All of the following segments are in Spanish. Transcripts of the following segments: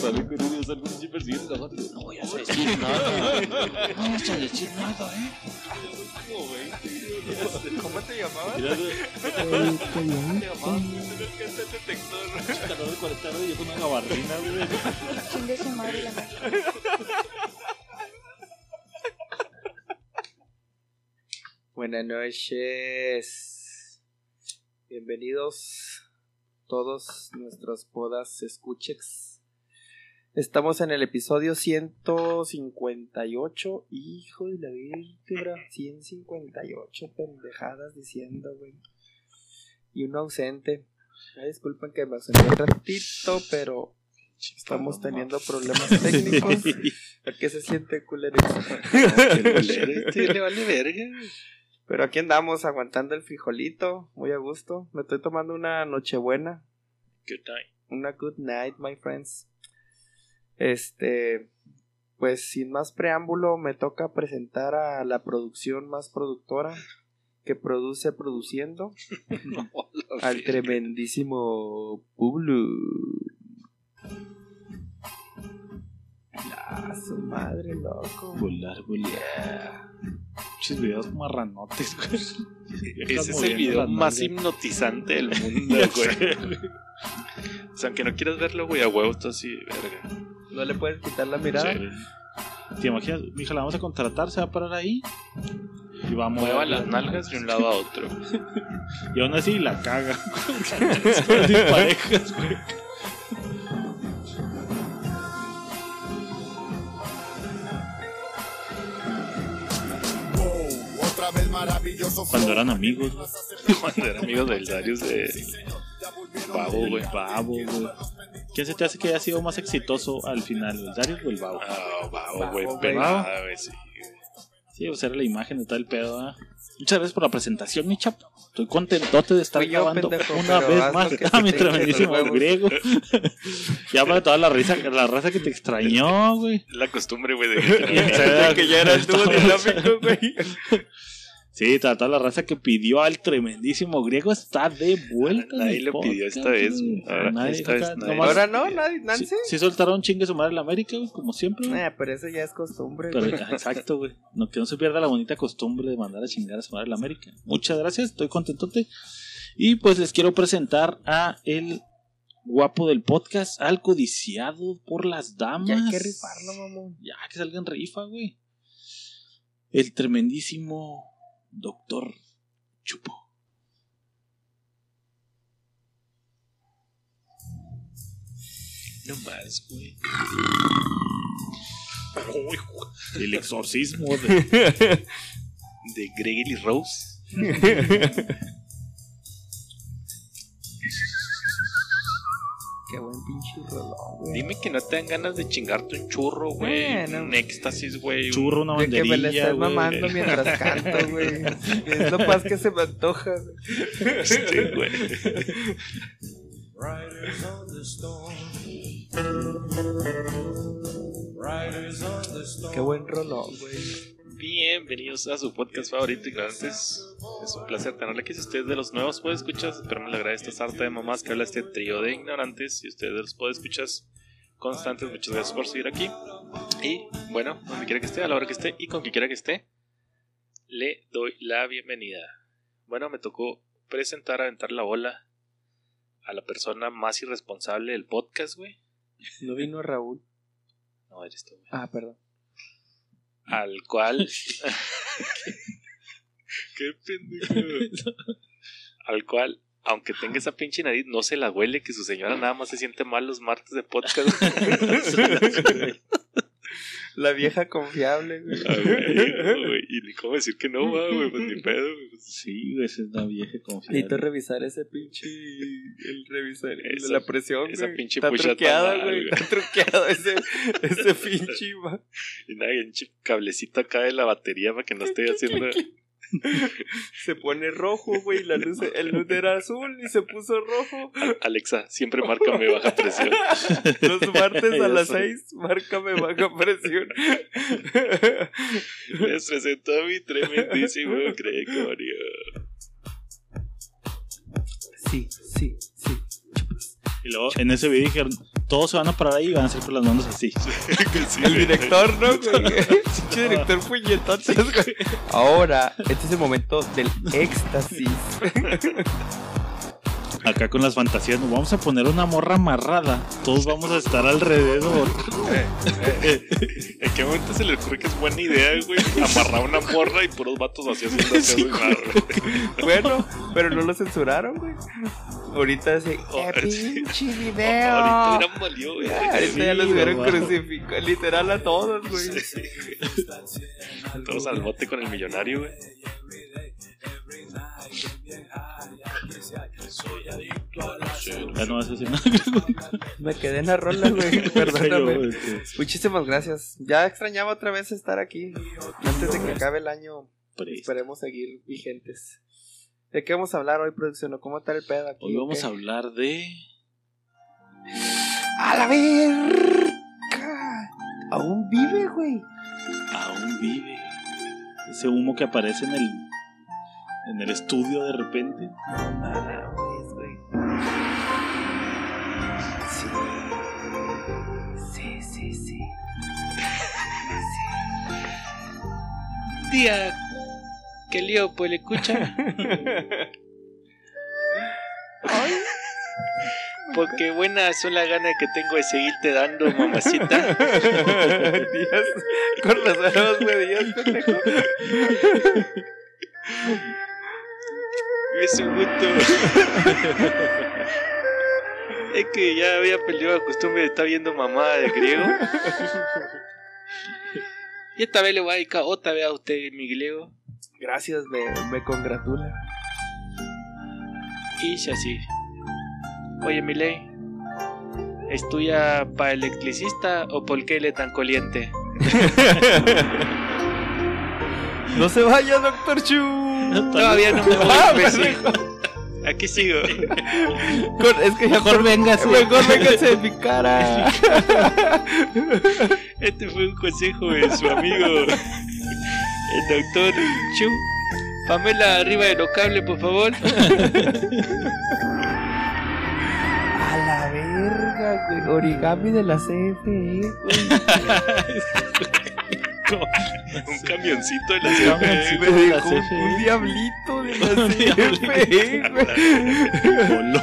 con. No voy a decir nada. No vas a decir nada, eh. ¿Cómo te llamabas? ¿Cómo te llamabas? Tener que hacer detector. calor de 40 grados y yo con una gabardina, güey. Chingue su madre la madre. Buenas noches. Bienvenidos todos nuestros podas escuchex. Estamos en el episodio 158. Hijo de la vértebra. 158 pendejadas diciendo, güey. Y uno ausente. Ay, disculpen que me ausenté un ratito, pero estamos teniendo problemas técnicos. ¿A qué se siente culero? Le vale verga. Pero aquí andamos aguantando el frijolito, muy a gusto. Me estoy tomando una nochebuena, Good night. una good night, my friends. Este, pues sin más preámbulo, me toca presentar a la producción más productora que produce produciendo, No, al tremendísimo Publu. Ah, su madre, loco. Volar, volar. Muchos videos marranotes, güey. Ese es el video más hipnotizante del mundo, güey. O sea, aunque no quieras verlo, güey, a huevo está así, verga. No le puedes quitar la mirada. Sí. ¿Te imaginas? Mija, la vamos a contratar, se va a parar ahí. Y va a mover Mueva las nalgas de un lado a otro. Y aún así la caga. Güey. Maravilloso Cuando eran amigos. Cuando era amigo del Darius de Babo, güey. Babo, güey. ¿Quién se te hace que haya sido más exitoso al final, el Darius o el Babo? Ah, Babo, Babo, güey. güey, sí. Sí, pues era la imagen de todo el pedo, ¿ah? Muchas gracias por la presentación, mi chapo. Estoy contentote de estar Fui yo, grabando pendejo, una vez más. que Ah, mi tremendísimo griego. ya para toda la risa, la raza que te extrañó, güey. La costumbre, güey, de que ya era el dúo dinámico, güey. Sí, toda toda la raza que pidió al tremendísimo griego está de vuelta. Nadie lo pidió podcast, esta vez. Ahora, Nadie, esta vez nadie. nomás- Ahora no, nadie, Nancy. Sí, sí soltaron chingue su madre la América, güey, como siempre. güey. Eh, pero eso ya es costumbre, Pero, güey. exacto, güey. No, que no se pierda la bonita costumbre de mandar a chingar a su madre la América. Muchas gracias, estoy contentote. Y pues les quiero presentar a el guapo del podcast, al codiciado por las damas. Ya hay que rifarlo, mamón. Ya, que salga en rifa, güey. El tremendísimo doctor Chupo. No más, güey. El exorcismo de... De Gregory Rose. reloj, güey. Dime que no te dan ganas de chingarte un churro, güey. Bueno. Un éxtasis, güey. un- Churro, una De que me la banderilla, güey. mamando mientras canto, güey. Es lo más que se me antoja, güey. Este, güey. Riders on the storm. Riders on the storm. Qué buen reloj, güey. Bienvenidos a su podcast favorito, ignorantes. Es un placer tenerle aquí. Si ustedes de los nuevos puede escuchar, esperemos le agrade esta sarta de mamás que habla este trío de ignorantes. Si ustedes de los puede escuchar constantes, muchas gracias por seguir aquí. Y bueno, donde quiera que esté, a la hora que esté y con quien quiera que esté, le doy la bienvenida. Bueno, me tocó presentar, aventar la bola a la persona más irresponsable del podcast, güey. No vino Raúl. No, eres tú, güey. Ah, perdón. Al cual. Qué pendejo. al cual, aunque tenga esa pinche nariz, no se la huele que su señora nada más se siente mal los martes de podcast. La vieja confiable, güey. Ah, güey, güey, y ni cómo decir que no, va, güey, pues ni pedo. güey. Sí, güey, esa es una vieja confiable. Necesito revisar ese pinche. El revisar. El de Esa- la presión, esa güey. pinche Está pucha truqueada, güey. güey. Está truqueado ese, ese pinche. ma- Y nada, y un chip cablecito acá de la batería para que no esté haciendo. Se pone rojo, güey. La luz, el luz era azul y se puso rojo. Alexa, siempre márcame baja presión. Los martes a Ya las. 6, márcame baja presión. Les presento a mi tremendísimo Gregorio. Sí, sí, sí. Y luego en ese video dijeron, todos se van a parar ahí y van a hacer con las manos así. Sí, El director, ¿no, director puñetotes, güey. Ahora, este es el momento del éxtasis. Acá con las fantasías, nos vamos a poner una morra amarrada. Todos vamos a estar alrededor. ¿En qué momento se le ocurre que es buena idea, güey? Amarrar una morra y puros vatos así haciendo. Sí, güey. Bueno, pero no lo censuraron, güey. Ahorita sí. Oh, ¡Qué sí. pinche video! Ahorita hubieran valió, güey. Ah, Ahorita ya los hubieran crucificado. Literal a todos, güey. Sí, güey. Todos al bote con el millonario, güey. Ya no vas a decir nada. Me quedé en la rola, güey. Perdóname. Muchísimas gracias. Ya extrañaba otra vez estar aquí. Antes de que acabe el año, esperemos seguir vigentes. ¿De qué vamos a hablar hoy, producción? ¿O ¿Cómo está el pedo aquí? Hoy vamos a hablar de. ¡A la verga! Aún vive, güey. Aún vive. Ese humo que aparece en el. En el estudio de repente. No mames, güey. Sí. Sí, sí, sí. Tía, qué lío, pues le escucha. Ay, Porque buenas son las ganas que tengo de seguirte dando, mamacita. Díaz. Con las manos, güey, Díaz, pendejo. Es un gusto. es que ya había perdido la costumbre de estar viendo mamá de griego. Y esta vez le voy a dedicar otra vez a usted, mi griego. Gracias, me, me congratula. Y dice así. Oye, mi ley. ¿Es tuya para el electricista o por qué le tan coliente? No se vaya, doctor Chu. Todavía no me voy, Ah, pendejo. Aquí sigo. Con- es que Mejor véngase. Mejor véngase de mi cara. Este fue un consejo de su amigo, el doctor Chu. Pamela, arriba de los cables, por favor. A la verga, güey. Origami de la CFE, güey. Un camioncito de la. CFE. Un, CFE. un diablito de la CFE, güey. Voló.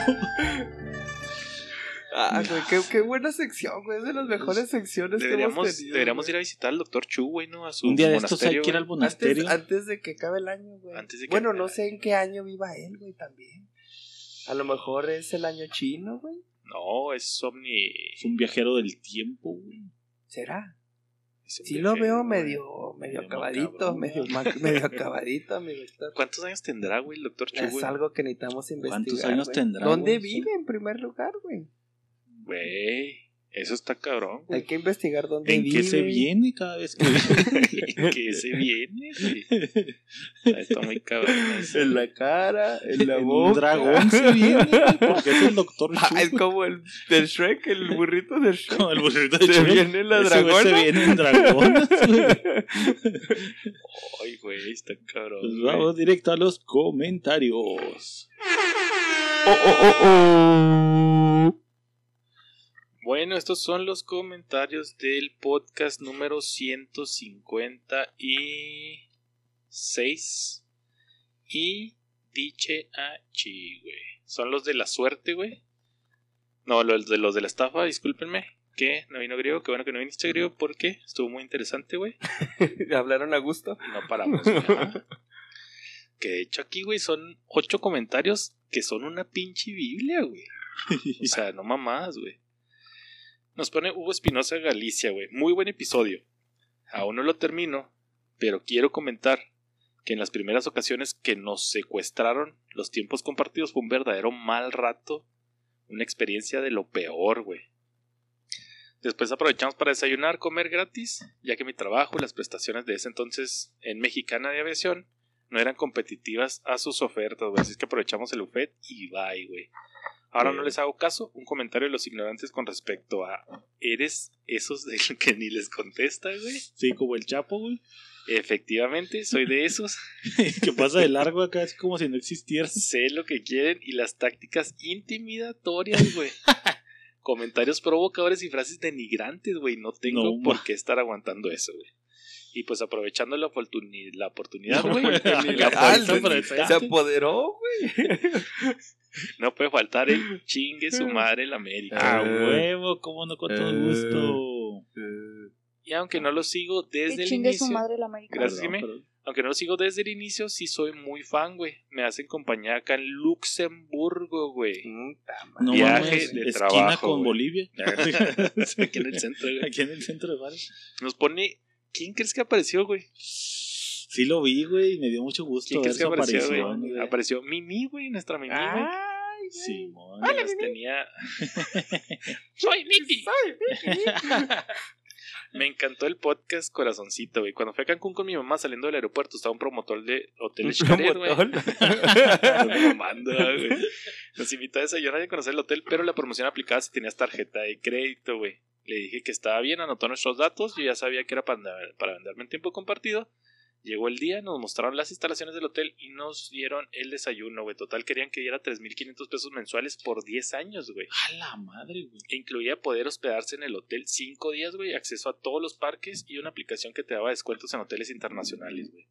Ah, güey, qué, qué buena sección, güey. Es de las mejores secciones que hemos Deberíamos, tenido. deberíamos güey. ir a visitar al doctor Chu, güey, ¿no? A su Un día de estos hay monasterio, que ir al güey. monasterio. Antes, antes de que acabe el año, güey. Antes de que Bueno, no sé en qué año viva él, güey, también. A lo mejor es el año chino, güey. No, es Omni. Es un viajero del tiempo, güey. ¿Será? Sí lo veo güey. medio, medio acabadito, medio, medio acabadito, mi doctor. ¿Cuántos años tendrá, güey, el doctor Chu, Es algo que necesitamos investigar. ¿Cuántos años güey. tendrá, ¿Dónde güey? vive en primer lugar, güey? Güey, eso está cabrón, güey. Hay que investigar dónde ¿En vive. qué se viene cada vez que que se viene, Está muy cabrón. eso. En la cara, en la En boca. un dragón se viene, porque es el doctor Ah, es como el del Shrek, el burrito del Shrek. Como el burrito de Se Shrek. viene la dragona. Se viene en dragonas, güey. Ay, güey, está cabrón. Pues güey. vamos directo a los comentarios. Oh, oh, oh, oh. Bueno, estos son los comentarios del podcast número 156. Y diche H, güey. Son los de la suerte, güey. No, los de los de la estafa, discúlpenme. Que no vino griego, qué bueno que no viniste griego porque estuvo muy interesante, güey. Hablaron a gusto. Y no paramos. que de hecho aquí, güey, son ocho comentarios que son una pinche Biblia, güey. O sea, no mamadas, güey. Nos pone Hugo Espinosa Galicia, güey. Muy buen episodio. Aún no lo termino, pero quiero comentar que en las primeras ocasiones que nos secuestraron, los tiempos compartidos fue un verdadero mal rato. Una experiencia de lo peor, güey. Después aprovechamos para desayunar, comer gratis, ya que mi trabajo y las prestaciones de ese entonces en Mexicana de Aviación no eran competitivas a sus ofertas, güey. Así es que aprovechamos el buffet y bye, güey. Ahora no les hago caso. Un comentario de los ignorantes con respecto a. ¿Eres esos de que ni les contesta, güey? Sí, como el Chapo, güey. Efectivamente, soy de esos. que pasa de largo acá, es como si no existiera. sé lo que quieren y las tácticas intimidatorias, güey. comentarios provocadores y frases denigrantes, güey. No tengo No, por qué estar aguantando eso, güey. Y pues aprovechando la, oportuni- la oportunidad, No, güey. la oportunidad, se apoderó, güey. no puede faltar el chingue su madre la América. A Eh. huevo, cómo no, con todo Eh. gusto. Y aunque no lo sigo desde el chingue inicio, su madre la América. Gracias, Perdón, perdón. aunque no lo sigo desde el inicio, sí soy muy fan, güey. Me hacen compañía acá en Luxemburgo, güey. No Viaje mames, de esquina trabajo, con güey. Bolivia. Aquí en el centro, güey. Aquí en el centro de bares. Nos pone. ¿Quién crees que apareció, güey? Sí lo vi, güey, y me dio mucho gusto ¿Quién ver que su apareció, aparición. güey? güey. Apareció Mimi, güey, nuestra Mimi, güey. Ay. Simón. Que las tenía. ¡Soy Mimi! Me encantó el podcast Corazoncito, güey. Cuando fui a Cancún con mi mamá saliendo del aeropuerto, estaba un promotor de Hotel Xcaret, güey. Nos mamando, güey. Nos invitó a desayunar y a conocer el hotel, pero la promoción aplicaba si tenías tarjeta de crédito, güey. Le dije que estaba bien, anotó nuestros datos, yo ya sabía que era para, para venderme en tiempo compartido. Llegó el día, nos mostraron las instalaciones del hotel y nos dieron el desayuno, güey. Total, querían que diera 3.500 pesos mensuales por 10 años, güey. A la madre, güey. E incluía poder hospedarse en el hotel 5 días, güey, acceso a todos los parques y una aplicación que te daba descuentos en hoteles internacionales, güey.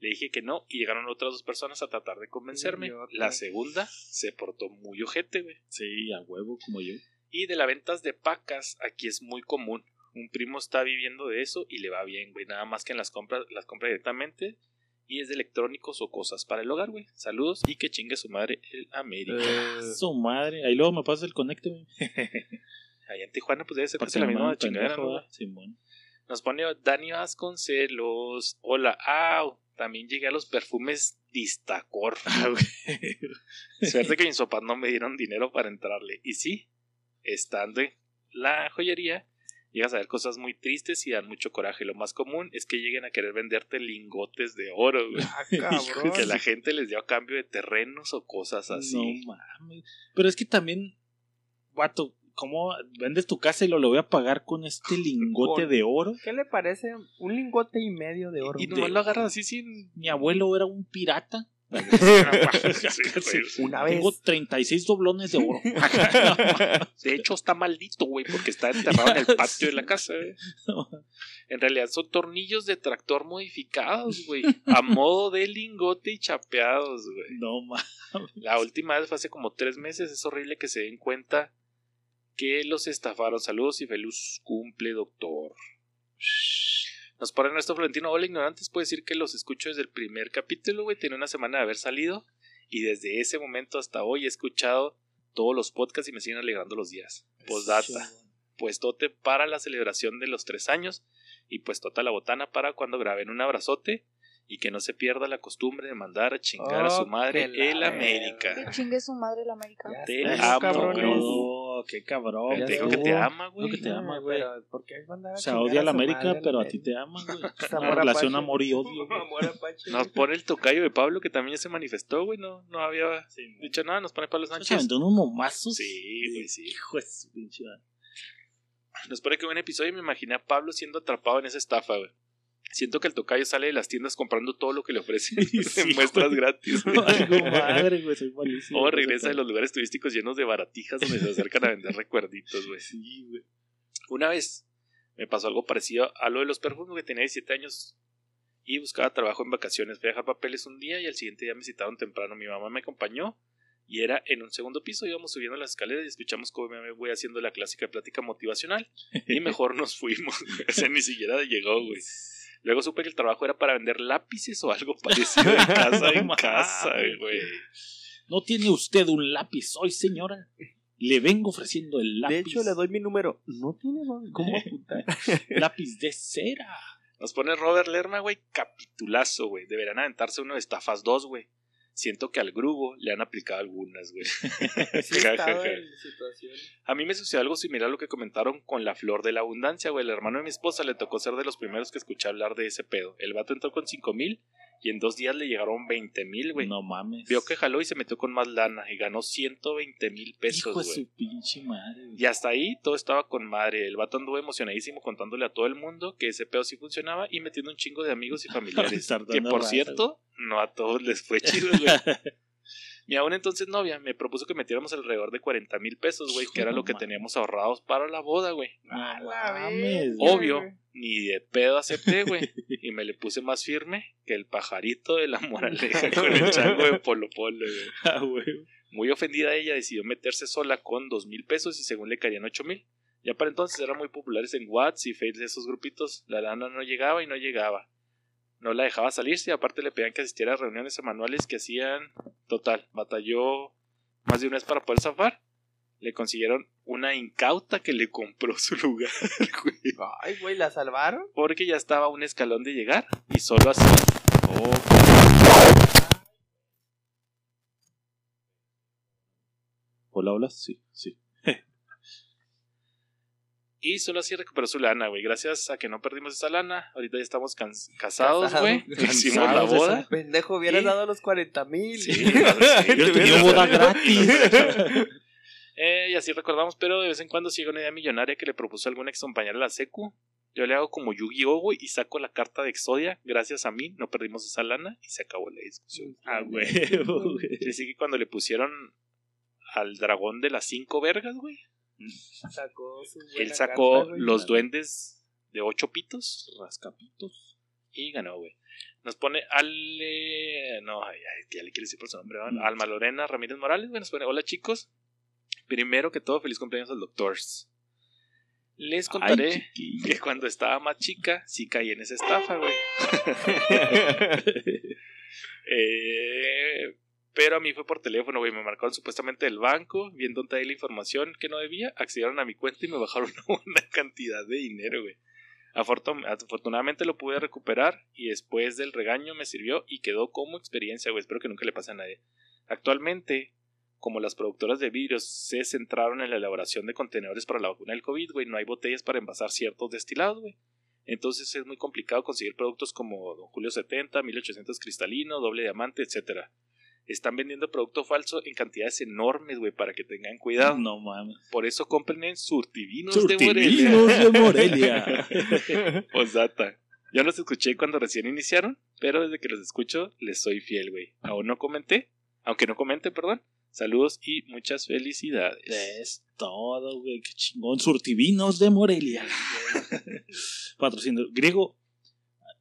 Le dije que no y llegaron otras dos personas a tratar de convencerme. La segunda se portó muy ojete, güey. Sí, a huevo, como yo. Y de las ventas de pacas, aquí es muy común. Un primo está viviendo de eso y le va bien, güey. Nada más que en las compras, las compra directamente. Y es de electrónicos o cosas para el hogar, güey. Saludos y que chingue su madre el América. Eh, Su madre. Ahí luego me pasa el conecte, güey. Allá en Tijuana, pues debe ser casi la misma chingadera, ¿no? Simón. Nos pone Dani Vasconcelos. Hola, au. También llegué a los perfumes Distacor. Ah. Suerte que mis papás no me dieron dinero para entrarle. Y sí, estando en la joyería, llegas a ver cosas muy tristes y dan mucho coraje. Lo más común es que lleguen a querer venderte lingotes de oro, güey. ah, Que la gente les dio a cambio de terrenos o cosas así. No mames. Pero es que también, vato, ¿cómo vendes tu casa y lo, lo voy a pagar con este lingote Con- de oro? ¿Qué le parece? Un lingote y medio de oro. y nomás lo agarras así sin. Mi abuelo era un pirata. Una vez. Tengo 36 doblones de oro. De hecho, está maldito, güey, porque está enterrado en el patio de la casa, güey. En realidad son tornillos de tractor modificados, güey. A modo de lingote y chapeados, güey. no mames. La última vez fue hace como tres meses. Es horrible que se den cuenta que los estafaron. Saludos y feliz cumple, doctor. Nos pone Ernesto Florentino. Hola, ignorantes. Puedo decir que los escucho desde el primer capítulo, güey. Tiene una semana de haber salido. Y desde ese momento hasta hoy he escuchado todos los podcasts y me siguen alegrando los días. Postdata. Puestote para la celebración de los tres años. Y puestota la botana para cuando graben un abrazote. Y que no se pierda la costumbre de mandar a chingar a su Oh, madre el América. Que chingue su madre la América. Ya Te amo, cabrones. No, qué cabrón. Pero te digo que te ama, güey. Que te ama, güey. Pero, ¿por qué mandar a O sea, odia a la América, madre pero a ti te ama, güey. Una amor relación amor y odio. Amor apache. Nos pone el tocayo de Pablo, que también ya se manifestó, güey. No, no había dicho nada. Nos pone Pablo Se Sánchez. aventó unos momazos. Sí, güey, sí. Hijo de su pinche madre. Nos pone que buen episodio y me imaginé a Pablo siendo atrapado en esa estafa, güey. Siento que el tocayo sale de las tiendas comprando todo lo que le ofrecen Sí, en muestras güey. gratis. güey. Madre, güey, soy malísimo. O regresa de los lugares turísticos llenos de baratijas donde se acercan a vender recuerditos, güey. Sí, güey. Una vez me pasó algo parecido a lo de los perfumes, güey. Tenía 17 años y buscaba trabajo en vacaciones. Fui a dejar papeles un día y al siguiente día me citaron temprano. Mi mamá me acompañó y era en un segundo piso. Íbamos subiendo las escaleras y escuchamos cómo me voy haciendo la clásica plática motivacional. Y mejor nos fuimos. O sea, ni siquiera llegó, güey. Luego supe que el trabajo era para vender lápices o algo parecido de casa en No casa, güey. ¿No tiene usted un lápiz hoy, señora? Le vengo ofreciendo el lápiz. De hecho, le doy mi número. No tiene cómo apuntar. lápiz de cera. Nos pone Robert Lerma, güey, capitulazo, güey. Deberán aventarse uno de estafas dos, güey. Siento que al grupo le han aplicado algunas, güey. Sí en. A mí me sucedió algo similar a lo que comentaron con la flor de la abundancia, güey. El hermano de mi esposa le tocó ser de los primeros que escuché hablar de ese pedo. El vato entró con cinco mil y en dos días le llegaron 20 mil, güey. No mames. Vio que jaló y se metió con más lana y ganó 120 mil pesos, Hijo de güey. su pinche madre. Y hasta ahí todo estaba con madre. El vato anduvo emocionadísimo contándole a todo el mundo que ese pedo sí funcionaba y metiendo un chingo de amigos y familiares. Que por raza, cierto, no a todos les fue chido, güey. Mi aún entonces novia me propuso que metiéramos alrededor de 40 mil pesos, güey, que era lo que teníamos ahorrados para la boda, güey. Obvio, ni de pedo acepté, güey. Y me le puse más firme que el pajarito de la moraleja con el chango de Polo Polo, güey. Ah, güey. Muy ofendida ella decidió meterse sola con dos mil pesos y según le caían ocho mil. Ya para entonces eran muy populares en WhatsApp y Facebook esos grupitos. La lana no llegaba y no llegaba. No la dejaba salirse y aparte le pedían que asistiera a reuniones semanales que hacían. Total, batalló más de una vez para poder zafar. Le consiguieron una incauta que le compró su lugar, güey. Ay, güey, ¿la salvaron? Porque ya estaba a un escalón de llegar y solo así. Hola, hola, sí, sí. Y solo así recuperó su lana, güey. Gracias a que no perdimos esa lana. Ahorita ya estamos can- casados, güey. Hicimos la boda. Pendejo, hubieras ¿Y? dado los 40 mil. Sí, claro, sí. Yo tenía boda gratis. Eh, y así recordamos, pero de vez en cuando sigue una idea millonaria que le propuso algún ex compañero de la secu. Yo le hago como Yu-Gi-Oh, güey, y saco la carta de Exodia. Gracias a mí, no perdimos esa lana y se acabó la discusión. Ah, güey. güey. Así que cuando le pusieron al dragón de las cinco vergas, güey, Sacó su él sacó carta, los duendes de ocho pitos Rascapitos. y ganó, güey. Nos pone Ale. No, ay, ay, ya le quiero decir por su nombre. ¿verdad? Mm. Alma Lorena Ramírez Morales, güey. Nos pone: Hola chicos. Primero que todo, feliz cumpleaños al Doctors. Les contaré Ay, que cuando estaba más chica, sí caí en esa estafa, güey. Eh, pero a mí fue por teléfono, güey. Me marcaron supuestamente del banco, viendo dónde ahí la información que no debía, accedieron a mi cuenta y me bajaron una buena cantidad de dinero, güey. Afortun- afortunadamente lo pude recuperar y después del regaño me sirvió y quedó como experiencia, güey. Espero que nunca le pase a nadie. Actualmente, como las productoras de vidrios se centraron en la elaboración de contenedores para la vacuna del COVID, güey, no hay botellas para envasar ciertos destilados, güey. Entonces es muy complicado conseguir productos como Don Julio 70, 1800 cristalino, doble diamante, etcétera. Están vendiendo producto falso en cantidades enormes, güey, para que tengan cuidado. No mames. Por eso compren en Surtivinos, de Morelia. Surtivinos de Morelia. Posdata. Yo los escuché cuando recién iniciaron, pero desde que los escucho les soy fiel, güey. Aún no comenté, aunque no comente, perdón. Saludos y muchas felicidades. es todo, güey. Qué chingón. Surtivinos de Morelia. Patrocinador. Griego,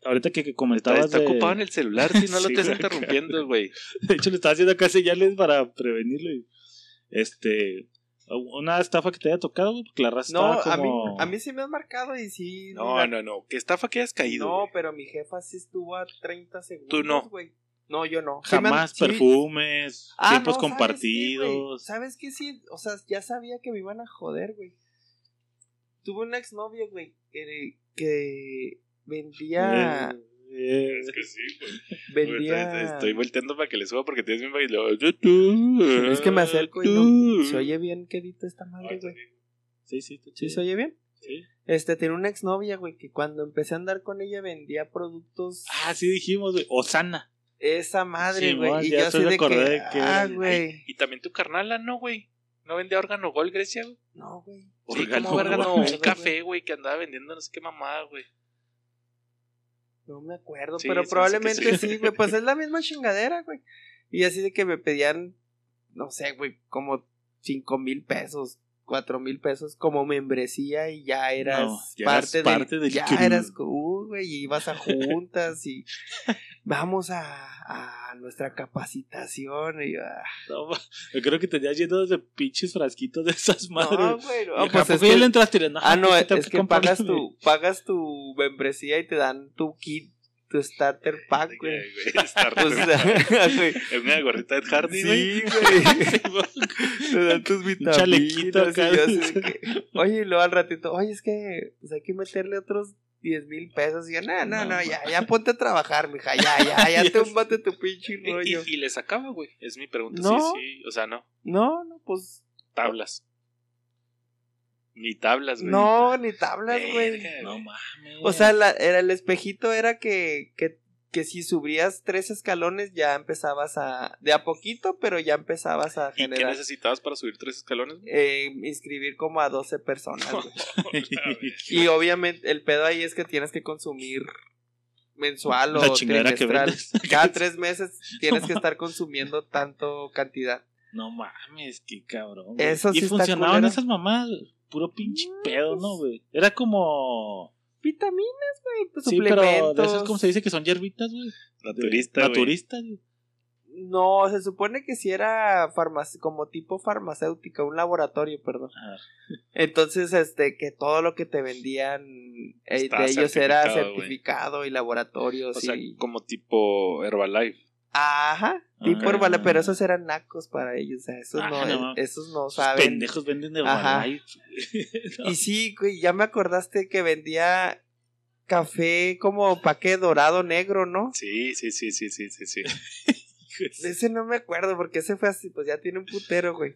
ahorita que, que comentabas está de... ocupado en el celular, si no lo Sí, estés güey. interrumpiendo, güey. De hecho, le estaba haciendo acá señales para prevenirlo. y- Este... Una estafa que te haya tocado, güey, porque la raza No, a mí, a mí sí me has marcado y sí. No, mira, no, no. ¿Qué estafa que hayas caído? No, pero mi jefa sí estuvo a 30 segundos. Tú no. No, yo no. Sí han- Jamás perfumes, Ah, tiempos no, ¿sabes qué, compartidos. ¿Sabes qué? Sí, o sea, ya sabía que me iban a joder, güey. Tuve una exnovia, güey, que, que vendía. Eh, Es que sí, güey. vendía. Estoy volteando para que le suba porque tienes mi baile. Es que me acerco y no. ¿Se oye bien quedito esta madre, güey? Sí, sí, ¿Sí chido. se oye bien? Sí. Este, tenía una exnovia, güey, que cuando empecé a andar con ella vendía productos. Ah, sí dijimos, güey. Osana. Esa madre, güey. y ya yo estoy así de que. que ah, güey. Y también tu carnala, ¿no, güey? ¿No vendía órgano gol, Grecia, güey? No, güey. Sí, Órgano un café, güey, que andaba vendiendo no sé qué mamada, güey. No me acuerdo, Sí, pero sí, probablemente sí, sí. güey. Pues es la misma chingadera, güey. Y así de que me pedían, no sé, güey, como cinco mil pesos, cuatro mil pesos como membresía y ya eras No, ya parte, eras parte del Ya eras, uh, güey, y ibas a juntas y vamos a, a nuestra capacitación. Y, ah, No, yo creo que tenías lleno de pinches frasquitos de esas madres. no, güey, no, Y, pues ¿a es que- le entraste? No, Ah, no, pues, es, es que pagas tu, pagas tu membresía y te dan tu kit, tu starter pack, güey. O sea, güey. en una gorrita de Hardy. Sí, güey. Te dan tus vitaminas. chalequito y acá. yo así de que, oye, y luego al ratito, oye, es que pues hay que meterle otros 10 mil pesos. Y yo, no, no, No, no, ya, ya ponte a trabajar, mija, ya, ya, ya te bate tu pinche Y, rollo. y- y le sacaba, güey. Es mi pregunta. No. Sí, sí. O sea, no. No, no, pues, Tablas. Ni tablas, güey. no, ni tablas, güey. No güey. mames. O sea, la- era el espejito era que, que, que si subías tres escalones ya empezabas a, de a poquito, pero ya empezabas a ¿Y qué generar, necesitabas para subir tres escalones? eh, inscribir como a 12 personas. Y obviamente el pedo ahí es que tienes que consumir mensual La o trimestral. Cada tres meses tienes que estar consumiendo tanto cantidad. No mames, qué cabrón. Eso sí y funcionaban esas mamás, puro pinche No, pedo, pues- ¿no, güey? Era como. Vitaminas, güey, pues, Sí, pero suplementos. de esas, como se dice que son hierbitas, güey? Naturista, güey. Naturistas, güey. No, se supone que si era farmac- como tipo farmacéutica, un laboratorio, perdón. Ah, Entonces, este, que todo lo que te vendían eh, de ellos era certificado, certificado y laboratorios O sea, como tipo Herbalife. Ajá, tipo Ah. Herbalife, pero esos eran nacos para ellos, o sea, esos Ah, no, no. esos no saben. pendejos venden de Ajá. No. Y sí, güey, ya me acordaste que vendía café como paquete dorado negro, ¿no? Sí, sí, sí, sí, sí, sí, sí. De ese no me acuerdo porque ese fue así, pues ya tiene un putero, güey.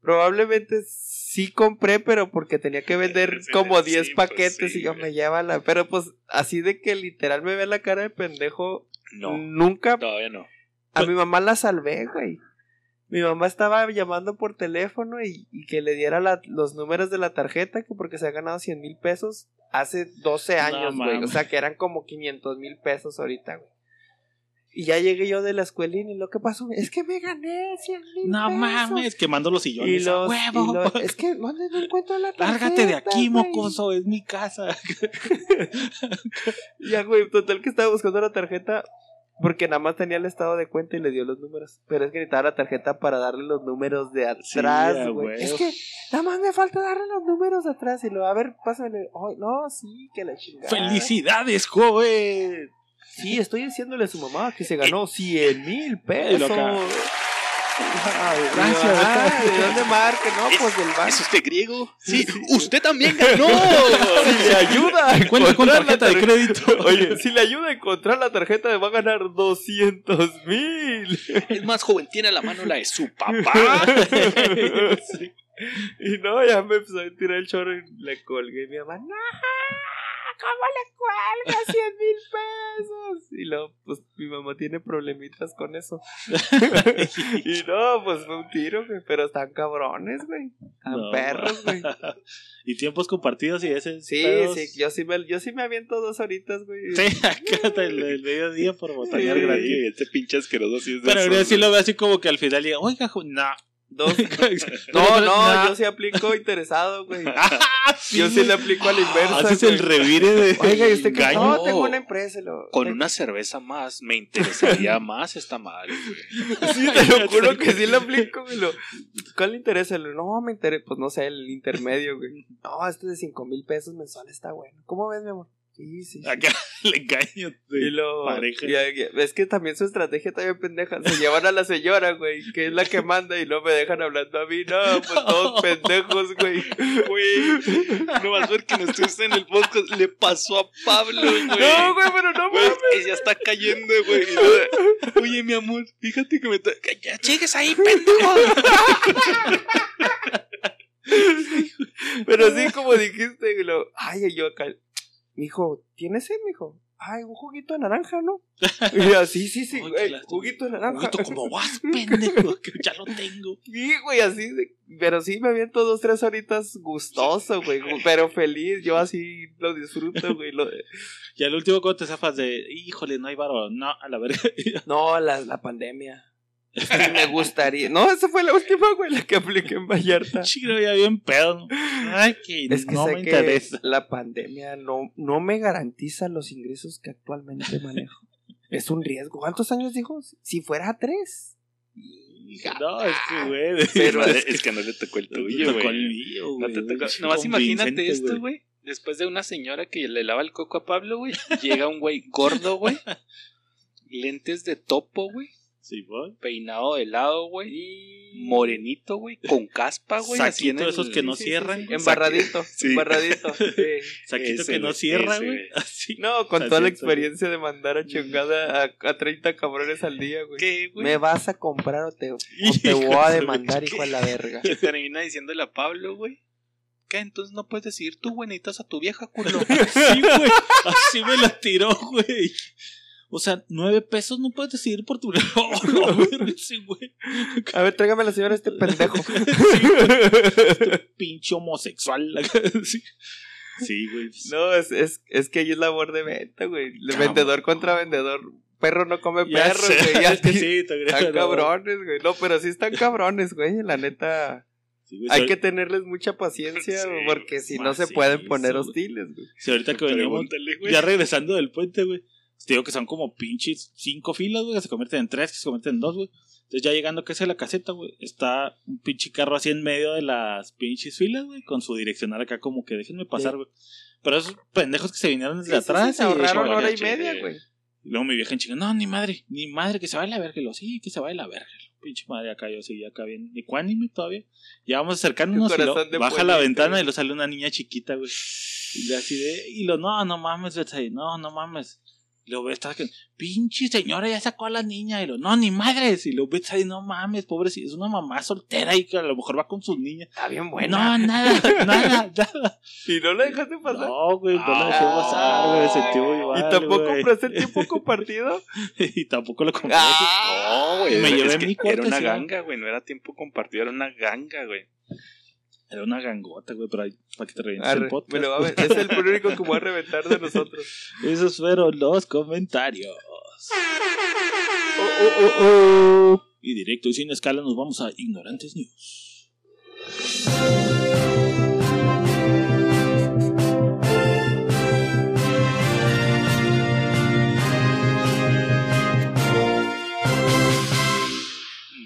Probablemente sí compré, pero porque tenía que vender como sí, 10 pues paquetes sí, y yo güey. me lleva la... Pero pues así de que literal me ve la cara de pendejo, No, nunca todavía no. A mi mamá la salvé, güey. Mi mamá estaba llamando por teléfono y, y que le diera la- los números de la tarjeta, que porque se ha ganado 100 mil pesos hace 12 No años, güey. o sea, que eran como 500 mil pesos ahorita, güey. Y ya llegué yo de la escuelín y lo que pasó es que me gané 100 mil No pesos. mames, quemando los Y sillones. los, ¡A huevo! y los- es que ¿dónde no encuentro la tarjeta? Lárgate de aquí, mocoso, es mi casa. Ya, güey, total que estaba buscando la tarjeta porque nada más tenía el estado de cuenta y le dio los números. Pero es que necesitaba la tarjeta para darle los números de atrás, güey. es que nada más me falta darle los números de atrás y lo, a ver, pásale. Ay, no, sí, que la chingada. ¡Felicidades, joven! Sí, estoy diciéndole a su mamá que se ganó 100 mil pesos. Ay, Gracias. ah, ¿De dónde marque? No, pues del banco. ¿Es usted griego? Sí, usted también ganó. Si le ayuda a con encontrar la tarjeta de crédito. Oye, si le ayuda a encontrar la tarjeta, va a ganar 200 mil. El más joven tiene a la mano la de su papá. Sí. Y no, ya me empezó a tirar el chorro y le colgué. Y mi mamá, no, ¿cómo le cuelgas 100 mil pesos? Y luego, pues mi mamá tiene problemitas con eso. y no, pues fue un tiro, güey. Pero están cabrones, güey. Están No, perros, güey. y tiempos compartidos y ese. Sí, pedos. sí, yo sí, me, yo sí me aviento dos horitas, güey. Sí, acá hasta el, el mediodía por botanear Sí. gratis. Este pinche asqueroso sí es de Pero ahora sí lo veo así como que al final diga, oiga, no. Dos. No, No, yo sí aplico interesado, güey. Yo sí le aplico a la inversa. Haces el güey. revire de. Oiga, ¿y usted engaño. No, tengo una empresa. Lo... Con una cerveza más me interesaría más esta madre. güey. Sí, te lo juro que sí le aplico, güey. Lo... ¿Cuál le interesa? Lo- No, me interesa, pues no sé, el intermedio, güey. No, este de 5 mil pesos mensual está bueno. ¿Cómo ves, mi amor? Sí, sí. sí. Acá le engaño. Y lo, pareja. y- y- es que también su estrategia también pendeja. Se llevan a la señora, güey, que es la que manda y no me dejan hablando a mí. No, pues todos pendejos, güey. Güey, no vas a ver que no estuviste en el podcast. Le pasó a Pablo, güey. No, güey, pero no Güey, mames. ella está cayendo, güey. Oye, mi amor, fíjate que me. Ya llegues ahí, pendejo. Pero así como dijiste, y lo, ay, yo acá, mijo, ¿tienes sed, mijo? Ay, un juguito de naranja, ¿no? Y yo, sí, sí, sí, güey, juguito de naranja. Juguito, ¿cómo vas, pendejo? Que ya lo tengo. Sí, güey, así, pero sí me aviento dos, tres horitas gustoso, güey, pero feliz, yo así lo disfruto, güey. lo- Y al último, cuando te zafas de, híjole, no hay varo. No, a la verga. No, la, la pandemia. Sí, me gustaría. No, esa fue la última, güey, la que apliqué en Vallarta. Chido, ya bien pedo. ¿no? Ay, que, Es que no sé me que interesa. la pandemia no, no me garantiza los ingresos que actualmente manejo. es un riesgo. ¿Cuántos años dijo? Si fuera a tres. Hija. No, es que, güey. Pero No, es es, que no le tocó el no tuyo, güey. No güey. te tocó. Nomás imagínate esto, güey. Después de una señora que le lava el coco a Pablo, güey. Llega un güey gordo, güey. Lentes de topo, güey. Sí, güey. Peinado de lado, güey. Morenito, güey. Con caspa, güey. Saquito de el- esos que no Sí, sí, cierran. sí. Embarradito. Sí. Embarradito. sí. Saquito Ese, que no cierra, güey. Así. No, con Así toda la experiencia de mandar a chingada a, a 30 cabrones al día, güey. ¿Qué, güey? ¿Me vas a comprar o te, o te voy a demandar, hijo de la verga? Que termina diciéndole a Pablo, güey. ¿Qué? Entonces no puedes decir tú, güey, necesitas a tu vieja, culo. Así, güey. Así me la tiró, güey. O sea, nueve pesos no puedes decidir por tu. No. Sí, güey. A ver, tráigame a la señora este pendejo. Pinche homosexual. Sí. Sí, güey. No, es, es, es que ahí es labor de venta, güey. Vendedor contra vendedor. Perro no come Ya perro, sé. güey. Ya Sí, te están no. cabrones, güey. No, pero sí están cabrones, güey. La neta. Sí, güey, Hay que tenerles mucha paciencia, Sí, porque si no se pueden poner hostiles, güey. si ahorita que güey. ya regresando del puente, güey. Te digo que son como pinches cinco filas, güey, que se convierten en tres, que se convierten en dos, güey. Entonces ya llegando casi a la caseta, güey, está un pinche carro así en medio de las pinches filas, güey, con su direccional acá como que déjenme pasar, Sí. güey. Pero esos pendejos que se vinieron desde Sí, sí, sí, atrás se ahorraron hora y media, güey. Y luego mi vieja en chinga, no, ni madre, ni madre, que se vaya la verga. Y lo, sí, que se vaya la verga. Pinche madre, acá yo seguía acá bien ecuánime todavía. Ya vamos acercándonos y lo, baja la ventana y lo sale una niña chiquita, güey. Y le así de, y lo, no, no mames, Betsy, no, no mames. Y lo ve, está que, pinche señora, ya sacó a la niña. Y lo, no, ni madres. Y lo ves ahí, no mames, pobrecita, es una mamá soltera y que a lo mejor va con sus niñas. Está bien No, buena. nada, nada, nada. ¿Y no la dejaste pasar? No, güey, no la dejé pasar, güey, me sentí muy mal, ¿Y tampoco güey. compraste el tiempo compartido? y tampoco lo compré. Ah, No, güey. Me llevé Era una ganga, güey. No era tiempo compartido, era una ganga, güey. Era una gangota, güey, pero para que te revientes Arre, el podcast. me lo va a ver. Es el único que voy a reventar de nosotros. Esos fueron los comentarios. Oh, oh, oh. Y directo y sin escala nos vamos a Ignorantes News.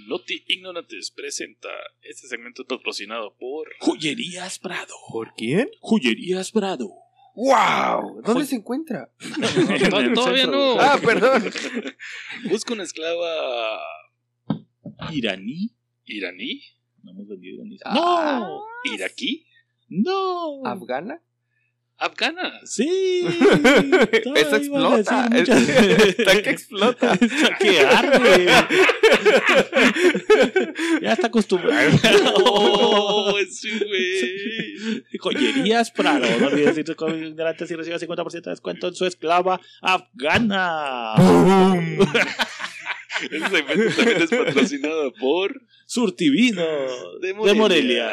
Noti Ignorantes presenta este segmento patrocinado por. Joyerías Prado. ¿Por quién? Joyerías Prado. ¡Wow! ¿Dónde Joy- se encuentra? No, todavía no. Ah, perdón. Busca una esclava ¿Iraní? iraní, No hemos vendido iraní. Ah. ¡No! iraquí, ¡No! ¿Afgana? Afgana. Sí. Eso explota. Iba a decir muchas- Está que explota. Está que arde. ya está acostumbrado. Oh, sí, güey. Joyerías Prado. No olvides con ignorantes y reciba 50% de descuento en su esclava afgana. Este segmento también es patrocinado por. Surtivino de Morelia.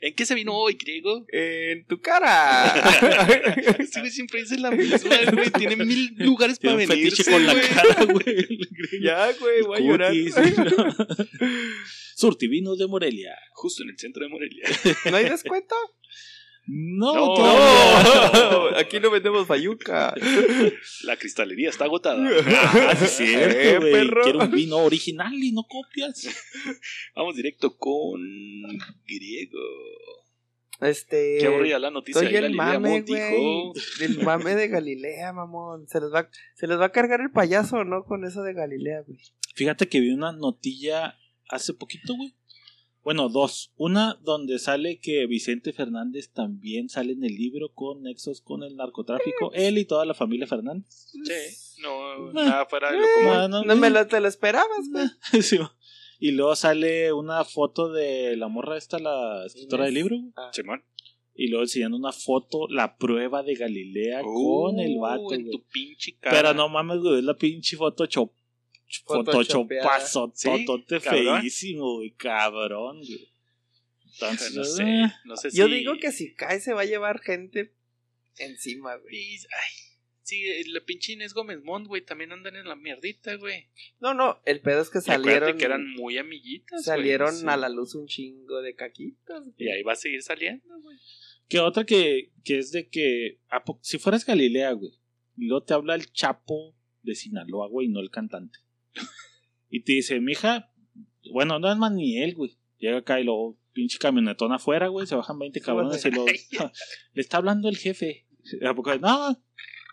¿En qué se vino hoy, griego? En tu cara. Este güey siempre dice la misma, güey. Tiene mil lugares para venir. fetiche con la cara, güey. ya, güey, voy a llorar. Surtivino de Morelia. Justo en el centro de Morelia. ¿No hay descuento? No, No. aquí no vendemos fayuca. La cristalería está agotada. Ah, sí es cierto, Eh, perro. Quiero un vino original y no copias. Vamos directo con griego. Este. Qué aburrida la noticia. Soy de el Galilea mame, Montt güey. dijo, El mame de Galilea, mamón. Se les va, se les va a cargar el payaso, ¿no? Con eso de Galilea, güey. Fíjate que vi una notilla hace poquito, güey. Bueno, dos. Una donde sale que Vicente Fernández también sale en el libro con nexos con el narcotráfico. Él y toda la familia Fernández. Sí, no, nada fuera de lo común. No, No me lo, te lo esperabas, güey. Sí, y luego sale una foto de la morra esta, la escritora del libro. Ah. Simón. Y luego enseñando una foto, la prueba de Galilea con el vato. En tu pinche cara. Pero no mames, güey, es la pinche foto chop. Photoshopazo, Sí, totote cabrón. feísimo, güey, cabrón, güey. Entonces, No sé, no sé Yo si- digo que si cae se va a llevar gente encima, güey. Y- Ay, sí, el pinche Inés Gómez Mont, güey, también andan en la mierdita, güey. No, no, el pedo es que salieron. que eran muy amiguitas, güey. salieron Sí. a la luz un chingo de caquitas. güey. Y ahí va a seguir saliendo, güey. que otra que, que es de que, ¿a po- si fueras Galilea, güey, y luego te habla el chapo de Sinaloa, güey, no el cantante. Y te dice, mija, bueno, no es más ni él, güey. Llega acá y luego, pinche camionetón afuera, güey, se bajan 20 cabrones y lo le está hablando el jefe. ¿A poco? No, aquí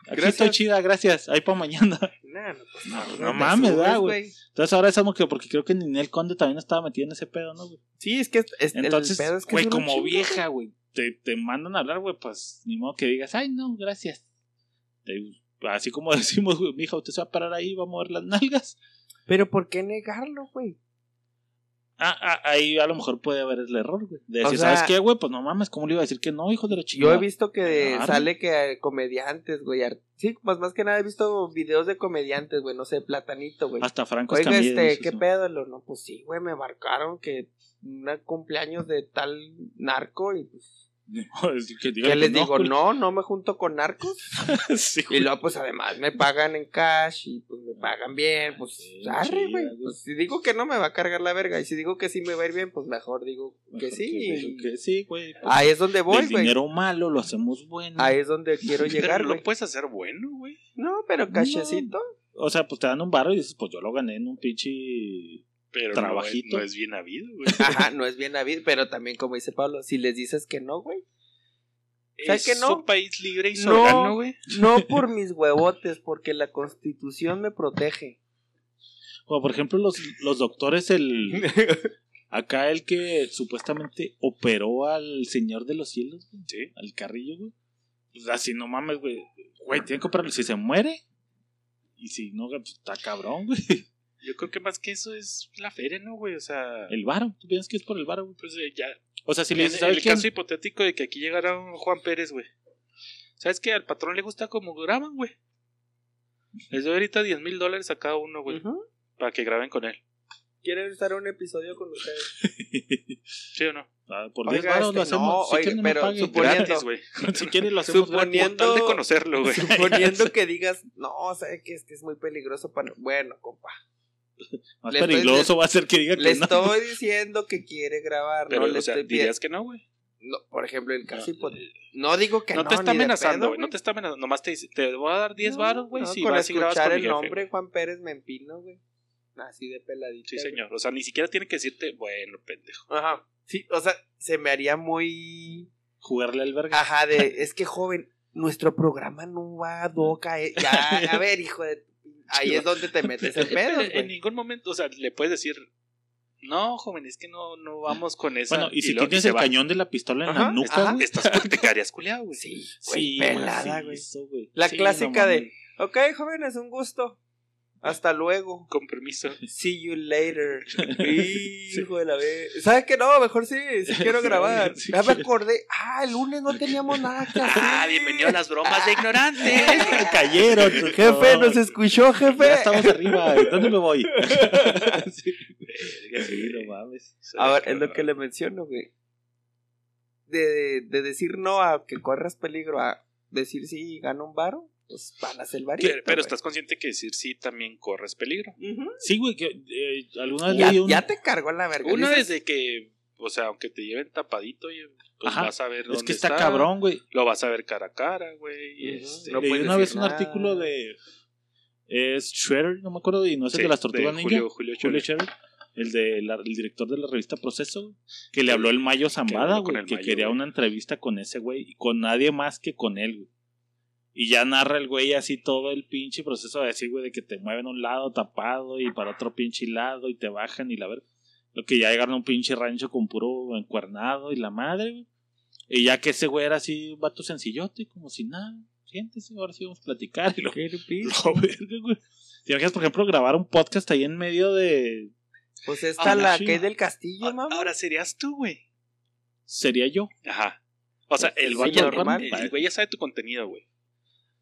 Gracias. estoy chida, gracias, ahí para mañana. Nah, no, pues, No, no mames, ¿verdad, güey? Entonces ahora estamos que, porque creo que Ninel Conde también estaba metido en ese pedo, ¿no, güey? Sí, es que es- es- Entonces, el pedo es que güey, es como vieja, güey, te, te mandan a hablar, güey, pues ni modo que digas, ay, no, gracias. Te- así como decimos, güey, mija, usted se va a parar ahí, va a mover las nalgas. Pero ¿por qué negarlo, güey? Ah, ah, ahí a lo mejor puede haber el error, güey. De O decir, sea- ¿sabes qué, güey? Pues no mames, ¿cómo le iba a decir que no, hijo de la Yo chingada? he visto que sale que comediantes, güey. Sí, pues más que nada he visto videos de comediantes, güey. No sé, Platanito, güey. Hasta Franco Oiga, Escamilla este, ¿qué eso. pedo? Lo- No, pues sí, güey, me marcaron que un cumpleaños de tal narco y pues Es que digan ¿Qué que les no, digo? No, no me junto con narcos. Sí, Y luego, pues además me pagan en cash y pues me pagan bien. Pues Sí, arre, güey. Pues, si digo que no me va a cargar la verga. Y si digo que sí me va a ir bien, pues mejor digo que sí. que- que sí, güey. pues, Ahí es donde voy, güey. dinero malo lo hacemos bueno. Ahí es donde quiero llegar, güey. lo puedes hacer bueno, güey. No, pero cachecito. O sea, pues te dan un barro y dices, pues yo lo gané en un pinche. Pero Trabajito. No, es, no es bien habido, güey. Ajá, no es bien habido. Pero también, como dice Pablo, si les dices que no, güey. ¿Sabes es que no? un país libre y No. soberano, güey. No por mis huevotes, porque la constitución me protege. O por ejemplo, los, los doctores, el. Acá el que supuestamente operó al Señor de los Cielos, güey, Sí. al carrillo, güey. Pues así no mames, güey. Güey, tienen que operarlo. Si se muere. Y si no, pues, está cabrón, güey. Yo creo que más que eso es la feria, ¿no, güey? O sea, El varo. ¿Tú piensas que es por el varo, güey? pues eh, ya. O sea, si le dices, ¿sabes el quién? caso hipotético de que aquí llegara un Juan Pérez, güey. ¿Sabes qué? Al patrón le gusta como graban, güey. Les doy ahorita 10 mil dólares a cada uno, güey. Para que graben con él. ¿Quieren estar en un episodio con ustedes? ¿Sí o no? Ah, por Oiga, 10 varos este, lo hacemos. no, si oiga, no pero paguen. suponiendo- Gratis, güey. si quieren, lo hacemos. Suponiendo- de conocerlo, güey. Suponiendo que digas, no, ¿sabes que Es que es muy peligroso para. Bueno, compa. Más le estoy- va a ser que diga Le que no. estoy diciendo que quiere grabar, Pero, no le o sea, estoy dirías que no, güey. No, por ejemplo, el caso hipotético. No digo que no. No te está amenazando, güey. No te está amenazando. Nomás te dice, te voy a dar 10 No, varos, güey. no, si con vas y grabas escuchar con el jefe, nombre. Juan Pérez me empino, güey. Así de peladito. Sí, señor. O sea, ni siquiera tiene que decirte, bueno, pendejo. Ajá. Sí, o sea, se me haría muy. Jugarle al verga. Ajá, de. Es que joven, nuestro programa no va a doca. eh. Ya, a ver, hijo de. Ahí es donde te metes en pedos, en ningún momento, o sea, le puedes decir, no, joven, es que no, no vamos con esa. Bueno, y si tienes se el va. cañón de la pistola en Ajá, la nuca, güey. Estás te quedarías culiado, güey. Sí, Sí, pelada, güey. La Sí, clásica no de, ok, jóvenes, un gusto. Hasta luego. Con permiso. See you later. Hijo de la vez. ¿Sabes qué? No, mejor sí, sí quiero grabar. Sí ya me acordé. Ah, el lunes no teníamos nada que hacer. Ah, bienvenido a las bromas de ignorantes. Cayeron. Jefe, no, nos escuchó, jefe. Ya estamos arriba. ¿Dónde me voy? sí, sí, no mames. A ver, es lo que le menciono, güey. De, de decir no a que corras peligro a decir sí, gana un varo, pues van a hacer el varito. Pero, pero estás consciente que decir sí también corres peligro. Sí, güey, que eh, alguna vez ya, leí un... ya te cargó la verga. Una dices, desde que, o sea, aunque te lleven tapadito, y, pues Ajá. vas a ver dónde Es que está, cabrón, güey. Lo vas a ver cara a cara, güey. este, No leí puedes una vez un artículo de... Es Shredder, no me acuerdo, y no es el sí, de las tortugas ninja. Julio, Julio, Julio Schroeder. Scherer, el de la- el director de la revista Proceso, que le habló el Mayo Zambada, güey, el que Mayo, quería una entrevista con ese güey y con nadie más que con él, güey. Y ya narra el güey así todo el pinche proceso de decir, güey, de que te mueven a un lado tapado y para otro pinche lado y te bajan y la ver. Lo que ya llegaron a un pinche rancho con puro encuernado y la madre, güey. Y ya que ese güey era así, un vato sencillote, como si nada. Siéntese, ahora sí vamos a platicar. Y lo, ¿Qué lo verga, güey. ¿Te imaginas, por ejemplo, grabar un podcast ahí en medio de. Pues esta Ah, la sí. que es del castillo, Ah, mamá. Ahora serías tú, güey. Sería yo. Ajá. O sea, el Sí, güey normal. ya, el güey ya sabe tu contenido, güey.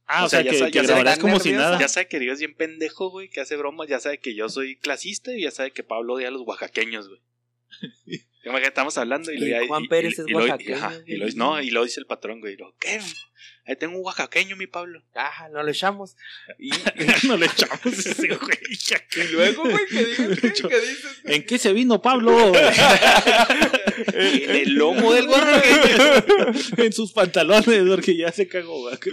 Ah, O o, sea, sea, ya que, que ya grabarás como si nada. Ya sabe que Dios es bien pendejo, güey, que hace bromas. Ya sabe que yo soy clasista y ya sabe que Pablo odia a los oaxaqueños, güey. Imagínate, estamos hablando y, Y lo- Juan y- Pérez y- es y lo- y- oaxaqueño, ajá, y lo, no, y lo dice el patrón, güey. y lo, ¿Qué? Ahí tengo un oaxaqueño, mi Pablo. Ah, no lo echamos. Y, no le echamos ese güey. y luego, güey, que digas, ¿qué, ¿Qué dices? ¿En qué se vino Pablo? En el lomo del gorro. en sus pantalones, porque ya se cagó. Está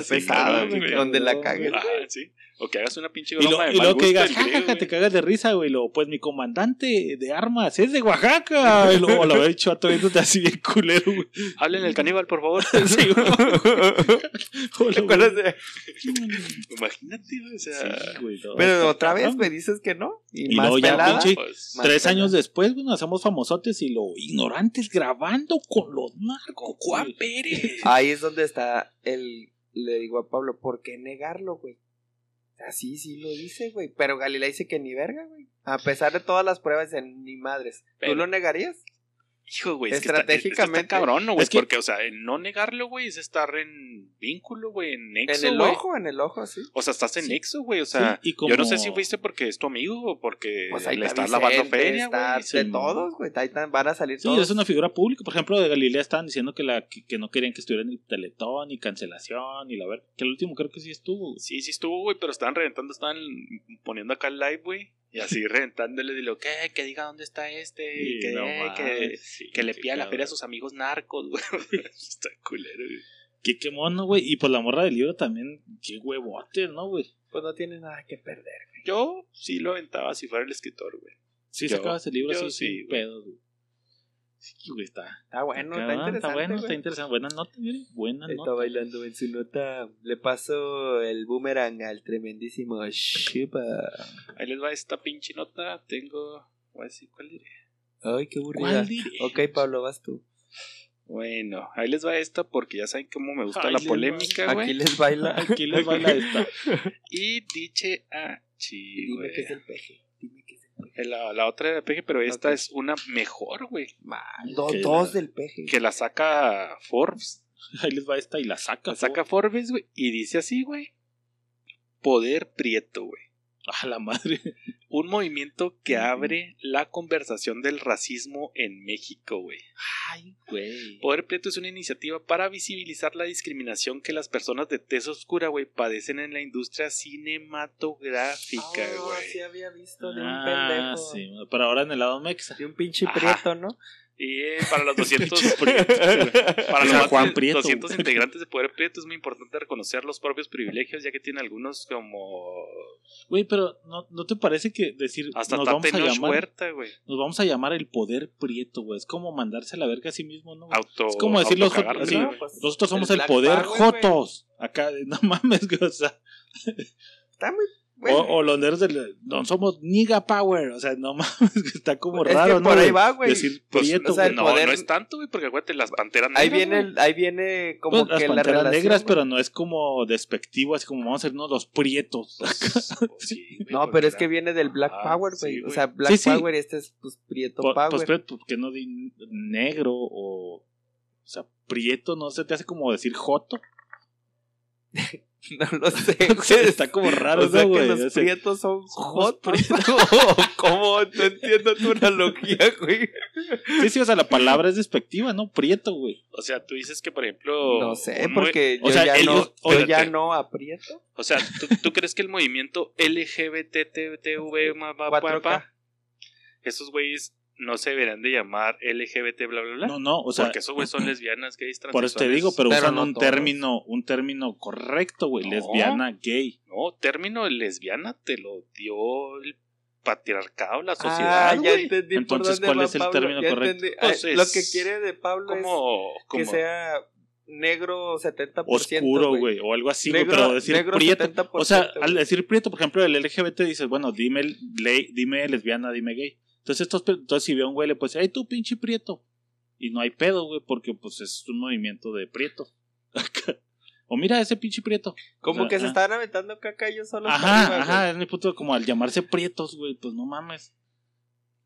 pesado, donde la cagues. Ajá, sí. O que hagas una pinche Y, broma lo, de y luego que digas, jajaja, te cagas de risa, güey. Luego, pues mi comandante de armas es de Oaxaca. Y luego lo había dicho a viéndote así bien culero, güey. Hablen el caníbal, por favor. Sí, güey. ¿Te acuerdas de-. Imagínate, güey, o sea. Sí, güey, no, Pero otra vez cabrón. me dices que no. Y, Y más luego ya, pelada. pinche- pues, Más Tres pelada. años después, güey, nos hacemos famosotes y lo ignorantes grabando con los narcos. Juan. Pérez. Ahí es donde está el. Le digo a Pablo, ¿por qué negarlo, güey? Así sí lo dice, güey. Pero Galilea dice que ni verga, güey. A pesar de todas las pruebas, en ni madres. ¿Tú lo negarías? Hijo, güey, es que está- Estratégicamente. está, cabrón, ¿no, güey? Es que- Porque, o sea, no negarlo, güey, es estar en vínculo, güey, en nexo, En el ojo, en el ojo, sí. O sea, estás en Sí. nexo, güey. O sea, Sí, y yo no sé como- si fuiste porque es tu amigo o porque Pues ahí le está estás lavando feria, está güey. sí, de todos, güey. Van a salir Sí, todos. es una figura pública. Por ejemplo, de Galilea estaban diciendo que, la, que, que no querían que estuviera en el teletón y cancelación y la ver. Que el último creo que sí estuvo. Sí, sí estuvo, güey, pero estaban reventando, estaban poniendo acá el live, güey. Y así reventándole, dilo, ¿qué? Que diga dónde está este. Y que, no que, sí, que le pida la feria a sus amigos narcos, güey. está culero, güey. Qué, qué mono, güey. Y pues la morra del libro también, qué huevote, ¿no, güey? Pues no tiene nada que perder. Yo sí lo aventaba si fuera el escritor, güey. Sí, Yo- sacabas el libro así, sí, sin güey. pedos, güey. Sí, güey, está. Está bueno, está, interesante. Está bueno, güey. está interesante. Buena nota, güey. Buena Está nota. bailando en su nota. Le paso el boomerang al tremendísimo Shiba. Ahí les va esta pinche nota. Tengo. Voy a decir cuál diré. Ay, qué aburrida. ¿Cuál diré? Ok, Pablo, vas tú. Bueno, ahí les va esta porque ya saben cómo me gusta Ahí la polémica, Aquí güey. les baila. Aquí les baila esta. Y diche a chi, Dime que es el peje. La, la otra era de peje, pero esta es una mejor, güey. Do- dos la- del peje. Que la saca Forbes. Ahí les va esta y la saca. La saca Forbes, güey. Y dice así, güey. Poder Prieto, güey. A la madre. Un movimiento que abre la conversación del racismo en México, güey. Ay, güey. Poder Prieto es una iniciativa para visibilizar la discriminación que las personas de tez oscura, güey, padecen en la industria cinematográfica, Ah, güey. sí había visto de un Ah, pendejo. sí. Pero ahora en el lado mexa. De un pinche Ajá. prieto, ¿no? Y eh, para los 200 Pinche Prieto. Para O los sea, Juan de Prieto, 200 güey. integrantes de Poder Prieto es muy importante reconocer los propios privilegios, ya que tiene algunos como Güey, pero ¿no, ¿no te parece que decir hasta nos vamos a llamar Huerta, güey. nos vamos a llamar el poder prieto, güey? Es como mandarse a la verga a sí mismo, ¿no? Auto, Es como decir los pues, Nosotros somos el poder jotos. Acá, no mames, güey, o sea, Está muy bueno. o, o los nerds del no somos nigga power, o sea, no mames, que está como Es que raro, ¿no? por ahí va, güey. Decir Pues, prieto, o sea, no, poder- no es tanto, güey, porque acuérdate, las panteras Ahí negras, viene, güey. el- ahí viene como Pues, las que la panteras relación. negras, güey. pero no es como despectivo, así como vamos a hacernos los prietos. Pues, sí, güey, No, pero es que viene del Black Ah, Power, sí, güey. o sea, Black Sí, sí. Power y este es pues Prieto Po- Power. Pues, pero, ¿por qué no di negro o. O sea, prieto, no se te hace como decir joto. no lo sé, O güey. está como raro, o sea ¿no, que güey? los O prietos son jotos. ¿Cómo? No entiendo tu analogía, güey. Sí, sí, o sea, la palabra es despectiva, ¿no? Prieto, güey. O sea, tú dices que, por ejemplo... No sé, porque o yo, sea, ya ellos- no, yo ya no aprieto. O sea, ¿tú, tú crees que el movimiento LGBTTV ma- ma- pa- 4K. pa- esos güeyes no se deberían de llamar LGBT bla bla bla? No, no, o sea, porque esos güeyes son lesbianas, gays, por eso te transexuales. digo, pero, Pero usan no un todos. término, un término correcto, güey. No. Lesbiana, gay. No, término lesbiana te lo dio el patriarcado, la sociedad, Ah, ya güey. entendí Entonces, por dónde ¿cuál va es el Pablo, término ya correcto? entendí. Pues Ah, es Lo que quiere de Pablo como, es como que sea negro 70%. Oscuro, güey, o algo así, güey, Negro- pero decir negro prieto. 70%, O sea, güey. al decir prieto, por ejemplo, el LGBT dices, bueno, dime, le- dime lesbiana, dime gay. Entonces, estos, entonces si ve a un güey, le puede decir, ay, tú pinche prieto. Y no hay pedo, güey, porque pues es un movimiento de prieto. o mira ese pinche prieto. Como que se estaban aventando caca ellos solos. Ajá, arriba, ajá, es mi punto, como al llamarse prietos, güey, pues no mames.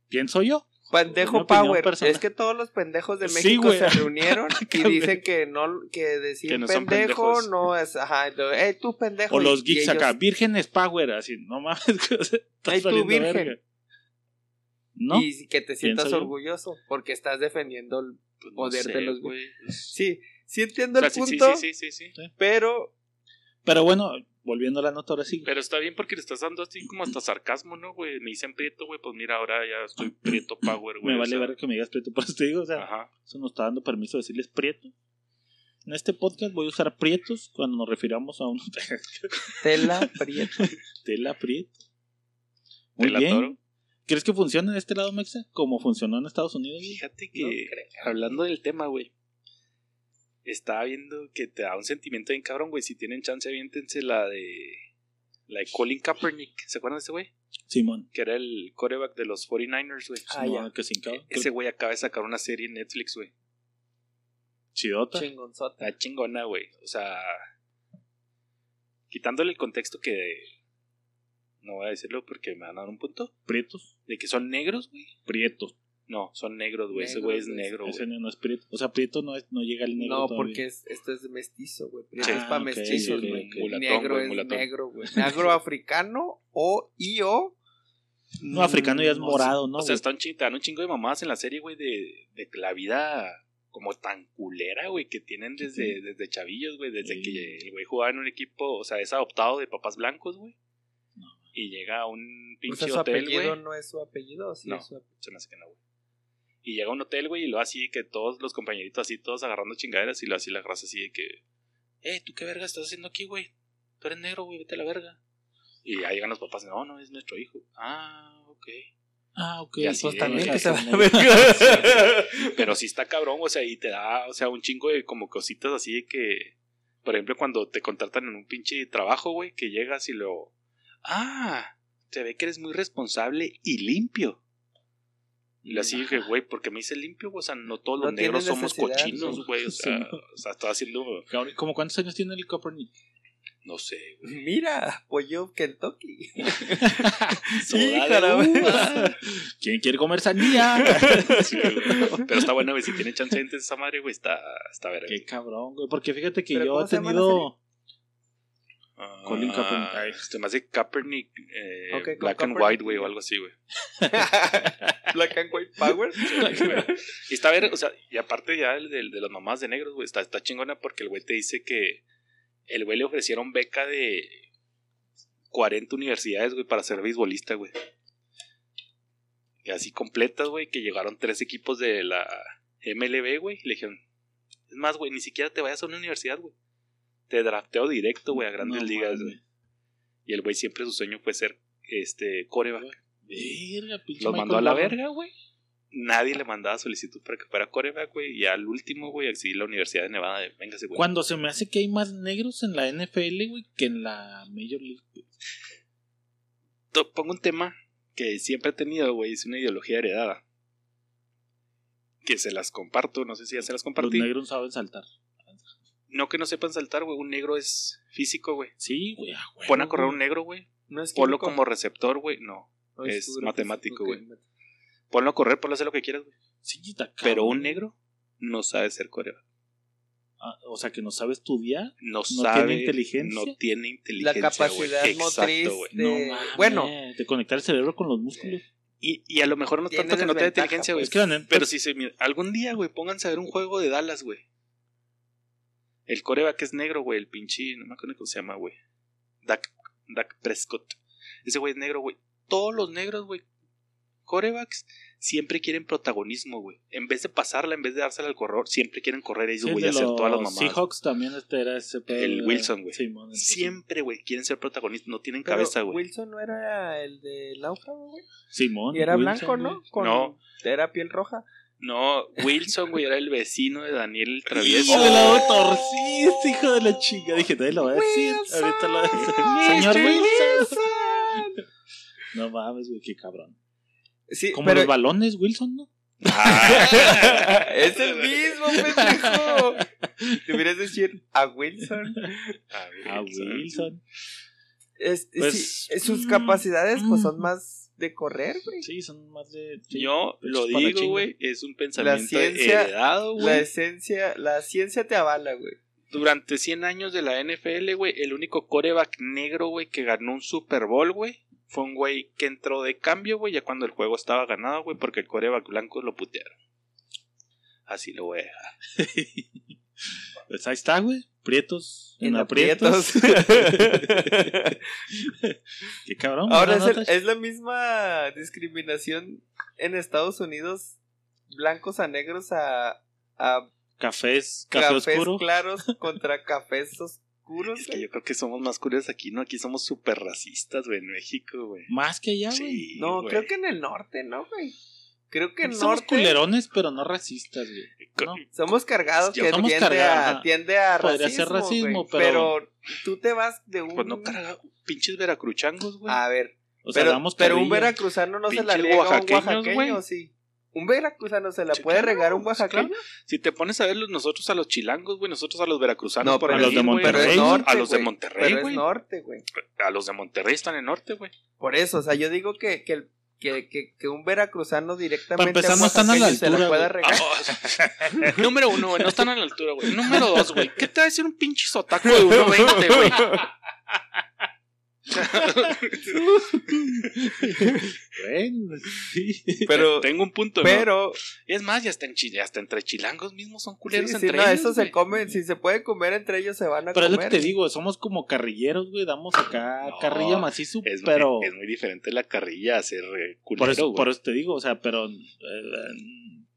Pienso yo. Pendejo Power. personal. Es que todos los pendejos de México se reunieron y dicen que no, que decir Que no son pendejo no es, ajá, eh, tú pendejo. O los geeks ellos, acá, vírgenes power, así, no mames. estás Ay, tú virgen. verga. ¿No? Y que te sientas yo. orgulloso porque estás defendiendo el... pues, poder de los- güey. pues, Sí, sí entiendo o sea, el sí, punto, sí, sí, sí, sí. pero Pero bueno, volviendo a la nota ahora sí. Pero está bien porque le estás dando así como hasta sarcasmo, ¿no, güey? Me dicen prieto, güey, pues mira, ahora ya estoy prieto power, güey. Me o vale sea, ver que me digas prieto, por eso te digo, o sea, Ajá. eso nos está dando permiso de decirles prieto. En este podcast voy a usar prietos cuando nos refiramos a un tela prieto. tela prieto. Muy Te la bien. toro. ¿Crees que funciona en este lado, Mexa? Como funcionó en Estados Unidos. güey? Fíjate que, No hablando del tema, güey, estaba viendo que te da un sentimiento bien cabrón, güey. Si tienen chance, aviéntense la de. La de Colin Kaepernick. ¿Se acuerdan de ese güey? Simón. Que era el coreback de los 49ers, güey. Ah, Simón, ya. que sin cabo. Ese güey acaba de sacar una serie en Netflix, güey. Chidota. Chingonzota. Está chingona, güey. O sea, quitándole el contexto que. No voy a decirlo porque me van a dar un punto. Prietos. De que son negros, güey. Prietos. No, son negros, güey. Ese güey es güey. negro, Ese güey. no es prieto. O sea, prieto no, es, no llega al negro. No, todavía. porque es, esto es mestizo, güey. Prieto Sí. es para Ah, mestizos, güey. ok. Mulatón, Negro es mulatón. negro, güey. Negro africano o y o. No, africano ya es morado, ¿no? o sea, están un, ching- te dan un chingo de mamadas en la serie, güey, de, de la vida como tan culera, güey, que tienen desde, desde chavillos, güey, desde Sí. que el güey jugaba en un equipo, o sea, es adoptado de papás blancos, güey. Y llega a un O pinche su hotel, apellido güey. no es su apellido, ¿o sí No. es su apellido. Se me hace que no, güey. Y llega a un hotel, güey, y lo así que todos los compañeritos así, todos agarrando chingaderas, y lo así la raza así de que, eh, ¿tú qué verga estás haciendo aquí, güey? Tú eres negro, güey, vete a la verga. Y ahí llegan los papás, no, no, es nuestro hijo. Ah, ok. Ah, ok. Y así Pues también que se va a negros. ver. Pero sí está cabrón, o sea, y te da, o sea, un chingo de como cositas así de que, por ejemplo, cuando te contratan en un pinche trabajo, güey, que llegas y lo, ah, se ve que eres muy responsable y limpio. Y lo así dije, güey, porque me hice limpio, o sea, no todos los No negros somos cochinos, ¿no? güey, o sea, Sí. o sea, estaba haciendo, Cabrón, ¿Cómo cuántos años tiene el Copernic? no sé, güey. Mira, pollo Kentucky. Güey. uva. ¿Quién quiere comer sandía? Sí. Pero está bueno, güey, si tiene chance de esa madre, güey, está, está verga. Qué cabrón, güey. Porque fíjate que ¿Pero yo he tenido. Ah, Colin Kaepernick. Ay. Se me hace Kaepernick, eh, Black and White, güey, o algo así, güey. Black and White Power. Y está ver, o sea, y aparte ya el de, de las mamás de negros, güey, está, está chingona porque el güey te dice que el güey le ofrecieron beca de 40 universidades, güey, para ser beisbolista, güey. Y así completas, güey, que llegaron tres equipos de la MLB, güey, y le dijeron, es más, güey, ni siquiera te vayas a una universidad, güey. Te drafteo directo, güey, a grandes No ligas, güey. Y el güey siempre su sueño fue ser, este, coreback. Verga, pinche Los mandó a la verga, güey. Nadie le mandaba solicitud para que fuera coreback, güey. Y al último, güey, así la Universidad de Nevada, de, véngase, güey. Cuando se me hace que hay más negros en la NFL, güey, que en la Major League. Pongo un tema que siempre he tenido, güey, es una ideología heredada. Que se las comparto, no sé si ya se las Los compartí. negros saben saltar. No que no sepan saltar, güey. Un negro es físico, güey. Sí, güey. ah, güey, Pon a correr güey. un negro, güey. No es Ponlo como receptor, güey. No. No, es matemático, güey. Ok. Ponlo a correr, ponlo a hacer lo que quieras, güey. Sí, está Pero un negro no sabe ser coreback. Ah, o sea, que no sabe estudiar. No, tiene sabe. inteligencia? No tiene inteligencia. La capacidad güey. motriz Exacto, güey. de- No mames, bueno. De conectar el cerebro con los músculos. Y, y a lo mejor no Tiene tanto que no tenga inteligencia, güey. pues. Es que la neta- Pero si se mira, algún día, güey, pónganse a ver un juego de Dallas, güey. El coreback es negro, güey, el pinche, no me acuerdo cómo se llama, güey. Dak, Dak Prescott. Ese güey es negro, güey. Todos los negros, güey, corebacks, siempre quieren protagonismo, güey. En vez de pasarla, en vez de dársela al corredor, siempre quieren correr ellos, Sí, el güey, y de hacer todas las los mamadas. Seahawks también este era ese pedo, El Wilson, güey. Siempre, güey, quieren ser protagonistas, no tienen Pero cabeza, güey. Wilson no era el de náufrago, güey. Simón. Y era Wilson, blanco, ¿no? Con- No. Era piel roja. No, Wilson, güey, era el vecino de Daniel el Hijo Travieso. de la torcí, este hijo de la chica. Dije, nadie lo va a decir. Wilson. Ahorita lo va a decir. Señor Wilson. No mames, güey, qué cabrón. Sí, Como pero los balones, Wilson, ¿no? Ah. es el mismo, pendejo. Deberías decir a Wilson. Ah, Wilson. Es- Pues, sí, sus mm, capacidades pues son mm. más de correr, güey. Sí, son más de. sí. Yo lo digo, güey, es un pensamiento ciencia- heredado, La güey. esencia, la ciencia te avala, güey. Durante 100 años de la NFL, güey, el único coreback negro, güey, que ganó un Super Bowl, güey, fue un güey que entró de cambio, güey, ya cuando el juego estaba ganado, güey, porque el coreback blanco lo putearon. Así lo voy a dejar. Pues ahí está, güey. Prietos. En, En aprietos. aprietos. qué cabrón. Ahora es, la misma discriminación en Estados Unidos, blancos a negros a, a Cafés, café cafés oscuro. claros contra cafés oscuros. Es que yo creo que somos más curiosos aquí, ¿no? Aquí somos súper racistas, güey, en México, güey. Más que allá, güey. Sí, No, creo que en el norte, ¿no, güey? Creo que Somos norte culerones, pero no racistas, güey. ¿no? somos cargados Yo- que somos tiende, cargados, a, tiende a Podría racismo, ser racismo, güey. pero- tú te vas de un... Pues no carga pinches veracruchangos, güey. A ver, O sea, pero, damos pero un veracruzano no se la riega a un oaxaqueños, oaxaqueño, güey. sí. ¿Un veracruzano se la puede regar un sí, oaxaqueño? claro. Si te pones a ver los- nosotros a los chilangos, güey, nosotros a los veracruzanos No, por pero a los de Monterrey, Pero norte, a los de. Monterrey, Pero güey. A los de Monterrey están en norte, güey. Por eso, o sea, yo digo que, que el, que, que, que un veracruzano directamente no están a la oaxaqueño se altura, pueda regar. Ah, Número uno, güey, no están a la altura, güey. Número dos, güey. ¿Qué te va a decir un pinche sotaco de 1.20, güey? Bueno, sí. Pero, Tengo un punto, ¿no? pero, Es más, ya en Chile, hasta entre chilangos mismos son culeros sí, entre no, ellos. eso se güey. come, si se puede comer entre ellos se van a Pero es comer. lo que te digo, somos como carrilleros, güey. Damos acá No, carrilla macizo, Es, pero. muy, es muy diferente la carrilla a ser eh, culero, Por eso, güey. por eso te digo, o sea, pero eh,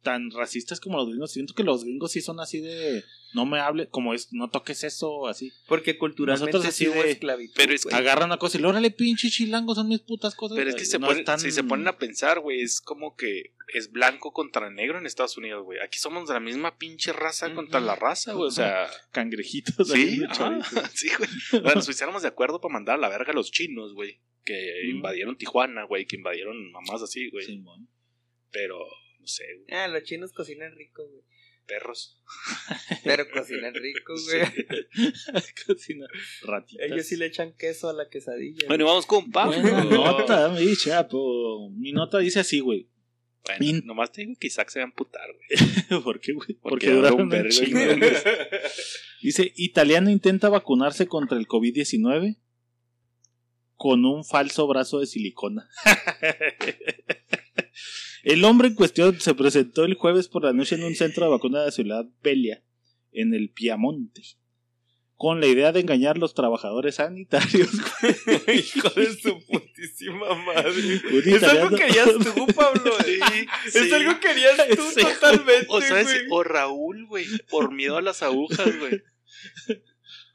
tan racistas como los gringos. Siento que los gringos sí son así de no me hable, como es, no toques eso, así. Porque culturalmente Nosotros así sí de- esclavitud. Pero es que-. Agarran una cosa y órale, pinche chilango, son mis putas cosas. Pero es que se No ponen- si se ponen a pensar, güey, es como que es blanco contra negro en Estados Unidos, güey. Aquí somos de la misma pinche raza contra la raza, güey. O sea, cangrejitos. sí, sí, güey. Bueno, nos pusiéramos de acuerdo para mandar a la verga a los chinos, güey. Que invadieron Tijuana, güey. Que invadieron mamás así, güey. Simón. Pero, no sé, güey, Ah, los chinos cocinan rico, güey. perros. Pero cocinan rico, güey. Cocina ratitas. Ellos sí le echan queso a la quesadilla. Bueno, vamos con Pablo. Buena nota, mi chapo. Mi nota dice así, güey. Bueno, In- nomás te digo que Isaac se va a amputar, güey. ¿Por qué, güey? Porque Porque dura duraron un vergo y Dice, italiano intenta vacunarse contra el COVID-19 con un falso brazo de silicona. El hombre en cuestión se presentó el jueves por la noche en un centro de vacuna de la ciudad Belia, en el Piamonte, con la idea de engañar a los trabajadores sanitarios. Hijo de su putísima madre. Un Es algo que harías tú, Pablo. Es algo que harías tú Sí, totalmente, O sea, güey. o Raúl, güey, por miedo a las agujas, güey.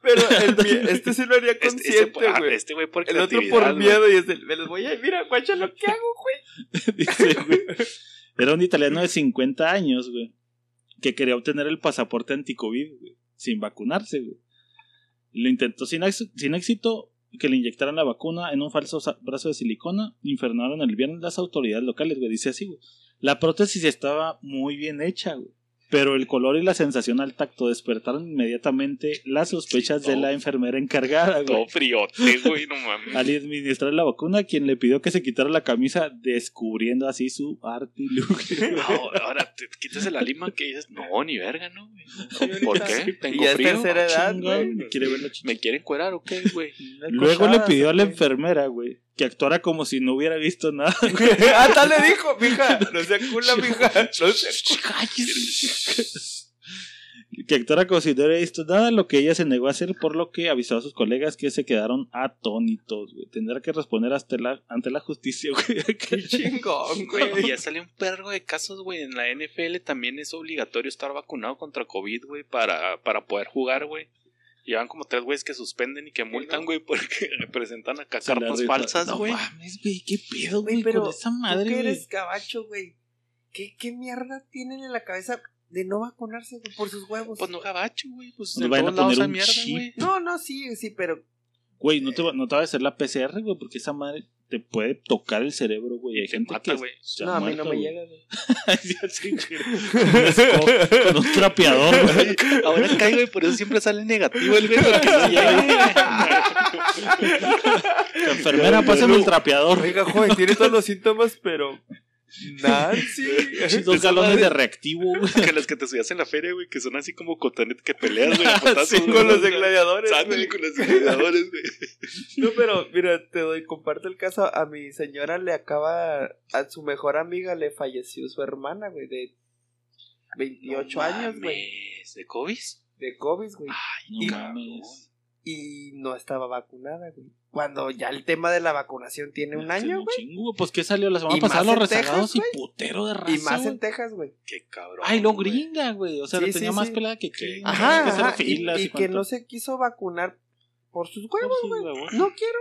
Pero el este sí lo haría Este, este, consciente, ah, güey. este güey por el otro por miedo y es el, me los voy a... Mira, guacha lo que hago, güey. Dice, güey, Era un italiano de 50 años, güey, que quería obtener el pasaporte anticovid, güey, sin vacunarse, güey. Lo intentó sin, éxito que le inyectaran la vacuna en un falso brazo de silicona. Infernaron el viernes las autoridades locales, güey. Dice así, güey. La prótesis estaba muy bien hecha, güey. Pero el color y la sensación al tacto despertaron inmediatamente las sospechas Sí, de la enfermera encargada, güey. Todo friote, güey, no mames. Al administrar la vacuna, quien le pidió que se quitara la camisa, descubriendo así su artilugio. No, ahora te quitas la lima que dices, no, ni verga, ¿no, güey? ¿Por qué? Y Tengo ya es frío. tercera edad, güey. quiere ver. ¿Me quieren cuerar o qué, güey? Luego le pidió a la enfermera, güey, que actuara como si no hubiera visto nada. ah, tal le dijo, mija. No se cula, mija. No se que actuara como si no hubiera visto nada, lo que ella se negó a hacer, por lo que avisó a sus colegas que se quedaron atónitos, güey. Tendrá que responder hasta la, ante la justicia, güey. Qué chingón, Güey, güey. ya salió un perro de casos, güey. En la NFL también es obligatorio estar vacunado contra COVID, güey, para, para poder jugar, güey. Llevan como tres güeyes que suspenden y que multan, güey, porque representan acá cartas falsas, No güey. mames, güey, qué pedo, Güey, con esa Tú madre, güey. eres gabacho, güey. ¿Qué, ¿Qué mierda tienen en la cabeza de no vacunarse güey, por sus huevos? Pues no gabacho, güey. Pues Nos en van a todos lados poner un mierda, chip. güey. No, no, sí, sí, pero Güey, no te, va, no te va a hacer la PCR, güey, porque esa madre te puede tocar el cerebro, güey. Hay Te gente mata, que se no, a mí no me güey. llega, güey. Con un trapeador, güey. Ahora cae, güey, por eso siempre sale negativo el güey. La enfermera, pásame el trapeador. Oiga, joven, tiene todos los síntomas, pero. Nancy. Dos galones de reactivo, güey. que las que te subías en la feria, güey, que son así como cotonet que peleas, güey. Sí, con los de gladiadores. Con los de gladiadores, güey. No, pero mira, te doy, comparto el caso. A mi señora le acaba, a su mejor amiga le falleció su hermana, güey, de 28 No años, güey, ¿De COVID? de COVID, güey. Ay, No Y- mames. Y no estaba vacunada, güey. Cuando ya el tema de la vacunación tiene un año, güey. Chingo, güey. Pues, ¿qué salió? La semana pasada los rezagados Texas, y putero de raza, Y más en Texas, güey. Qué cabrón. Ay, lo gringa, güey. O sea, Sí, lo tenía sí, más sí. pelada que. Ajá, Que ajá. Y, filas y y que no se quiso vacunar por sus huevos, güey. No quiero,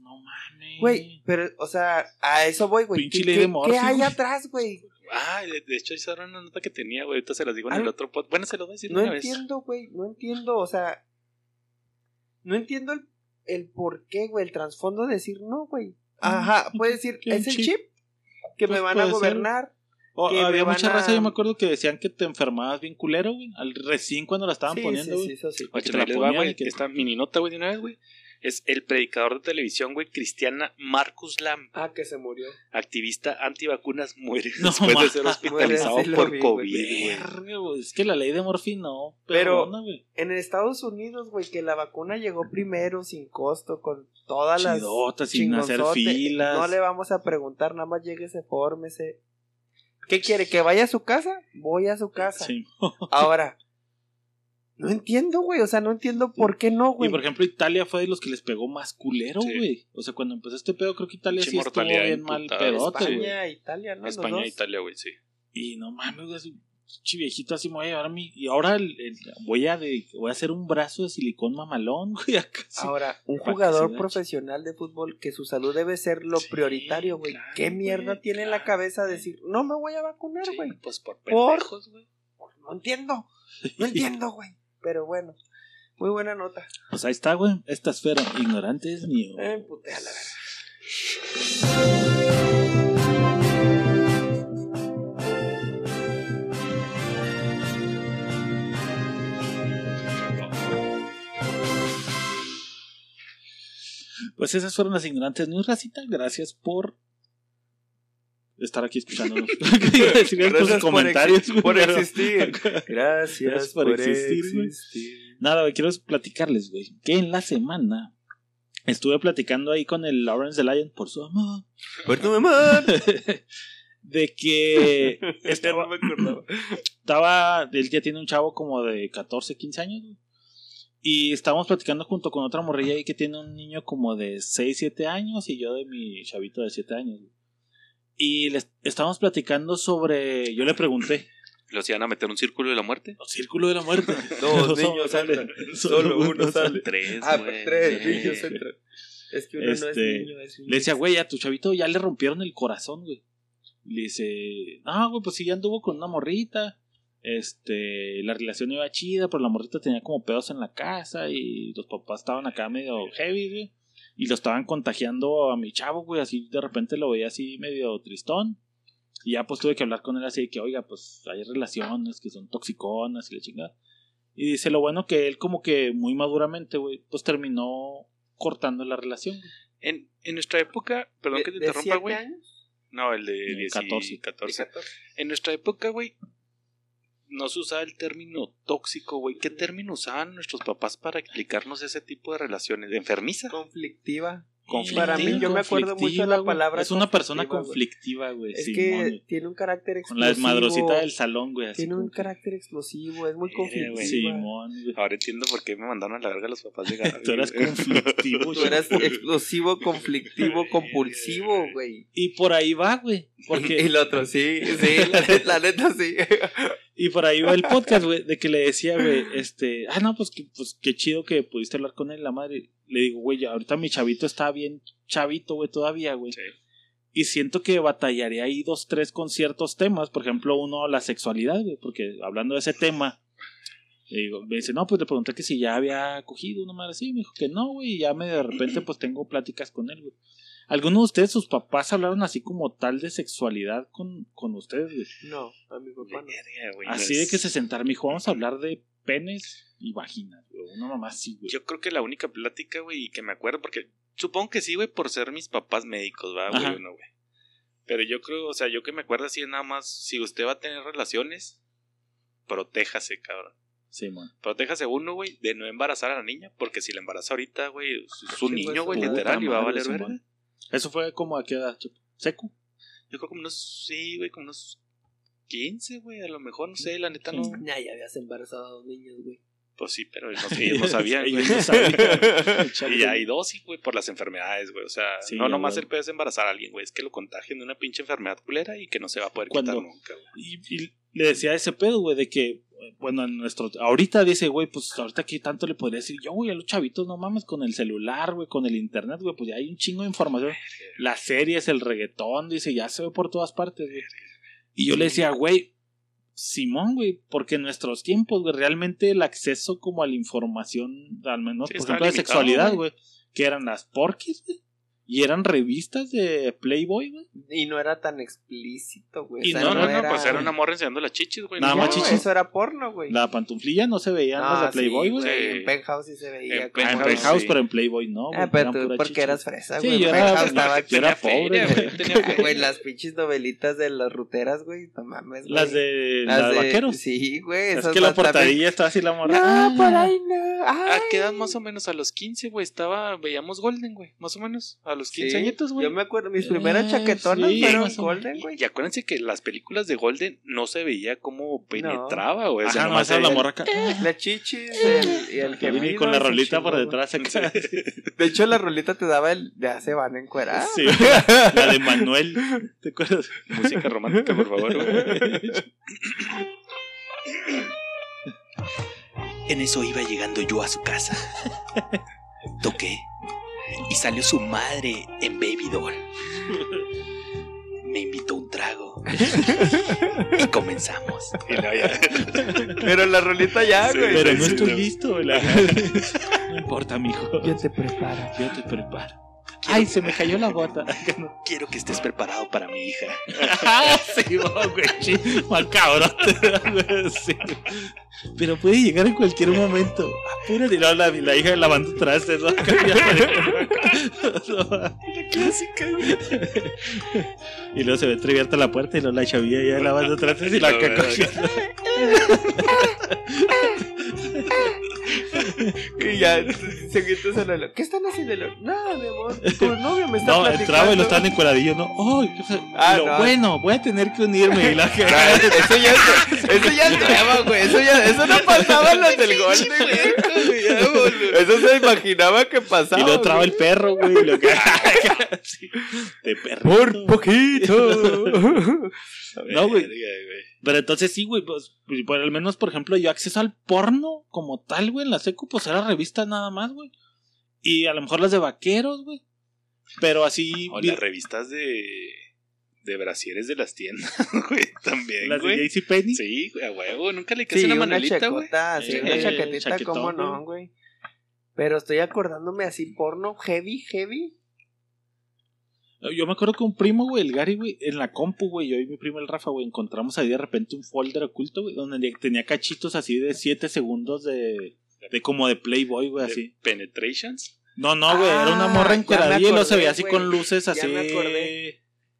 No mames. güey. Pero, o sea, a eso voy, güey. Pinche ¿Qué, ley qué- de Murphy, qué hay atrás, güey? Ah, de, de hecho, esa era una nota que tenía, güey. Ahorita se las digo en el otro pod. Bueno, se los voy a decir No una vez. entiendo, güey. No entiendo, o sea. No entiendo el, el por qué, güey. El trasfondo de decir no, güey. Ajá, puede decir, ¿Qué es el chip? que Pues me van a gobernar. O- que me había van mucha a- raza, yo me acuerdo que decían que te enfermabas bien culero, güey. Al recién cuando la estaban Sí, poniendo, güey. sí, eso sí. Para que Oye, te la va, ponían güey. que- Esta mini nota, güey, de una vez, güey. Es el predicador de televisión, güey, cristiana Marcus Lam, Ah, que se murió. activista antivacunas, muere No, después ma. de ser hospitalizado Muere, sí lo por vi, COVID, güey. Es que la ley de Morphy no. Pero-. En Estados Unidos, güey, que la vacuna llegó primero, sin costo, con todas las. Sin hacer filas. No le vamos a preguntar, nada más lléguese, fórmese. ¿Qué quiere? ¿Que vaya a su casa? Voy a su casa. Sí. Ahora, no entiendo, güey. O sea, no entiendo por qué no, Y güey. por ejemplo, Italia fue de los que les pegó más culero, Sí. güey. O sea, cuando empezó este pedo, creo que Italia sí estuvo bien mal pedote, güey. España, Italia, ¿no? Los España e dos. Italia, güey, sí. Y no mames, güey. ese pinche viejito así me voy a llevar a mí. Y ahora el- el- voy, a de- voy a hacer un brazo de silicón mamalón, güey. Acá sí. Ahora, un jugador profesional de fútbol que su salud debe ser lo Sí, prioritario, güey. claro, ¿Qué mierda güey, tiene en la cabeza güey. decir, no me voy a vacunar, Sí, güey? pues por ¿Por? pendejos, güey. No entiendo, no entiendo, güey. Pero bueno, muy buena nota. Pues ahí está, güey. Esta esfera ignorante es mío. Eh, putea la. Pues esas fueron las ignorantes news, racita. Gracias por estar aquí escuchándonos. Sus Gracias por comentarios. por existir. Gracias, Gracias por existir, existir. Nada, quiero platicarles, güey, que en la semana estuve platicando ahí con el Lawrence the Lion por su amor. Por tu mamá. de que Este no me acordaba. estaba, él ya tiene un chavo como de 14, 15 años. Y estábamos platicando junto con otra morrilla ahí que tiene un niño como de 6, 7 años y yo de mi chavito de 7 años. güey. Y les estábamos platicando sobre, yo le pregunté, ¿Los iban a meter en un círculo de la muerte? "¿El círculo de la muerte. Dos niños entran, solo uno sale. Tres, Ah, güey. tres niños entran. Es que uno no Este, es niño, es niño. Le decía, güey, a tu chavito ya le rompieron el corazón, güey. Le dice, no, güey, pues sí, ya anduvo con una morrita. Este, la relación iba chida, pero la morrita tenía como pedos en la casa y los papás estaban acá medio heavy, güey. Y lo estaban contagiando a mi chavo, güey, así de repente lo veía así medio tristón. Y ya pues tuve que hablar con él así de que, oiga, pues hay relaciones que son toxiconas y la chingada. Y dice, lo bueno que él como que muy maduramente, güey, pues terminó cortando la relación, güey. En, en nuestra época, perdón que te ¿De- de interrumpa, güey. años? No, el de De 10 14. y 14. De 14. En nuestra época, güey, no se usaba el término tóxico, güey. ¿Qué término usaban nuestros papás para explicarnos ese tipo de relaciones? ¿De enfermiza? Conflictiva. Conflictiva, Para mí, yo me acuerdo mucho de la palabra Es una persona conflictiva, güey. Es que tiene un carácter Con explosivo. la desmadrosita del salón, güey. así Tiene como un carácter explosivo, es muy güey. conflictiva. Simón, güey. Ahora entiendo por qué me mandaron a la verga los papás de Gaby. Tú eras conflictivo, Tú eras explosivo, conflictivo, compulsivo, güey. Y por ahí va, güey. Y Porque, el otro, sí, sí, la neta sí. Y por ahí va el podcast, güey, de que le decía, güey, este, ah, no, pues, que, pues qué chido que pudiste hablar con él, la madre. Le digo, güey, ahorita mi chavito está bien chavito, güey, todavía, güey. Sí. Y siento que batallaría ahí dos, tres con ciertos temas. Por ejemplo, uno, la sexualidad, güey, porque hablando de ese tema, le digo, me dice, no, pues le pregunté que si ya había cogido una madre así. Me dijo que no, güey, y ya me de repente, pues tengo pláticas con él, güey. ¿Alguno de ustedes, sus papás, hablaron así como tal de sexualidad con, con ustedes, güey? No, a mi papá no. Verga, güey, no Así es- de que se sentaron, me dijo, vamos a hablar de penes y vaginas, güey. Una mamá así, güey. Yo creo que la única plática, güey, y que me acuerdo, porque supongo que sí, güey, por ser mis papás médicos, va, Ajá. güey, uno, güey. Pero yo creo, o sea, yo que me acuerdo así es nada más, si usted va a tener relaciones, protéjase, cabrón. Sí, man. Protéjase uno, güey, de no embarazar a la niña, porque si la embaraza ahorita, güey, es es un Sí, niño, güey, pues, literal, y va a madre, valer verga. Eso fue como a qué edad? ¿Seco? Yo creo como unos, sí, güey, como unos 15, güey, a lo mejor, no sé, la neta no. Ya, ya habías embarazado a dos niños, güey. Pues sí, pero no ellos no sabían, güey. Ellos no sabían. Y hay dosis, güey, por las enfermedades, güey. O sea, Sí, no nomás el pedo es embarazar a alguien, güey. Es que lo contagien de una pinche enfermedad culera y que no se va a poder Cuando- quitar nunca, güey. Y, y le decía ese pedo, güey, de que, bueno, en nuestro. Ahorita dice, güey, pues ahorita aquí tanto le podría decir yo, güey, a los chavitos, no mames, con el celular, güey, con el internet, güey, pues ya hay un chingo de información. Las series, el reggaetón, dice, ya se ve por todas partes, güey. Y yo le decía, güey, Simón, güey, porque en nuestros tiempos, güey, realmente el acceso como a la información, al menos, Sí, por ejemplo, de sexualidad, güey. güey, que eran las porquis, güey. Y eran revistas de Playboy, güey. Y no era tan explícito, güey. Y O sea, No, no, no, era- pues era una morra enseñando las chichis, güey. Nada Ya, más chichis. Eso era porno, güey. La pantuflilla no se veía en No, las de sí, Playboy, güey. Sí. En Penthouse sí se veía. En como- Ah, en Penthouse, Penthouse, sí. pero en Playboy no, güey. Ah, pero tú porque chichis. eras fresa, Sí, güey. yo En era- Penthouse estaba yo era pobre, güey, las pinches novelitas de las ruteras, güey. No mames, güey. Las de, Las la de vaqueros. Sí, güey. es que la portadilla estaba así la morra. No, Ah. por ahí no. ¿A Ay. qué edad más o menos? A los 15, güey. Estaba, veíamos Golden, güey. Más o menos. A los 15 Sí, añitos, güey. Yo me acuerdo, mis primeras Eh, chaquetonas sí, fueron. Golden, güey. Y acuérdense que las películas de Golden no se veía cómo penetraba, güey. O sea, Ajá, nomás era la se veía- morra acá. La chichis el, y el Que gemido, con la rolita por detrás acá. De hecho, la rolita te daba el. Ya se van a encuerar. Sí, la de Manuel. ¿Te acuerdas? Música romántica, por favor, güey. En eso iba llegando yo a su casa. Toqué y salió su madre en Baby Doll. Me invitó un trago y comenzamos. Y luego ya- Pero la rolita ya, Sí, güey. Pero no estoy listo. la- No importa, mijo. Yo te preparo. Yo te preparo. Ay, se me cayó la bota. Quiero que estés preparado para mi hija. Ah, sí, güey, mal cabrón. Sí. Pero puede llegar en cualquier momento. Apúrate. Y luego la, la hija lavando trastes. ¿no? y luego se ve entreabierta la puerta y luego la chavilla ya lavando trastes y la No, caca. Y ya, se ese Lolo. ¿Qué están haciendo? No, mi amor. Tu novio me está No, platicando. entraba y lo estaban encuadradillo, ¿no? Ay, ¿qué pasa? Ah, no. Bueno, voy a tener que unirme. Y la Ah, Eso ya es, eso ya es nuevo, güey. Eso, ya, eso no pasaba en los del güey. Eso se imaginaba que pasaba. Y lo traba el perro, güey. Lo que... Sí, de perro. Por poquito. No, güey. Pero entonces sí, güey, pues, pues, por al menos, por ejemplo, yo acceso al porno como tal, güey, en la secu, pues era revistas nada más, güey. Y a lo mejor las de vaqueros, güey. Pero así... O vi- las revistas de. de brasieres de las tiendas, güey. También, las de güey. JCPenney. Sí, güey, a huevo. Nunca le quedé Sí, una una manuelita, güey. sí, Eh, una chaquetita, chaquetón, ¿cómo no, güey? Pero estoy acordándome así, porno heavy, heavy. Yo me acuerdo que un primo, güey, el Gary, güey, en la compu, güey, yo y mi primo el Rafa, güey, encontramos ahí de repente un folder oculto, güey, donde tenía cachitos así de 7 segundos de, de como de Playboy, güey, De así. Penetrations. No, no, güey, era una Ah, morra encuadradilla y lo se veía así con luces Ya así.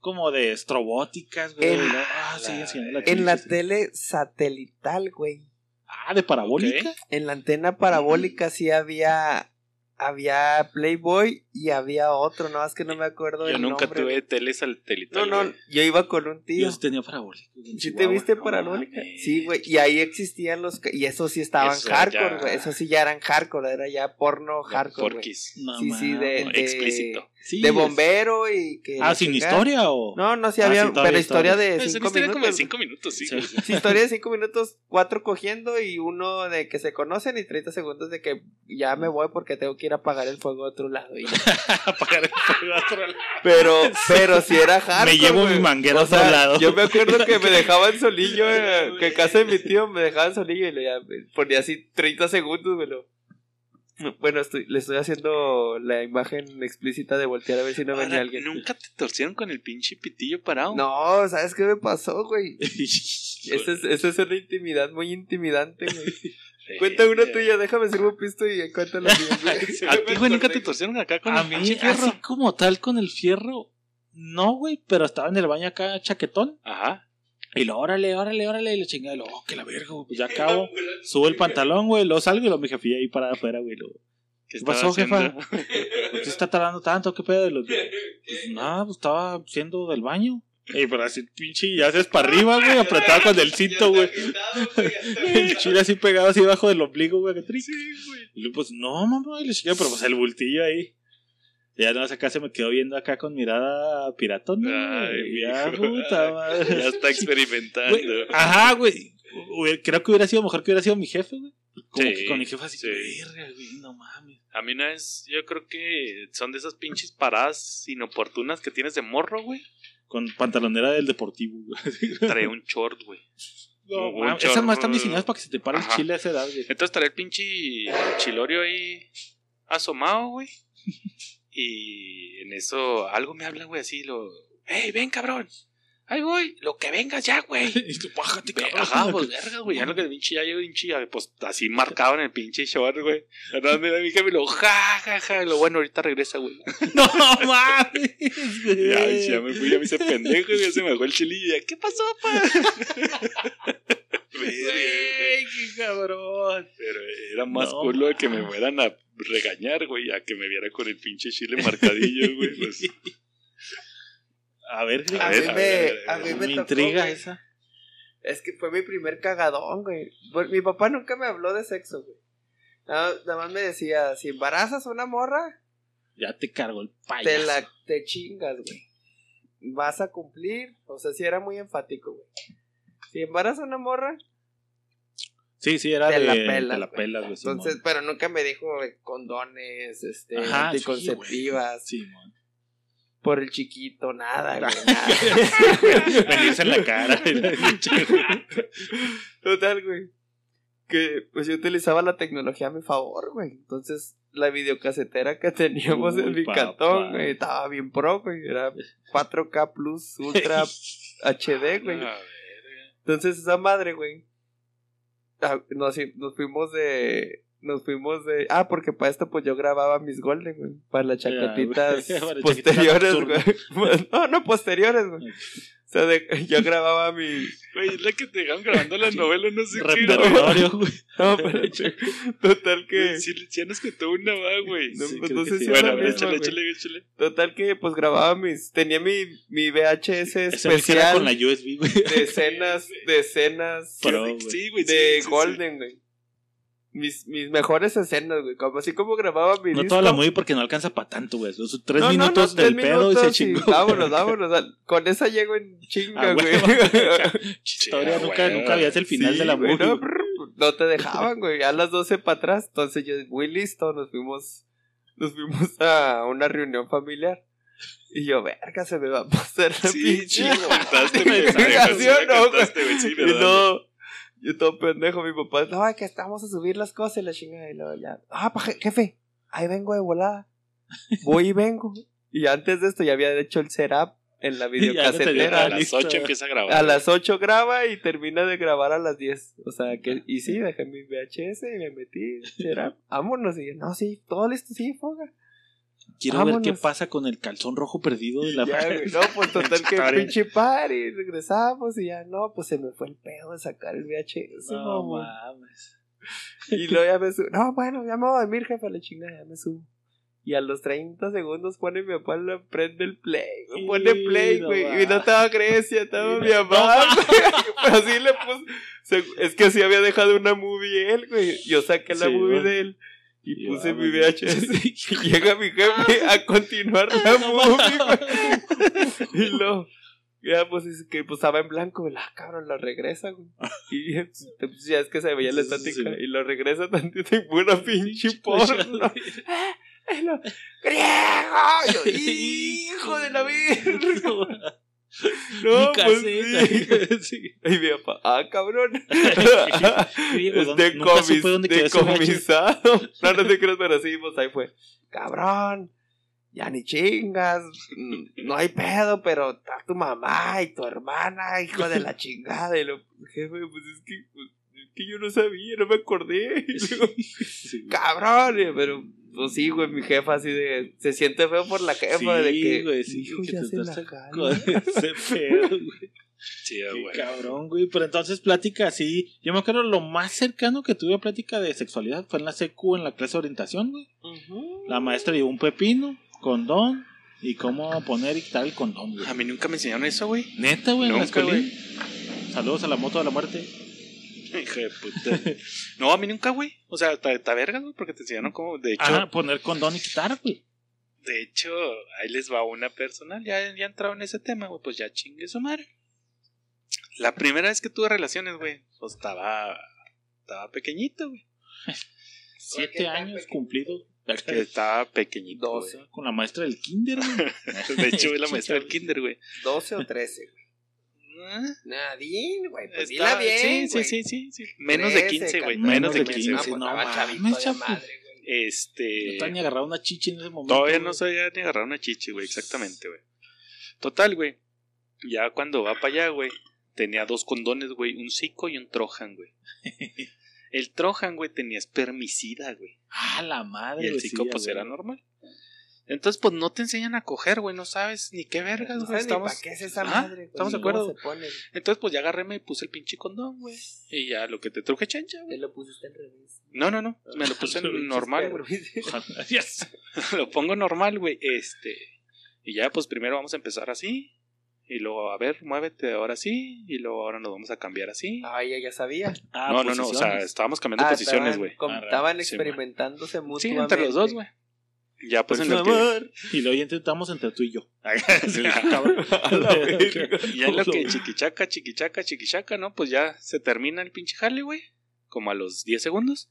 Como de estrobóticas, güey. Ah, sí, la- sí, la En la tele satelital, güey. Ah, de parabólica. En la antena parabólica sí había había Playboy y había otro, no más que no me acuerdo Yo el nunca nombre. tuve tele No, satelital. no, güey. yo iba con un tío. Yo sí tenía parabólica. ¿Sí te viste No parabólica? Sí, güey. Y ahí existían los... Y eso sí estaban Eso hardcore, ya- güey. Eso sí ya eran hardcore. Era ya porno hardcore, güey. Porquis. No Sí, sí, de, de- Explícito. Sí, de es- bombero y que... Ah, sin historia o. No, no, sí Ah, había... sí, todavía pero historia historia. de Es una cinco historia como de minutos. cinco minutos, sí. Sí. Sí, historia de cinco minutos, cuatro cogiendo y uno de que se conocen y 30 segundos de que ya me voy porque tengo que ir a apagar el fuego a otro lado. y- Apagar el fuego a otro lado. Pero, pero si era hardcore. Me llevo mi manguera a otro lado. Yo me acuerdo que me dejaban solillo, eh, que en casa de mi tío me dejaban solillo y le me ponía así 30 segundos, güey. lo- Bueno, estoy, le estoy haciendo la imagen explícita de voltear a ver si no venía alguien. Nunca te torcieron con el pinche pitillo parado. No, ¿sabes qué me pasó, güey? Esa es, esa es una intimidad muy intimidante, güey. Eh, Cuenta una eh. tuya, déjame sirvo pisto y cuenta la mía, güey. A ti, güey, nunca te torcieron acá con A el mí, fierro. así como tal con el fierro, no, güey, pero estaba en el baño acá chaquetón. Ajá. Y lo, órale, órale, órale, y le chingada, y lo, oh, que la verga, güey, pues ya acabo. Subo el pantalón, güey, lo salgo y lo mi jefe ahí parada afuera, güey. Lo, ¿Qué ¿Qué pasó, jefa? ¿Por qué está tardando tanto? ¿Qué pedo? Y lo, pues nada, pues estaba haciendo del baño. Y pero así, pinche, y haces para arriba, güey, apretado con el cinto, güey. El chile así pegado así debajo del ombligo, güey. que tric. Y luego, pues, no, mamá, y le chingué, pero pues el bultillo ahí. Y ya no, acá se me quedó viendo acá con mirada piratona. Ay, güey. Ya, puta madre. Ya está experimentando. Güey, ajá, güey. Creo que hubiera sido mejor que hubiera sido mi jefe, güey. Como Sí, que con mi jefe así, sí. güey, no mames. A mí una vez, yo creo que son de esas pinches paradas inoportunas que tienes de morro, güey. Con pantalonera del deportivo, güey. Trae un short, güey. No, Un esas más están diseñadas para que se te pare el chile a esa edad, güey. Entonces trae el pinche chilorio ahí asomado, güey. Y en eso algo me habla, güey, así lo. ¡Ey, ven, cabrón! ¡Ahí voy! ¡Lo que vengas ya, güey! Y tú, bájate, cabrón. Ajá, pues verga, güey. Ya lo que el pinche ya llegó pinche, pues así marcado en el pinche short, güey. Nada, mira, mi jefe lo ja, ja, ja. y Lo bueno, ahorita regresa, güey. No mames, güey. Ya, ya me fui, ya me hice pendejo, ya se me bajó el chilillo. ya, ¿Qué pasó, pa? Güey, qué cabrón. Pero era más No, culo de que me fueran a regañar, güey, a que me viera con el pinche chile marcadillo, güey. Pues, A ver, A, A mí ver, a me, ver, a mí me, me, tocó, intriga güey. esa. Es que fue mi primer cagadón, güey. Mi papá nunca me habló de sexo, güey. Nada, nada más me decía, si embarazas a una morra, Ya te cargo el payaso. te la te chingas, güey. Vas a cumplir. O sea, sí era muy enfático, güey. Si embarazas a una morra, Sí, sí, era Te de la te pelas, la güey. pelas, güey. entonces, Simón. pero nunca me dijo güey, condones, este, Ajá, sí, anticonceptivas, Simón. Por el chiquito, nada, güey. nada. Venirse en la cara. Total, güey. Que pues yo utilizaba la tecnología a mi favor, güey. Entonces, la videocasetera que teníamos Uy, en mi papá. cantón, güey, estaba bien pro, güey. Era 4K Plus Ultra HD, güey. Entonces, esa madre, güey. ah, Nos, nos fuimos de. Nos fuimos de. Ah, porque para esto, pues yo grababa mis Golden, güey. Para las. Para las posteriores, chaquetitas güey. No, no, posteriores, güey. O sea, de- yo grababa mi. Güey, es la que te dejaron grabando la novela, no sé qué. Güey. No, pero. Total que. Sí nos contó una, va, güey. No, Sí, pues, no que sé sí. si Bueno, échale, échale, échale. Total que pues grababa mis. Tenía mi, mi VHS que especial con la USB, güey. de escenas, de escenas Sí, güey. De sí. Golden, güey. Mis, mis mejores escenas, güey. Como así como grababa mi No disco. toda la movie porque no alcanza para tanto, güey. Los tres No, no, no, minutos tres del pedo y se chingó. Vámonos, vámonos. Con esa llego en chinga, Ah, güey. Historia, nunca, nunca habías el final Sí, de la güey, movie. no, brr, no te dejaban, güey. A las 12 para atrás. Entonces yo, muy listo, nos fuimos. Nos fuimos a una reunión familiar. Y yo, verga, se me va a pasar la Sí, pinche. sí, güey. cagas, Sí, ¿sí o la no, yo todo pendejo, mi papá, no, que estamos a subir las cosas y la chingada. Y luego ya, ah, jefe, ahí vengo de volada. Voy y vengo. Y antes de esto ya había hecho el setup en la tenía A videocasetera. las listo. 8 empieza a grabar. A las 8 graba y termina de grabar a las 10. O sea que, y sí, dejé mi VHS y me metí. Setup. Vámonos. Y yo, no, sí, todo listo, sí, foga. Quiero ver qué pasa con el calzón rojo perdido de la Ya, no, pues total que pinche party. Regresamos y ya, no, pues se me fue el pedo de sacar el VHS. No mames. Y luego ya me subo. No, bueno, ya me voy a dormir, jefe, a la chingada, ya me subo. Y a los 30 segundos pone mi papá, le prende el play. güey, Pone play, güey. y no estaba Grecia, estaba mi no- mamá. güey. Pero así le puse. se- Es que así había dejado una movie él, güey. Yo saqué la Sí, movie de él. Y puse mi. VHS. Y llega mi jefe a continuar la movie, güey. Y luego. Ya, pues es que pues, estaba en blanco, güey. Ah, cabrón, lo regresa, güey. Y pues, ya es que se veía la estática. Y lo regresa tantito y pura pinche porno. Y lo, ¡Griego! Yo, ¡Hijo de la virgen! No, Mi pues sí. Sí. Y mi papá, ¡ah, cabrón! Griego, Es ¿dónde- nunca decomis- decomisado. No, no te creas, pero sí, pues ahí fue. Cabrón, ya ni chingas. No hay pedo, pero está tu mamá y tu hermana, hijo de la chingada. Y lo, jefe, pues es que, pues, es que yo no sabía, no me acordé. Luego, Sí, cabrón, pero pues sí, güey, mi jefa así de. Se siente feo por la jefa de que. güey, sí, hijo, que ya te se estás jala. ese pedo, güey. Sí, Qué güey. cabrón, güey. Pero entonces, plática así. Yo me acuerdo lo más cercano que tuve a plática de sexualidad fue en la CQ, en la clase de orientación, güey. La maestra llevó un pepino, condón y cómo poner y quitar el condón, güey. A mí nunca me enseñaron eso, güey. Neta, güey, en la escuela. Saludos a la moto de la muerte. Hijo de puta. No, a mí nunca, güey. O sea, está está vergas, güey, porque te enseñaron cómo. De hecho, Ajá, poner condón y quitar, güey. de hecho, ahí les va una personal. Ya, ya entrado en ese tema, güey, pues ya chingue su madre. La primera vez que tuve relaciones, güey, pues estaba. Estaba pequeñito, güey. Siete años cumplidos. Que estaba pequeñito. güey. Doce. Con la maestra del kinder, güey. De hecho, güey, la maestra del kinder, güey. 12 o 13, güey. Nadine, güey, pues estaba- dila bien. sí, sí, sí, sí, sí. Menos de 13, 15, güey. Menos de 15, quince, güey. pues, no madre, güey. Este. No te han agarrado una chichi en ese momento. Todavía no güey. sabía ni agarrar una chichi, güey, exactamente, güey. Total, güey. Ya cuando va para allá, güey, tenía dos condones, güey, un Zico y un Trojan, güey. El Trojan, güey, tenía espermicida, güey. Ah, la madre. Y el sí, pues, güey. era normal. Entonces, pues, no te enseñan a coger, güey, no sabes ni qué vergas, güey. Estamos... para qué es esa madre, güey, estamos de acuerdo. Entonces, pues, ya agarré, me puse el pinche condón, güey. Y ya lo que te truje chancha, Te güey. lo pusiste al revés. No, no, no, me lo puse en normal, güey. Lo pongo normal, güey. Este. Y ya, pues primero vamos a empezar así. Y luego, a ver, muévete ahora sí. Y luego ahora nos vamos a cambiar así. Ah, ella ya sabía. Ah, no, no, no. O sea, estábamos cambiando Ah, posiciones, güey. Ah, Estaban sí, experimentándose Sí, mutuamente. entre los dos, güey. Ya, pues en lo que. Y luego ya intentamos entre tú y yo. Sí, Ya. cabrón. Ya en lo que chiquichaca, chiquichaca, chiquichaca, ¿no? Pues ya se termina el pinche jale, güey. Como a los 10 segundos.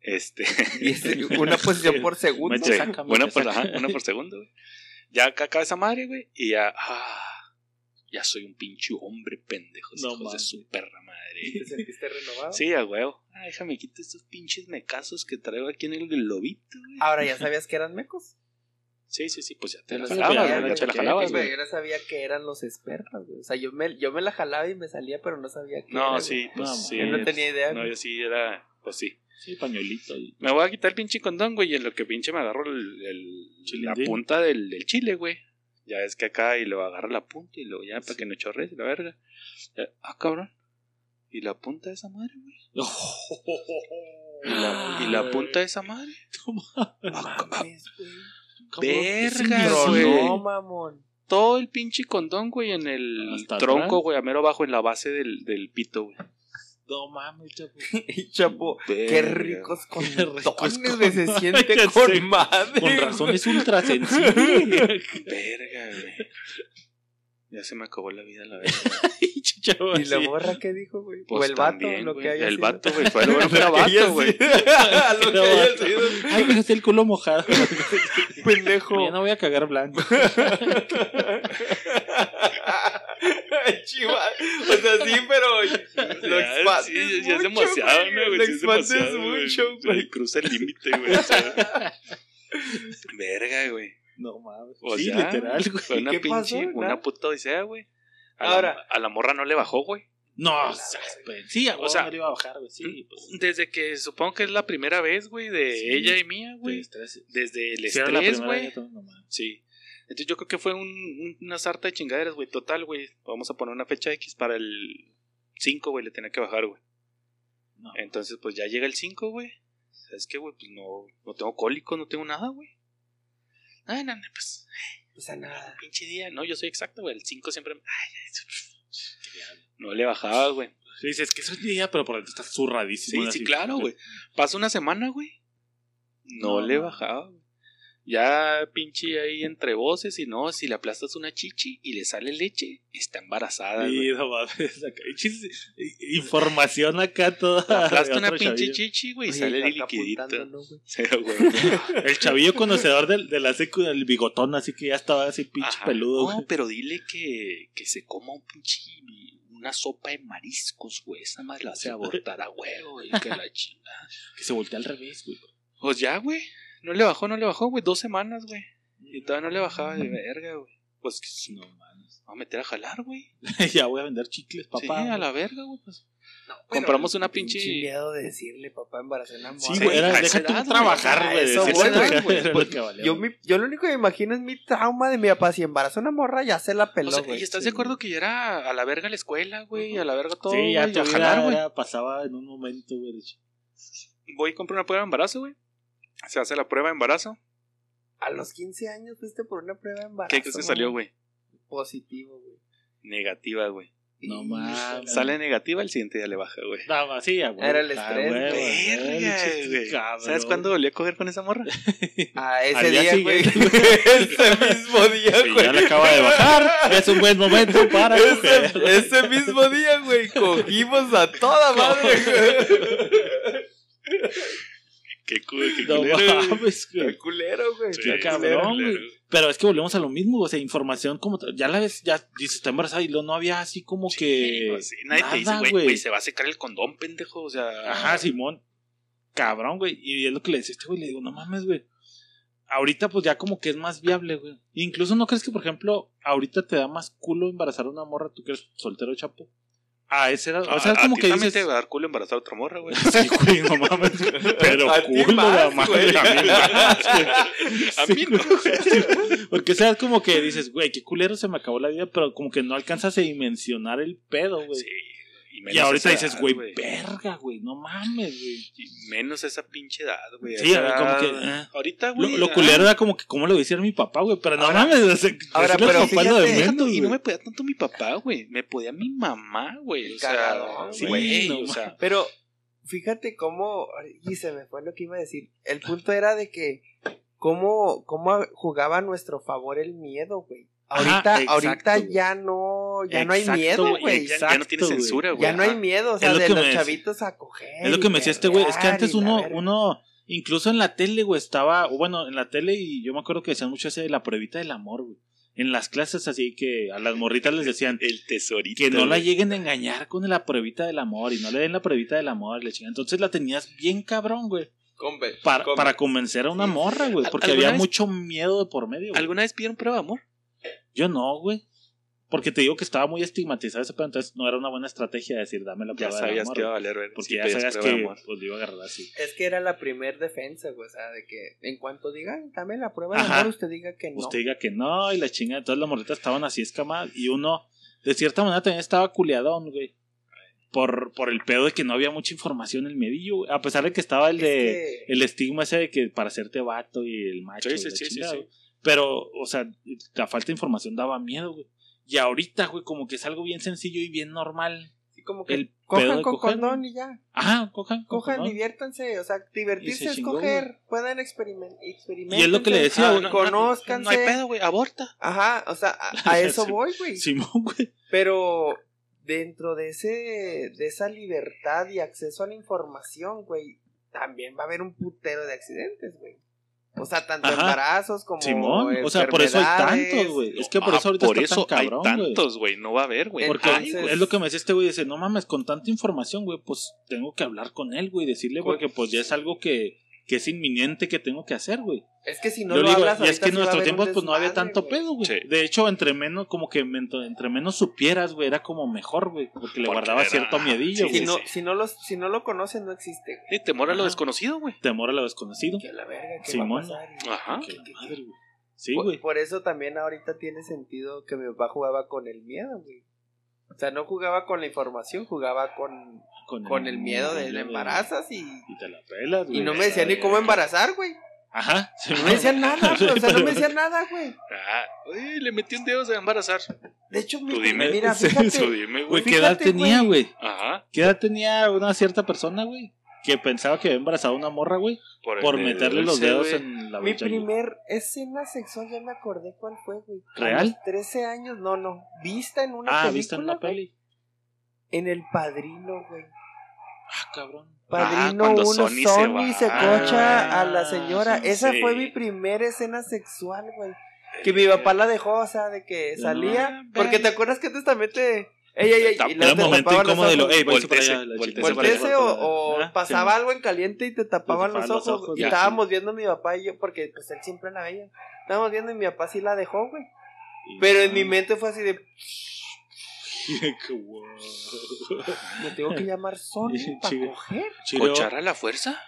Este. Y es una posición por segundo. Sí, saca, una, por, saca. ajá, una por segundo, güey. Ya acá acaba esa madre, güey. Y ya. Ah, ya soy un pinche hombre pendejo. No hijos de su perra ¿Te madre. sentiste renovado? Sí, a huevo. Ah, déjame quitar estos pinches mecazos que traigo aquí en el globito, güey. Ahora ya sabías que eran mecos. Sí, sí, sí, pues ya te Te la lo jalabas, ya te la jalabas, güey. yo no sabía que eran los espermas, güey. O sea, yo me, yo me la jalaba y me salía, pero no sabía que No, era, sí, güey. pues No, sí. Yo no tenía idea. No, güey. yo sí era, pues sí. Sí, pañuelito. y- Me voy a quitar el pinche condón, güey, y en lo que pinche me agarro el, el- la punta del, del chile, güey. Ya es que acá y lo agarra la punta y luego ya para que no chorre la verga. Ya, ah, cabrón. ¿Y la punta de esa madre, güey? ¿Y la, y la punta de esa madre? No mames, güey. Verga, güey. no, mamón. Todo el pinche condón, güey, en el Hasta tronco, atrás. güey, a mero abajo, en la base del, del pito, güey. No mames, chapo. Chapo, qué Verga. ricos ricos condones, güey. Se siente Ya con sé. madre. Con razón es ultra sensible. Verga, güey. Ya se me acabó la vida, la. Chavo, ¿Y la así. morra qué dijo, güey? Pues o el vato, también, lo güey. que haya El sido. vato, güey. Fue Lo que vato, güey. lo que haya vato. sido. Ay, me dejaste el culo mojado. Pendejo. Ya no voy a cagar blanco. Chiva. O sea, sí, pero lo expandes sí, ya es mucho, demasiado, güey. Lo expandes mucho, güey. Cruza el límite, güey. o sea. Verga, güey. No mames. O sí, sea, literal, güey. Fue una ¿Qué pasó? pinche, una Nada. puta odisea, güey. A la- Ahora. a la morra no le bajó, güey. No, pe- sí, a O sea, no le iba a bajar, güey. Sí, pues. Desde que supongo que es la primera vez, güey, de Sí. ella y mía, güey. Desde el estrés, güey. no. Sí. Entonces yo creo que fue un, un- una sarta de chingaderas, güey. Total, güey. Vamos a poner una fecha X para el 5, güey. Le tenía que bajar, güey. No. Entonces, pues ya llega el 5, güey. ¿Sabes qué, güey? Pues no, no tengo cólico, no tengo nada, güey. Ay, no, no, pues, O sea, nada. pinche día. No, yo soy exacto, güey. El 5 siempre. Ay, ay, no le bajaba, güey. Sí, dices que eso es día, pero por dentro está zurradísimo. Sí, así. sí, claro, güey. Pasa una semana, güey. No, No, le bajaba, güey. Ya pinche ahí entre voces y no, si le aplastas una chichi y le sale leche, está embarazada, Sí, no mames. acá, chis- Información acá toda. Le aplasta una pinche chavillo. chichi, güey, y Oye, sale acá liquidito. ¿no, güey? Sí, güey. El chavillo conocedor del, de la secu, del bigotón, así que ya estaba así pinche Ajá. peludo. No, güey. pero dile que, que se coma un pinche una sopa de mariscos, güey. Esa más la hace abortar a huevo, güey. Que la chingada. Que se voltea al revés, güey. Pues ya, güey. No le bajó, no le bajó, güey. Dos semanas, güey. Y todavía no le bajaba de verga, güey. Pues que No mames. vamos a meter a jalar, güey. ya voy a vender chicles, papá. Sí, a la verga, güey. Pues. No, Compramos una pinche- miedo de decirle, papá, embarazé una Sí, morra. güey, era, a deja tú edad, güey. trabajar, A güey. eso Pues, Yo, mi, yo lo único que me imagino es mi trauma de mi papá. Si embarazó una morra, ya se la O peló, sea, güey. ¿Y estás de acuerdo que ya era a la verga la escuela, güey? A la verga todo. Sí, ya a vida jalar, güey. pasaba en un momento, güey. Voy y compro una prueba de embarazo, güey. Se hace la prueba de embarazo. A los 15 años fuiste por una prueba de embarazo. ¿Qué crees que salió, güey? Positivo, güey. Negativa, güey. No mames. Sale negativa, el siguiente día le baja, güey. No, sí, huevo. Era el Ah, estrés, güey, güey. ¿Sabes cuándo volví a coger con esa morra? Ah, ese día güey. ese mismo día, güey. ya le acaba de bajar. Es un buen momento para coger. Ese, ese mismo día, güey, cogimos a toda madre, güey. Qué qué No culero, güey. mames, güey. Qué culero, güey. Sí, Qué cabrón, güey. Pero es que volvemos a lo mismo, o sea, información como ya la ves, ya dices, está embarazada y luego no había así como Sí, que pues sí, Nadie te dice, nada, güey, güey. se va a secar el condón, pendejo. O sea, Ajá, Simón. cabrón, güey. Y es lo que le decía este güey, le digo, no mames, güey. Ahorita pues ya como que es más viable, güey. Incluso no crees que, por ejemplo, ahorita te da más culo embarazar a una morra, tú que eres soltero chapo. A ese era, o sea, A- a como ti que dices, te va a dar culo embarazar a otra morra, güey. Sí, güey, no mames. Pero A culo más, la madre, güey. a mí más. A mí no. güey. Porque, o sea, como que dices, güey, qué culero se me acabó la vida, pero como que no alcanzas a dimensionar el pedo, güey. Sí. Y ahorita dices, edad, güey, verga, güey, no mames, güey. Menos esa pinche edad, güey. Sí, Esa como edad- que, eh. Ahorita, Lo, güey. lo ah, culero era como que, ¿cómo le voy a decir a mi papá, güey? Pero no Ahora- mames, o sea, ahora, pero lo de fíjate, menos, y no me podía tanto mi papá, güey. Me podía mi mamá, güey. O sea, sí, güey. güey. No o sea, Pero fíjate cómo. Y se me fue lo que iba a decir. El punto era de que. Cómo, cómo jugaba a nuestro favor el miedo, güey. Ajá, Ahorita, exacto, ahorita ya no, ya no hay miedo, güey, ya, ya no tiene censura, güey. Ya no hay ajá. miedo, o sea, lo de los chavitos a coger. Es lo que me decía este güey. Es que antes uno, uno, incluso en la tele, güey, estaba, o bueno, en la tele y yo me acuerdo que decían mucho ese de la pruebita del amor, güey. En las clases así que a las morritas les decían El tesorito. que no la lleguen a engañar con la pruebita del amor y no le den la pruebita del amor, le chingan. Entonces la tenías bien cabrón, güey. Combe, Para, para convencer a una morra, güey. ¿Al- Porque había vez- mucho miedo de por medio. güey. ¿Alguna vez pidieron prueba de amor? Yo no, güey. Porque te digo que estaba muy estigmatizado ese pedo, entonces no era una buena estrategia decir, dame la Ya prueba del sabías amor. que iba a valer, güey. Porque si ya sabías de que pues, lo iba a agarrar así. Es que era la primer defensa, güey. O sea, de que en cuanto digan, dame la prueba de amor, usted diga que no. Usted diga que no y la chinga. Entonces las morritas estaban así escamadas y uno, de cierta manera, también estaba culeadón, güey. Por, por el pedo de que no había mucha información en el medillo, güey. A pesar de que estaba el Es de que- el estigma ese de que para hacerte vato y el macho. Sí, y sí, la sí, sí, chingada, sí. güey. Pero, o sea, la falta de información daba miedo, güey. Y ahorita, güey, como que es algo bien sencillo y bien normal. Sí, como que el cojan con coger, condón y ya. Ajá, cojan. Cojan, condón. diviértanse. O sea, divertirse se es chingó, coger. Pueden experimen experimenten. Y es lo que le decía, Ah, no, no, Conózcanse. No hay pedo, güey. Aborta. Ajá, o sea, a, a eso voy, güey. Simón, güey. Pero dentro de ese de esa libertad y acceso a la información, güey, también va a haber un putero de accidentes, güey. O sea, tanto Ajá. embarazos como Simón. O sea, por eso hay tantos, güey. Es que por Ah, eso ahorita por está eso tan cabrón, hay güey. tantos, güey. No va a haber, güey. Porque Entonces- es lo que me decía este güey, dice, no mames, con tanta información, güey, pues tengo que hablar con él, güey, decirle, Con- porque pues ya es algo que, que es inminente que tengo que hacer, güey. Es que si no Yo lo digo, hablas y es que en un tiempos pues no había tanto pedo, güey. Sí. De hecho, entre menos, como que entre menos supieras, güey, era como mejor, güey, porque le Porque guardaba era- cierto miedillo, sí, güey. Si no, si no los, si no lo conocen, no existe, güey. Sí, temor a lo Ajá. desconocido, güey. Temor a lo desconocido. Que a la verga, que Simón. va a pasar. y- Ajá. Que la madre, güey. Sí, por, güey. por eso también ahorita tiene sentido que mi papá jugaba con el miedo, güey. O sea, no jugaba con la información, jugaba con, con el miedo de, de embarazas y, Y te la pelas, y güey. no me decían ni cómo embarazar, güey. Ajá. No me decían nada, güey. O sea, no me decían nada, güey. Ah, uy, le metí un dedo, a embarazar. De hecho, mi- dime. mira, fíjate. Tú dime, Güey. ¿qué edad tenía, güey? Ajá. ¿Qué edad tenía una cierta persona, güey? Que pensaba que había embarazado a una morra, güey. Por dedo meterle los dedos en la Mi bocha. primer escena sexual, ya me acordé cuál fue, güey. A ¿Real? los 13 años, no, no. Vista en una Ah, película. ¿viste en la güey. peli? En El Padrino, güey. Ah, cabrón. Padrino cuando 1, Sony Sony, se cocha a la Ah, señora. sí, Esa sí. fue mi primera escena sexual, güey. Que mi papá la dejó, o sea, de que salía. Porque te acuerdas que antes también te. Ey, ey, ey. y Era un momento incómodo de lo. Ey, Voltese, allá, voltese. Voltese o, o Ajá, pasaba sí. algo en caliente y te tapaban los ojos. los ojos, y estábamos viendo mi papá y yo, porque pues él siempre la veía. Estábamos viendo y mi papá sí la dejó, güey. Pero en mi mente fue así de, Qué guau. me tengo que llamar Sony para coger. ¿Cochar a la fuerza?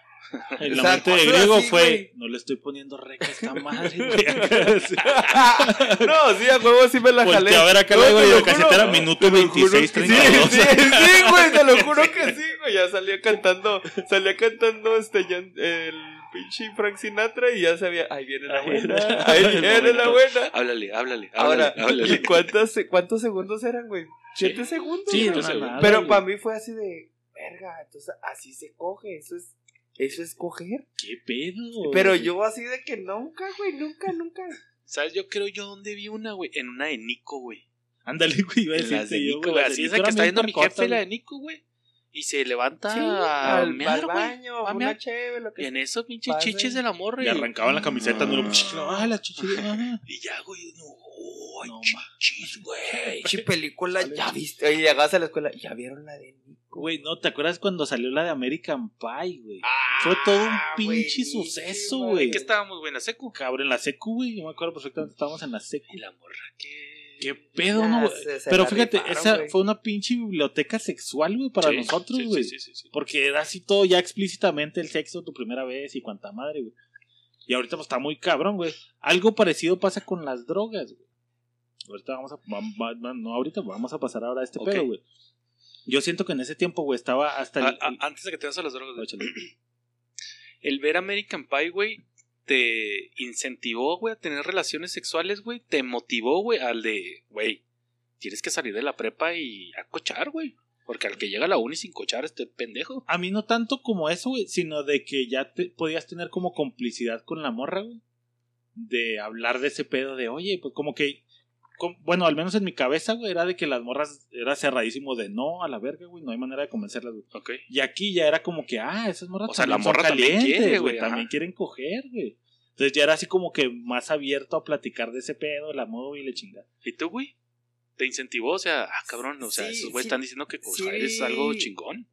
En la O sea, mente de griego así, fue, güey. no le estoy poniendo reca a esta madre, güey. Sí. no, sí, a huevo sí me la jalé. Volteé a ver acá No, luego y la caseta juro. era minuto Te lo juro 26, que 32. Sí, sí, sí, güey, te lo juro que sí, güey. Ya salía cantando, salía cantando este el pinche Frank Sinatra y ya sabía, ahí viene la buena, ahí El viene la buena. Háblale, háblale. Ahora, háblale, háblale. ¿y cuántos, cuántos segundos eran, güey? ¿Siete segundos? Sí, güey? no era nada, Pero güey. para mí fue así de, verga, entonces así se coge, eso es, eso es coger. ¿Qué pedo? Pero yo así de que nunca, güey, nunca, nunca. ¿Sabes? Yo creo yo dónde vi una, güey. En una de Nico, güey. Ándale, güey, iba a las de decirte yo, Nico, güey. Así es la que está viendo mi jefe, la de. Nico, güey. Y se levanta Sí, a al, mear, al güey. baño, a una mear. chévere, lo Y en eso, pinche pase. chiches de la morra. Le arrancaban la camiseta, no lo. Ah, la chichi. ajá. Y ya, güey, no. hay No, chichis, güey. Pinche película, ya viste. Oye, llegabas a la escuela, ya vieron la de Nico. Güey, ¿no te acuerdas cuando salió la de American Pie, güey? Ah, Fue todo un pinche suceso, ¿En güey. qué estábamos, güey? ¿En la secu? Cabrón, en la secu, güey. Yo me acuerdo perfectamente, estábamos en la secu. Y la morra que... ¿Qué pedo, Ya no, güey? se- se Pero fíjate, esa fue una pinche biblioteca sexual, güey, para Sí, nosotros, güey. Sí, sí, sí, sí. Porque era así todo ya explícitamente el sexo, tu primera vez y cuanta madre, güey. Y ahorita pues está muy cabrón, güey. Algo parecido pasa con las drogas, güey. Ahorita vamos a... va- va- no, ahorita vamos a pasar ahora a este pedo, güey. Yo siento que en ese tiempo, güey, estaba hasta el... A- a- el- antes de que te vas a las drogas, güey. El ver American Pie, güey, te incentivó, güey, a tener relaciones sexuales, güey. Te motivó, güey, al de, güey, tienes que salir de la prepa y a cochar, güey. Porque al que llega a la uni sin cochar, este pendejo. A mí no tanto como eso, güey, sino de que ya te podías tener como complicidad con la morra, güey. De hablar de ese pedo de, oye, pues como que. Bueno, al menos en mi cabeza, güey, era de que las morras era cerradísimo de no a la verga, güey, no hay manera de convencerlas, güey. Y aquí ya era como que, ah, esas morras O sea, también la son también quiere, güey, también quieren coger, güey. Entonces ya era así como que más abierto a platicar de ese pedo, la modo y le chingada. ¿Y tú, güey? ¿Te incentivó? O sea, ah, cabrón, o sea, Sí, esos güeyes sí. están diciendo que coger Sí. es algo chingón.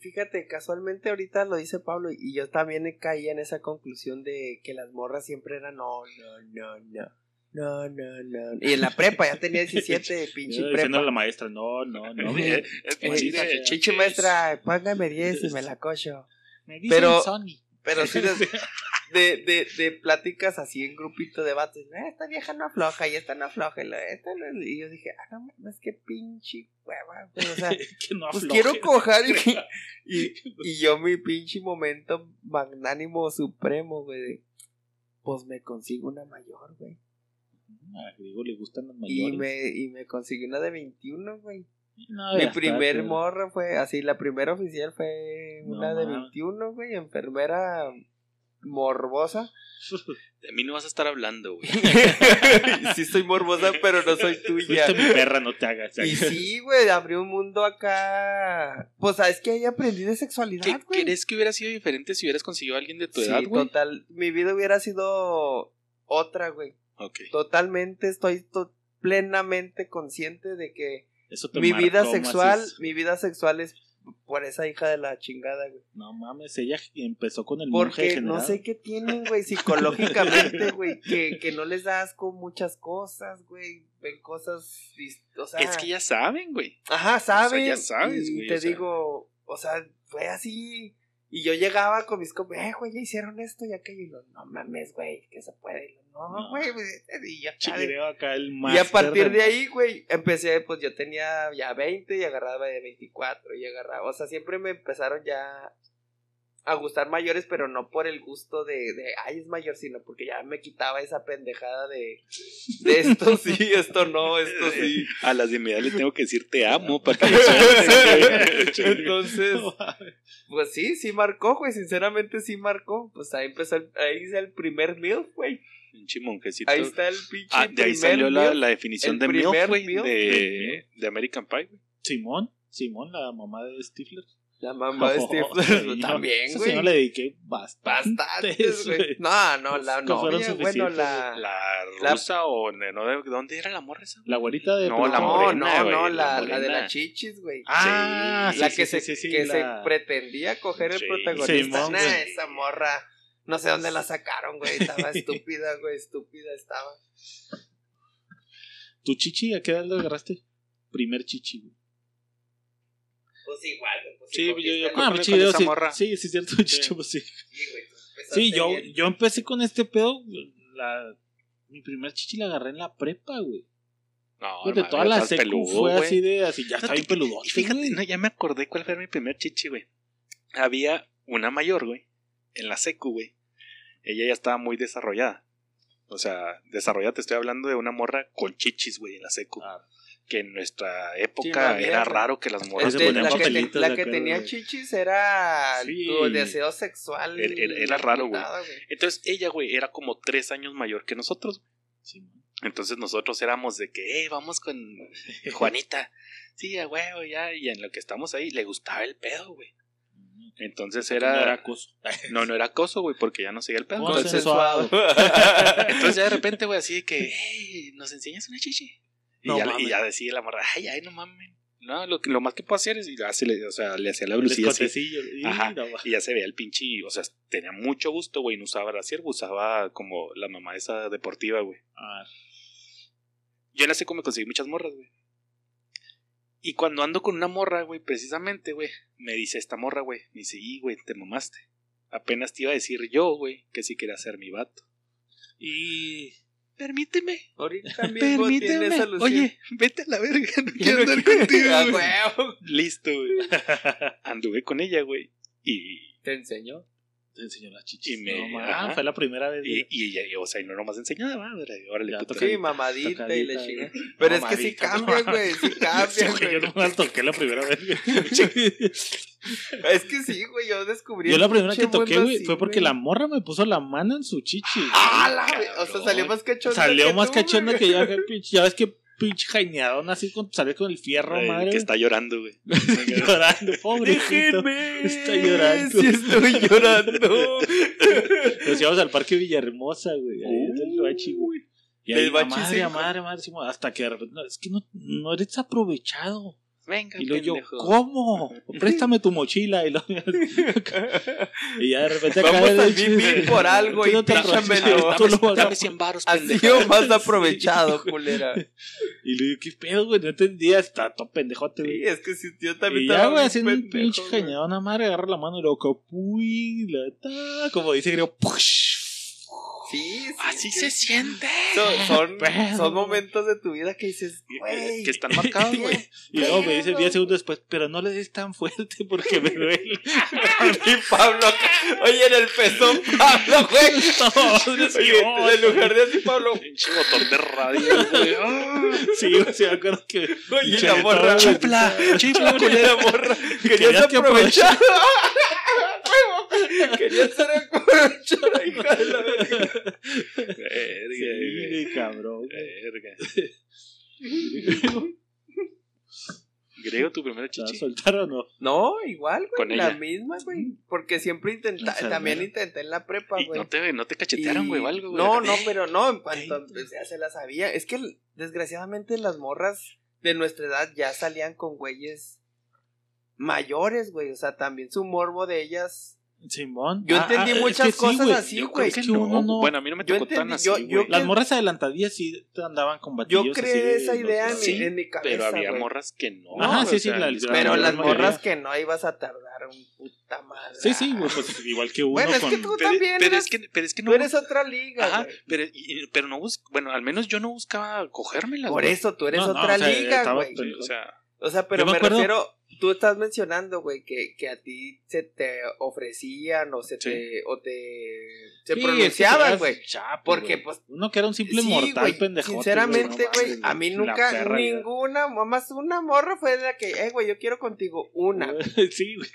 Fíjate, casualmente ahorita lo dice Pablo y yo también caí en esa conclusión de que las morras siempre eran no, no, no, no. No, no, no. Y en la prepa ya tenía 17, pinche Yo diciendo a prepa. la maestra, no, no, no. Eh, maestra, póngame 10 y me la cocho. Me dicen pero- Sony. Pero sí, de, de, de, de pláticas así en grupito de vatos. "Eh, esta vieja no afloja y esta no afloja. Y, la- esta no-". y yo dije, ah, no mames, qué pinche hueva. güey, O sea, que no pues quiero cojar y, y, y yo mi pinche momento magnánimo supremo, güey. Pues me consigo una mayor, güey. A Griego le gustan las Y mayores. me, y me conseguí una de 21, güey. No, Mi primer morra fue así, la primera oficial fue No una de mames. 21, güey, enfermera morbosa. De mí no vas a estar hablando, güey. sí soy morbosa, pero no soy tuya. Fuiste mi perra, no te hagas. Y sí, güey, abrió un mundo acá. Pues sabes que ahí aprendí de ¿Qué sexualidad, güey. crees que hubiera sido diferente si hubieras conseguido a alguien de tu Sí, edad, güey? total. Mi vida hubiera sido otra, güey. Totalmente, estoy to- plenamente consciente de que Eso mi vida sexual, macizo. mi vida sexual es por esa hija de la chingada, güey. No mames, ella empezó con el Porque no sé qué tienen, güey, psicológicamente, güey, que, que no les da asco muchas cosas, güey, ven cosas, o sea, Es que ya saben, güey. ajá, saben, ya sabes, y güey, te o sea. digo, o sea, fue así, y yo llegaba con mis compas, eh, güey, ya hicieron esto y aquello, y lo, no mames, güey, que se puede, no, No. güey, güey, y ya, Chileo acá el y a partir de ahí, güey, empecé, pues yo tenía ya 20 y agarraba de 24 y agarraba, o sea, siempre me empezaron ya a gustar mayores, pero no por el gusto de, de ay, es mayor, sino porque ya me quitaba esa pendejada de, de esto sí, esto no, esto sí. A las de mi edad le tengo que decir te amo para que Entonces, pues sí, sí marcó, güey, sinceramente sí marcó. Pues ahí empezó, el- ahí hice el primer MILF, güey. Pinche monjecito. Ahí está el pinche Ah, de ahí salió la, la definición de MILF, primer güey, MILF. de, de American Pie, güey. Simón, Simón, la mamá de Stifler. La mamá de Steve Sí, también, güey. señora le dediqué bastante. Bastantes, güey. No, no, la novia, bueno, la... La La- rusa o de, no, de dónde era la morra esa? La güerita de No, la No, morena, no, güey, no, la la, la de las chichis, güey. Ah, Sí, sí, la sí, que, sí, se, sí, sí, que se la- pretendía coger el protagonista. Simón, Nah, güey. esa morra. No sé dónde la sacaron, güey. Estaba estúpida, güey. Estúpida estaba. ¿Tu chichi a qué edad lo agarraste? Primer chichi, güey. Pues igual, güey. Pues Sí, yo- yo- Ah, chichi, esa sí, morra. sí, sí, es cierto, chichi, pues sí. Sí, güey, Sí, yo, bien. yo empecé con este pedo, la, mi primer chichi la agarré en la prepa, güey. No, Fíjate, hermano, toda la secu peludo, fue así de, así, ya No, está bien Y fíjate, no, ya me acordé cuál fue mi primer chichi, güey. Había una mayor, güey, en la secu, güey. Ella ya estaba muy desarrollada. O sea, desarrollada, te estoy hablando de una morra con chichis, güey, en la secu. Ah. Que en nuestra Sí, época la era raro que las morras se Este, ponían la que, te- la que tenía chichis era Sí. tu deseo sexual. Era- era- era raro, güey. Entonces ella, güey, era como tres años mayor que nosotros. Simón. Entonces nosotros éramos de que, hey, vamos con Juanita. Sí, a huevo, ya. Y en lo que estamos ahí, le gustaba el pedo, güey. Entonces No era era. acoso. No, no era acoso, güey, porque ya no seguía el pedo. Consensuado. entonces ya de repente, güey, así de que, hey, nos enseñas una chichi. Y, No ya, mames. y ya decía la morra, ay, ay, no mames. No, lo, lo más que puedo hacer es, y le, o sea, le hacía la blusilla así. y Ajá. no, va. Y ya se veía el pinche, o sea, tenía mucho gusto, güey, no usaba la sierva, usaba como la mamá esa deportiva, güey. Ah, Yo en la seco me conseguí muchas morras, güey. Y cuando ando con una morra, güey, precisamente, güey, me dice esta morra, güey, me dice, y, güey, te mamaste. Apenas te iba a decir yo, güey, que sí quería ser mi vato. Y... Permíteme, Ahorita tiene permíteme. solución. Oye, vete a la verga, no quiero no andar contigo. Listo, güey. Anduve con ella, güey. Y ¿Te enseñó? Te enseñó la chichi. Y me- No, ma, ah, fue la primera vez. Y, y ella, y, o sea, y no nomás enseñaba, madre. Órale, Ya puto. Sí, mamadita y güey. Pero es que sí cambia, güey. Sí cambia, güey, yo güey. no la toqué la primera vez. Es que sí, güey. Yo descubrí. Yo la primera que toqué, güey, fue porque la morra me puso la mano en su chichi. ¡Ah, la güey! O sea, salió más cachonda. Salió que más cachonda que pinche- ya ves que pinche jaineadón así con, salió con el fierro, Ay, madre. que está llorando, güey. llorando, pobrecito. Déjenme. Está llorando. Sí, estoy llorando. Nos íbamos al parque Villahermosa, güey. Ahí es el bachi, güey. Y Del ahí, bachi madre, madre, madre, sí, hasta que de repente, no, es que no, no eres aprovechado. Venga, Y luego yo, pendejo. ¿cómo? Préstame tu mochila. Y, luego- y ya de repente Vamos a vivir por algo y no te aprovechas, tú lo Dame 100 baros, Así pendejo. o más aprovechado, culera. Y le digo, ¿qué pedo, güey? No entendía, está todo pendejote, güey. Sí, es que si yo también Y ya, güey, haciendo un pinche cañado, una madre, agarra la mano y luego, capuy, la ta, como dice griego, push. Sí, sí. Así que se siente. Son, son, son momentos de tu vida que dices, güey. Que están marcados, güey. Y luego me dice Pedo. 10 segundos después, pero no le des tan fuerte porque me duele. Y Pablo, acá- oye, en el pezón, Pablo, güey. Oye, en lugar de así, Pablo, Pinche motor de radio, güey. Sí, sí, me acuerdo que. oye, la morra, chifla, Oye, la morra, querías Querías que aprovechar. Querías ser aprovechada, hija de la verga. Verga, güey. Sí, cabrón. Verga. Griego, tu primera ¿Te vas a chichi. soltar o no? No, igual, güey, Con la ella. misma, güey. Porque siempre intenté, Enfermera. también intenté en la prepa, Y güey. no te, no te cachetearon, Y- güey, o algo, güey. No, no, pero no, en cuanto empecé ya se la sabía. Es que desgraciadamente las morras de nuestra edad ya salían con güeyes mayores, güey. O sea, también su morbo de ellas. Simón. Yo Ah, entendí ah, es muchas que cosas así, güey. creo Es que que no. uno no- Bueno, a mí no me Yo tocó tan así, yo- Las morras adelantadillas sí andaban con batillos. Yo así creé de esa idea en, mi- Sí, en mi cabeza. Pero había morras que no. Ajá, o sí, sí, sea, la- Pero la las mayoría. morras que no ibas a tardar un puta madre. Sí, sí, güey, pues igual que uno Bueno, es que tú Pero, también pero es que, pero es que no. Tú eres otra liga, Ajá, pero, y- y- pero no bus bueno, al menos yo no buscaba cogérmelas. Por güey. eso tú eres otra o liga, güey. O sea, O sea, pero me refiero, tú estás mencionando, güey, que, que a ti se te ofrecían o se Sí. te, o te, se Sí, pronunciaban, es que güey. Porque, pues, Uno que era un simple Sí, mortal güey, pendejote. Sinceramente, güey, a mí nunca, ninguna, más una morra fue la que, eh, güey, yo quiero contigo una. Sí, güey.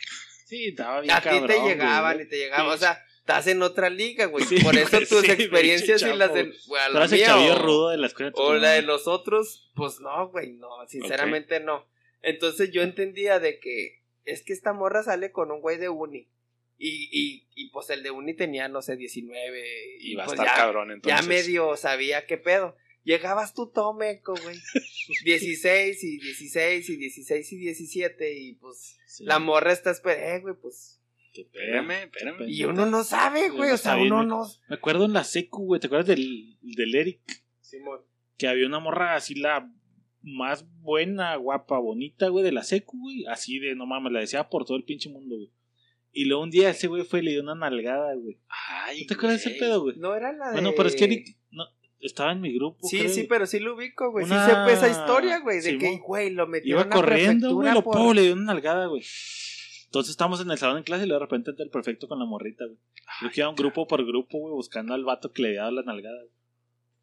Sí, estaba bien a ti te llegaban y te llegaban, o sea, estás en otra liga, güey. Por eso tus experiencias y las de, Tú la mía o- rudo de la escuela. O la de los otros, pues no, güey, no, sinceramente no. Entonces yo entendía de que es que esta morra sale con un güey de uni. Y, y, y pues el de uni tenía, no sé, 19. Y, va a pues estar ya, cabrón entonces. ya medio sabía qué pedo. Llegabas tú tomeco, güey. 16 y 16 y 16 y 17 y pues Sí. la morra está esperando, eh, güey, pues. Espérame, espérame. Y uno no sabe, güey, o sea, uno no... Me acuerdo en la secu, güey. ¿Te acuerdas del, del Eric? Simón. Que había una morra así la más buena, guapa, bonita, güey, de la secu, güey. Así de, no mames, la decía por todo el pinche mundo, güey. Y luego un día ese güey fue y le dio una nalgada, güey. Ay, ¿No te acuerdas de ese pedo, güey? No era la de... Bueno, pero es que Eric no, estaba en mi grupo. Sí, creo, sí, güey. pero sí lo ubico, güey. Una- Sí sepa esa historia, güey. De Simón. que, güey, lo metieron Iba a corriendo, güey, lo por- po, le dio una nalgada, güey. Entonces estamos en el salón en clase y luego de repente entra el prefecto con la morrita, güey. Yo quedaba grupo por grupo, güey, buscando al vato que le había dado la nalgada. güey.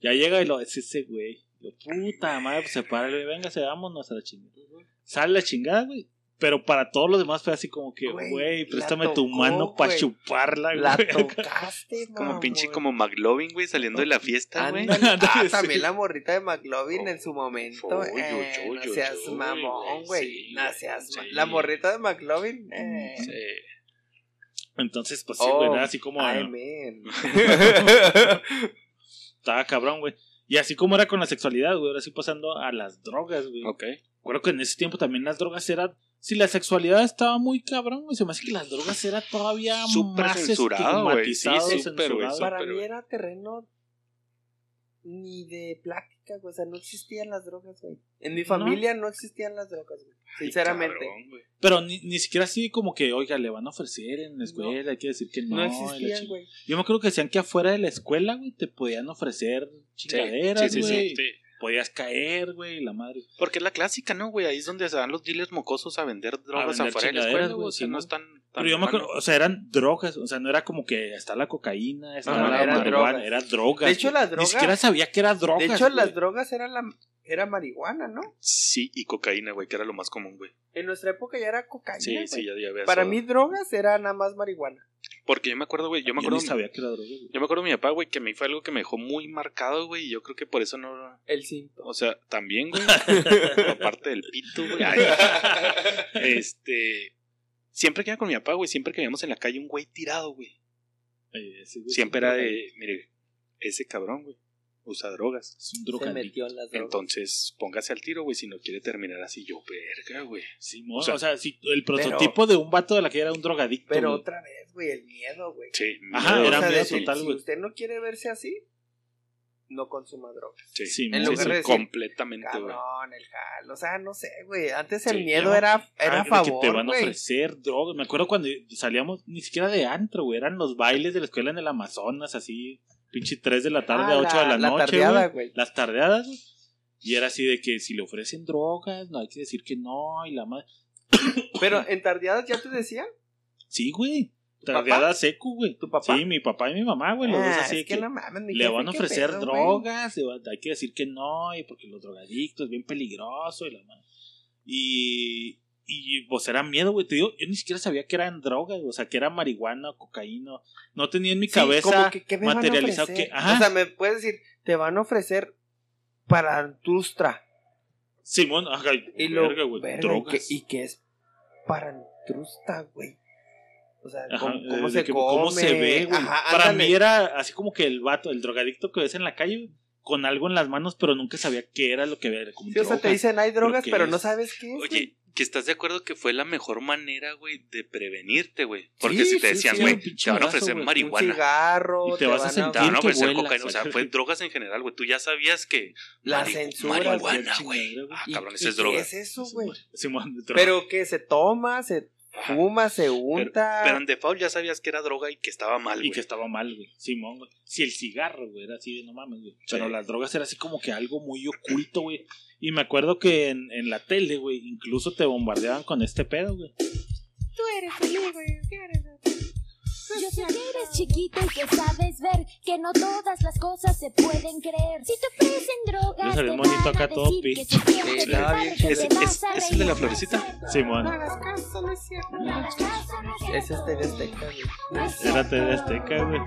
Ya llega y lo es ese, güey. Yo, puta madre, pues se para, güey, venga, se vámonos a la chingada. Sale la chingada, güey. Pero para todos los demás fue así como que, Güey, güey, la préstame tu mano para güey. chuparla, La güey. tocaste, Como mamón. pinche como McLovin, güey, saliendo de la fiesta, güey. Ah, sí. también la morrita de McLovin en su momento. Uy, uy, eh, uy, no seas mamón, güey, güey. sí, no güey, seas ma- sí. La morrita de McLovin. Eh. Sí. Entonces, pues sí, Oh, güey, era así como. Ay, man. Estaba cabrón, güey. Y así como era con la sexualidad, güey, ahora sí pasando a las drogas, güey. Ok. Recuerdo que en ese tiempo también las drogas eran. Si la sexualidad estaba muy cabrón, güey, se me hace que las drogas era todavía Súper más censurado, güey. Sí, censurado. súper. Para mí era terreno ni de plática, güey. O sea, no existían las drogas, güey. En mi familia no existían las drogas, güey. Sinceramente. Cabrón, güey. Pero ni, ni siquiera así como que, oiga, le van a ofrecer en la escuela, hay que decir que no. No, existían, güey. Yo me acuerdo que decían que afuera de la escuela, güey, te podían ofrecer chingaderas, sí, sí, güey. sí, sí. Podías caer, güey, la madre. Porque es la clásica, ¿no, güey? Ahí es donde se van los dealers mocosos a vender drogas afuera de la escuela, güey, no ¿no? es tan... tan Pero yo me acuerdo, o sea, eran drogas, o sea, no era como que está la cocaína, está No, la marihuana, era drogas. De hecho, las drogas- Ni siquiera sabía que era drogas. De hecho, las drogas eran la, era marihuana, ¿no? Sí, y cocaína, güey, que era lo más común, güey. En nuestra época ya era cocaína. Sí, güey. sí, ya, ya había Para eso. mí, drogas era nada más marihuana. Porque yo me acuerdo, güey, yo me Yo acuerdo... ni sabía que era drogas. güey. Yo me acuerdo de mi papá, güey, que a mí fue algo que me dejó muy marcado, güey, y yo creo que por eso no... El cinto. O sea, también, güey, aparte del pito, güey. Ay. Este... Siempre que iba con mi papá, güey, siempre que veíamos en la calle un güey tirado, güey. Ese güey Siempre era de, mire, ese cabrón, güey, usa drogas. Es un Se drogadicto. metió en las drogas. Entonces, póngase al tiro, güey, si no quiere terminar así. Yo, verga, güey. Simón, O sea- o sea, si el prototipo de un vato de la que era un drogadicto. Pero güey. otra vez, güey, el miedo, güey. Sí, Ajá, miedo, era O sea, miedo decir, total, Si güey. usted no quiere verse así, no consuma drogas. Sí, Sí, En sí, lugar sí. de decir, completamente, güey. El jal. O sea, no sé, güey. Antes el Sí, miedo ¿no? era, Ah, era de a que favor, te van a ofrecer drogas. Me acuerdo cuando salíamos ni siquiera de antro, güey. Eran los bailes de la escuela en el Amazonas, así, pinche 3 de la tarde Ah, a 8 de la, la noche. tardeada, güey. güey. Las tardeadas, güey. Y era así de que si le ofrecen drogas, no hay que decir que no. Y la madre. Pero en tardeadas ya te decían. Sí, güey. ¿Tu Tardeada seco, güey. ¿Tu papá? Sí, mi papá y mi mamá, güey. Los dos Ah, así es que que no mames, mi le van a ofrecer pedo, drogas, hay que decir que no, y porque los drogadictos es bien peligroso y la madre. Y, y pues era miedo, güey. Te digo, yo ni siquiera sabía que eran drogas, o sea, que era marihuana o cocaína. No tenía en mi Sí, cabeza que, ¿qué me van a materializado que. Ajá, O sea, me puedes decir, te van a ofrecer parantrustra. Simón, ajá, Y lo, verga, güey, verga, drogas. ¿y qué, y qué es parantrusta, güey? O sea, Ajá, ¿cómo, se que- come? cómo se ve, güey. Ajá, Para ándale. mí era así como que el vato, el drogadicto que ves en la calle, con algo en las manos, pero nunca sabía qué era lo que era. Como Sí, o sea, te dicen hay drogas, ¿qué pero es? no sabes qué es. Oye, que estás de acuerdo que fue la mejor manera, güey, de prevenirte, güey. Porque Sí, si te decían, güey, un te van a ofrecer un marihuana. cigarro, Y te vas a Te sentir van a ofrecer vuelas, cocaína. O sea, fue drogas en general, güey. Tú ya sabías que. La mari- censura, Marihuana, güey. Ah, ¿Y- cabrón, esa es qué droga. es eso, güey? Pero que se toma, se fuma, se unta. Pero en default ya sabías que era droga y que estaba mal, Y güey. que estaba mal, güey. Simón, güey. Si el cigarro, güey, era así de no mames, güey. Sí. Pero las drogas era así como que algo muy oculto, güey. Y me acuerdo que en, en la tele, güey, incluso te bombardeaban con este pedo, güey. Tú eres feliz, güey. Yo sé que eres chiquito y que sabes ver que no todas las cosas se pueden creer. Si te ofrecen drogas, te van a acá todo decir que pinche. se siente Sí, bien estaba padre, bien que chido. te ¿Es- vas es- a es el de la florecita? Simón. Es cierto. No hagas caso, no es cierto. Ese es TV Azteca, güey. No es Era cierto. TV Azteca, güey.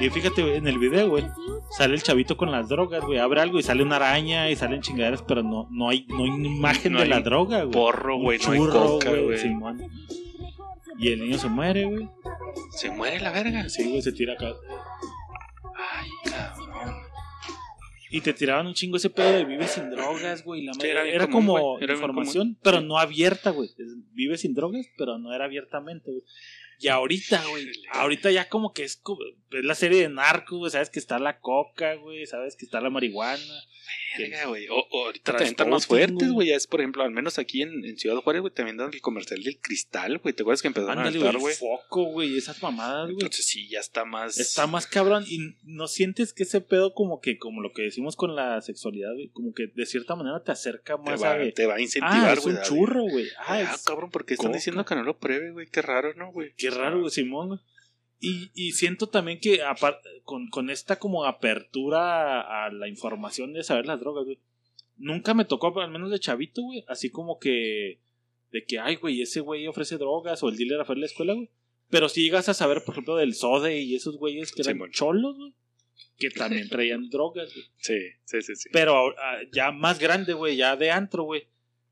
Y fíjate, en el video, güey, Sale el chavito con las drogas, güey. Abre algo y sale una araña y salen chingaderas, pero no, no hay, no hay imagen No de hay la droga, güey. Porro, güey, no hay churro, coca, güey. Simón. Y el niño se muere, güey. Se muere la verga. Sí, güey, se tira acá. Ay, cabrón. Y te tiraban un chingo ese pedo de vive sin drogas, güey. La madre- era era, común, como era información, pero Sí. no abierta, güey. Vive sin drogas, pero no era abiertamente, güey. Y ahorita, güey, ahorita ya como que es, es la serie de narcos, güey. Sabes que está la coca, güey. Sabes que está la marihuana. Verga, güey. O, o ahorita también están más fuertes, güey. Ya es, por ejemplo, al menos aquí en, en Ciudad Juárez, güey, también dan el comercial del cristal, güey. ¿Te acuerdas que empezaron Ándale, a güey, estar, güey? foco, güey. Esas mamadas, güey. Entonces sí, ya está más... Está más cabrón y no sientes que ese pedo como que, como lo que decimos con la sexualidad, güey, como que de cierta manera te acerca Te más va, a te va a ah, incentivar, es güey. un a- churro, güey. Ah, Ah, es- cabrón, ¿por qué están diciendo que no lo pruebe, güey? Qué raro, ¿no, güey? qué raro, güey, Simón, güey. Y, y siento también que con, con esta como apertura a, la información de saber las drogas, güey. Nunca me tocó, al menos de chavito, güey, así como que de que, ay, güey, ese güey ofrece drogas o el dealer afuera de la escuela, güey. Pero si llegas a saber, por ejemplo, del SODE y esos güeyes que eran cholos, güey, que también traían drogas, güey. Sí, sí, sí, sí. Pero ya más grande, güey, ya de antro, güey.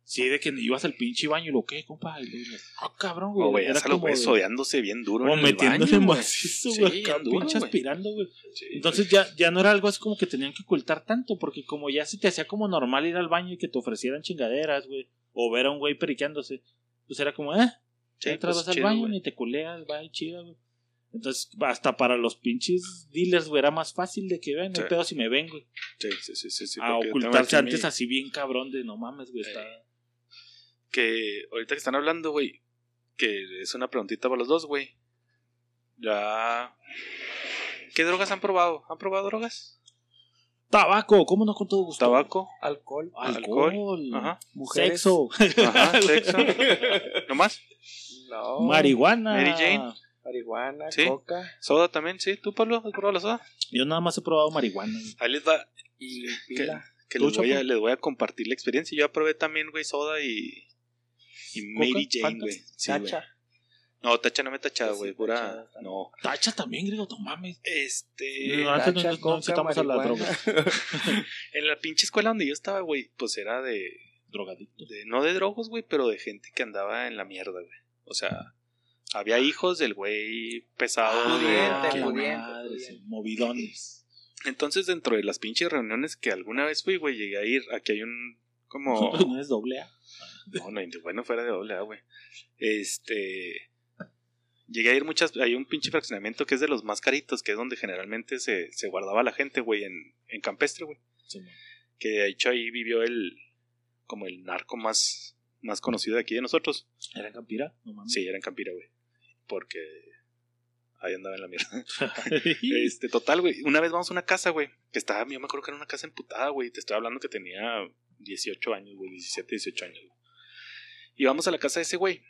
Sí, de que ibas al pinche baño y lo que, compa. Y ah, cabrón, güey. O güey, Era a los como güeyes de- sodeándose bien duro. Como en el metiéndose baño, güey. macizo, Sí, güey. acá, bien duro, pinche güey. aspirando, güey. Sí, Entonces ya, ya no era algo así como que tenían que ocultar tanto, porque como ya se te hacía como normal ir al baño y que te ofrecieran chingaderas, güey, o ver a un güey periqueándose, pues era como, eh, Sí, entras pues, vas al baño, güey. ni te culeas, va chida, güey. Entonces, hasta para los pinches dealers, güey, era más fácil de que vean, Sí. pedo si me ven, güey. Sí, sí, sí, sí, sí, a ocultarse antes así bien cabrón de no mames, güey, está... Que ahorita que están hablando, güey, que es una preguntita para los dos, güey. Ya. ¿Qué drogas han probado? ¿Han probado drogas? Tabaco, ¿cómo no con todo gusto? ¿Tabaco? Alcohol. Alcohol, alcohol, ajá, mujeres. sexo, Ajá, sexo. ¿No más? No. marihuana. Mary Jane. Marihuana, Sí. coca ¿Soda también? ¿Sí? ¿Tú, Pablo, has probado la soda? Yo nada más he probado marihuana. Ahí les va. y Que, pila. que ¿Tú, les, voy a, les voy a compartir la experiencia. Yo probé también, güey, soda y. Y Mary Jane, güey. Sí, güey. Tacha. No, tacha no me he tachado, Sí, güey. tacha Pura. No. Tacha también, griego, no mames. Este. No, antes no- Tacha, no coca, incitamos a la marihuana. En la pinche escuela donde yo estaba, güey, pues era de. Drogadicto. de no de drogos, güey, pero de gente que andaba en la mierda, güey. O sea, había hijos del güey pesado. Ah, de- pudiente, madre, sí, movidones. Entonces, dentro de las pinches reuniones que alguna vez fui, güey, llegué a ir. Aquí hay un. Como. No es doble A. No, no, bueno, fuera de doble A, güey. Este. Llegué a ir muchas. Hay un pinche fraccionamiento que es de los más caritos, que es donde generalmente se, se guardaba la gente, güey, en, en Campestre, güey. Sí. Que de hecho ahí vivió el. Como el narco más, más conocido de aquí de nosotros. ¿Era Campira? No mames. Sí, era en Campira, güey. Porque. Ahí andaba en la mierda. Este, total, güey. Una vez vamos a una casa, güey. Que estaba, yo me acuerdo que era una casa emputada, güey. Te estoy hablando que tenía 18 años, güey. 17, 18 años, güey. Y vamos a la casa de ese güey.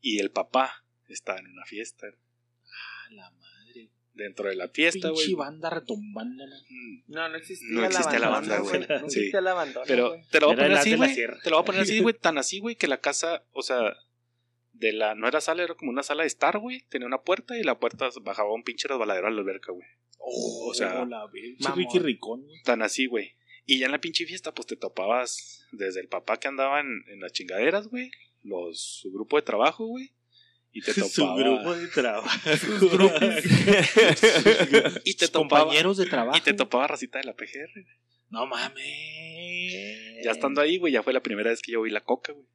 Y el papá estaba en una fiesta. Ah, la madre. Dentro de la fiesta, Pinche güey. banda retumbando, ¿no? Mm, No, no existía No existía la banda, banda, güey. No Sí. existía la abandono, Pero güey. te lo voy a poner así, de la güey. sierra. Te lo voy a poner así, güey. Tan así, güey, que la casa, o sea, de la. No era sala, era como una sala de estar, güey. Tenía una puerta y la puerta bajaba un pinche resbaladero a la alberca, güey. Oh, o sea, la verga. mamón. Ricky Ricón, güey. Tan así, güey. Y ya en la pinche fiesta, pues te topabas desde el papá que andaba en, en las chingaderas, güey. Los, su grupo de trabajo, güey. Y te Su topaba. grupo de trabajo. y te Sus topaba. compañeros de trabajo. Y te topaba racita de la PGR. güey. No mames. Ya estando ahí, güey, ya fue la primera vez que yo vi la coca, güey.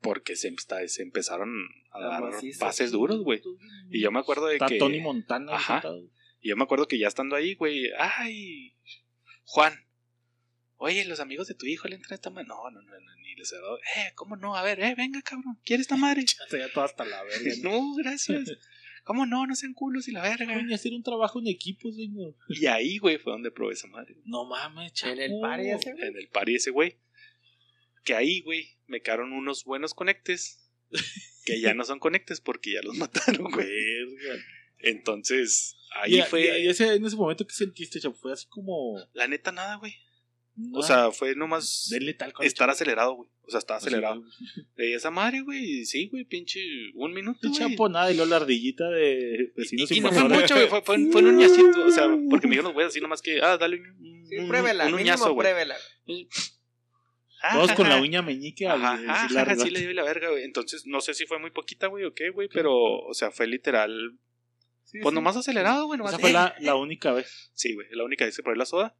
Porque se, se empezaron a La dar maciza. pases duros, güey. Y yo me acuerdo de Está que. Tony Montana. Ajá. Y yo me acuerdo que ya estando ahí, güey. Ay, Juan. Oye, los amigos de tu hijo le entran esta madre. No, no, no, no, ni les dado. Eh, ¿cómo no? A ver, eh, venga, cabrón. ¿Quieres esta madre? Ya todo hasta la verga. ¿no? gracias. ¿Cómo no? No sean culos y la verga. Ven a hacer un trabajo en equipo, señor. Y ahí, güey, fue donde probé esa madre. No mames, chapo. En el party ese, güey. En el party ese, güey. Que ahí, güey, me quedaron unos buenos conectes. Que ya no son conectes porque ya los mataron, güey. Entonces, ahí Y- fue. y- ese- en ese momento que sentiste, chapo, fue así como. La neta, nada, güey. No, O sea, fue nomás denle tal cual, estar acelerado, güey. O sea, estaba acelerado. De esa madre, güey. Sí, güey, pinche. Un minuto. Chapo nada, y luego la ardillita de vecinos Y, y no fue mucho, güey. Fue, fue, fue en un ñacito. O sea, porque me dijeron los güeyes así nomás que. Ah, dale un, Sí, pruébela, un mínimo uñazo, güey. pruébela. Todos con la uña meñique al Ajá, ajá, la ajá, sí le di la verga, güey. Entonces, no sé si fue muy poquita, güey, o qué, güey, pero, o sea, fue literal. Sí, Pues sí. nomás acelerado, güey, nomás. Esa fue eh, la, eh. la única vez. Sí, güey, la única vez que probé la soda.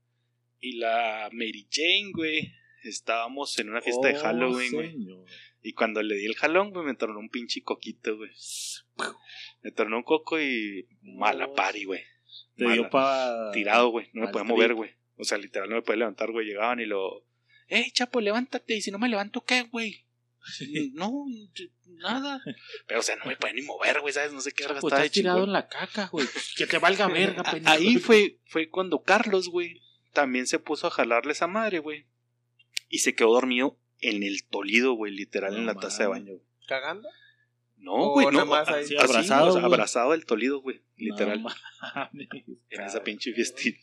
Y la Mary Jane, güey. Estábamos en una fiesta de Oh, Halloween, güey. Y cuando le di el jalón, güey, me tornó un pinche coquito, güey. Me tornó un coco y mala pari, güey. Te dio para. Tirado, güey. No me podía mover, güey. O sea, literal no me podía levantar, güey. Llegaban y lo... ¡Eh, chapo, levántate! Y si no me levanto, ¿qué, güey? no, nada. Pero, o sea, no me podía ni mover, güey, ¿sabes? No sé qué verga estaba tirado en la caca, güey. Que te valga verga, pendejo. Ahí fue, fue cuando Carlos, güey, también se puso a jalarle esa madre, güey. Y se quedó dormido en el tolido, güey, literal, No en la taza de baño. güey. ¿Cagando? No, güey, no. nada más a- ahí. así, Abrazado, o sea, güey. abrazado del tolido, güey, literal. No mames, en esa pinche fiestita.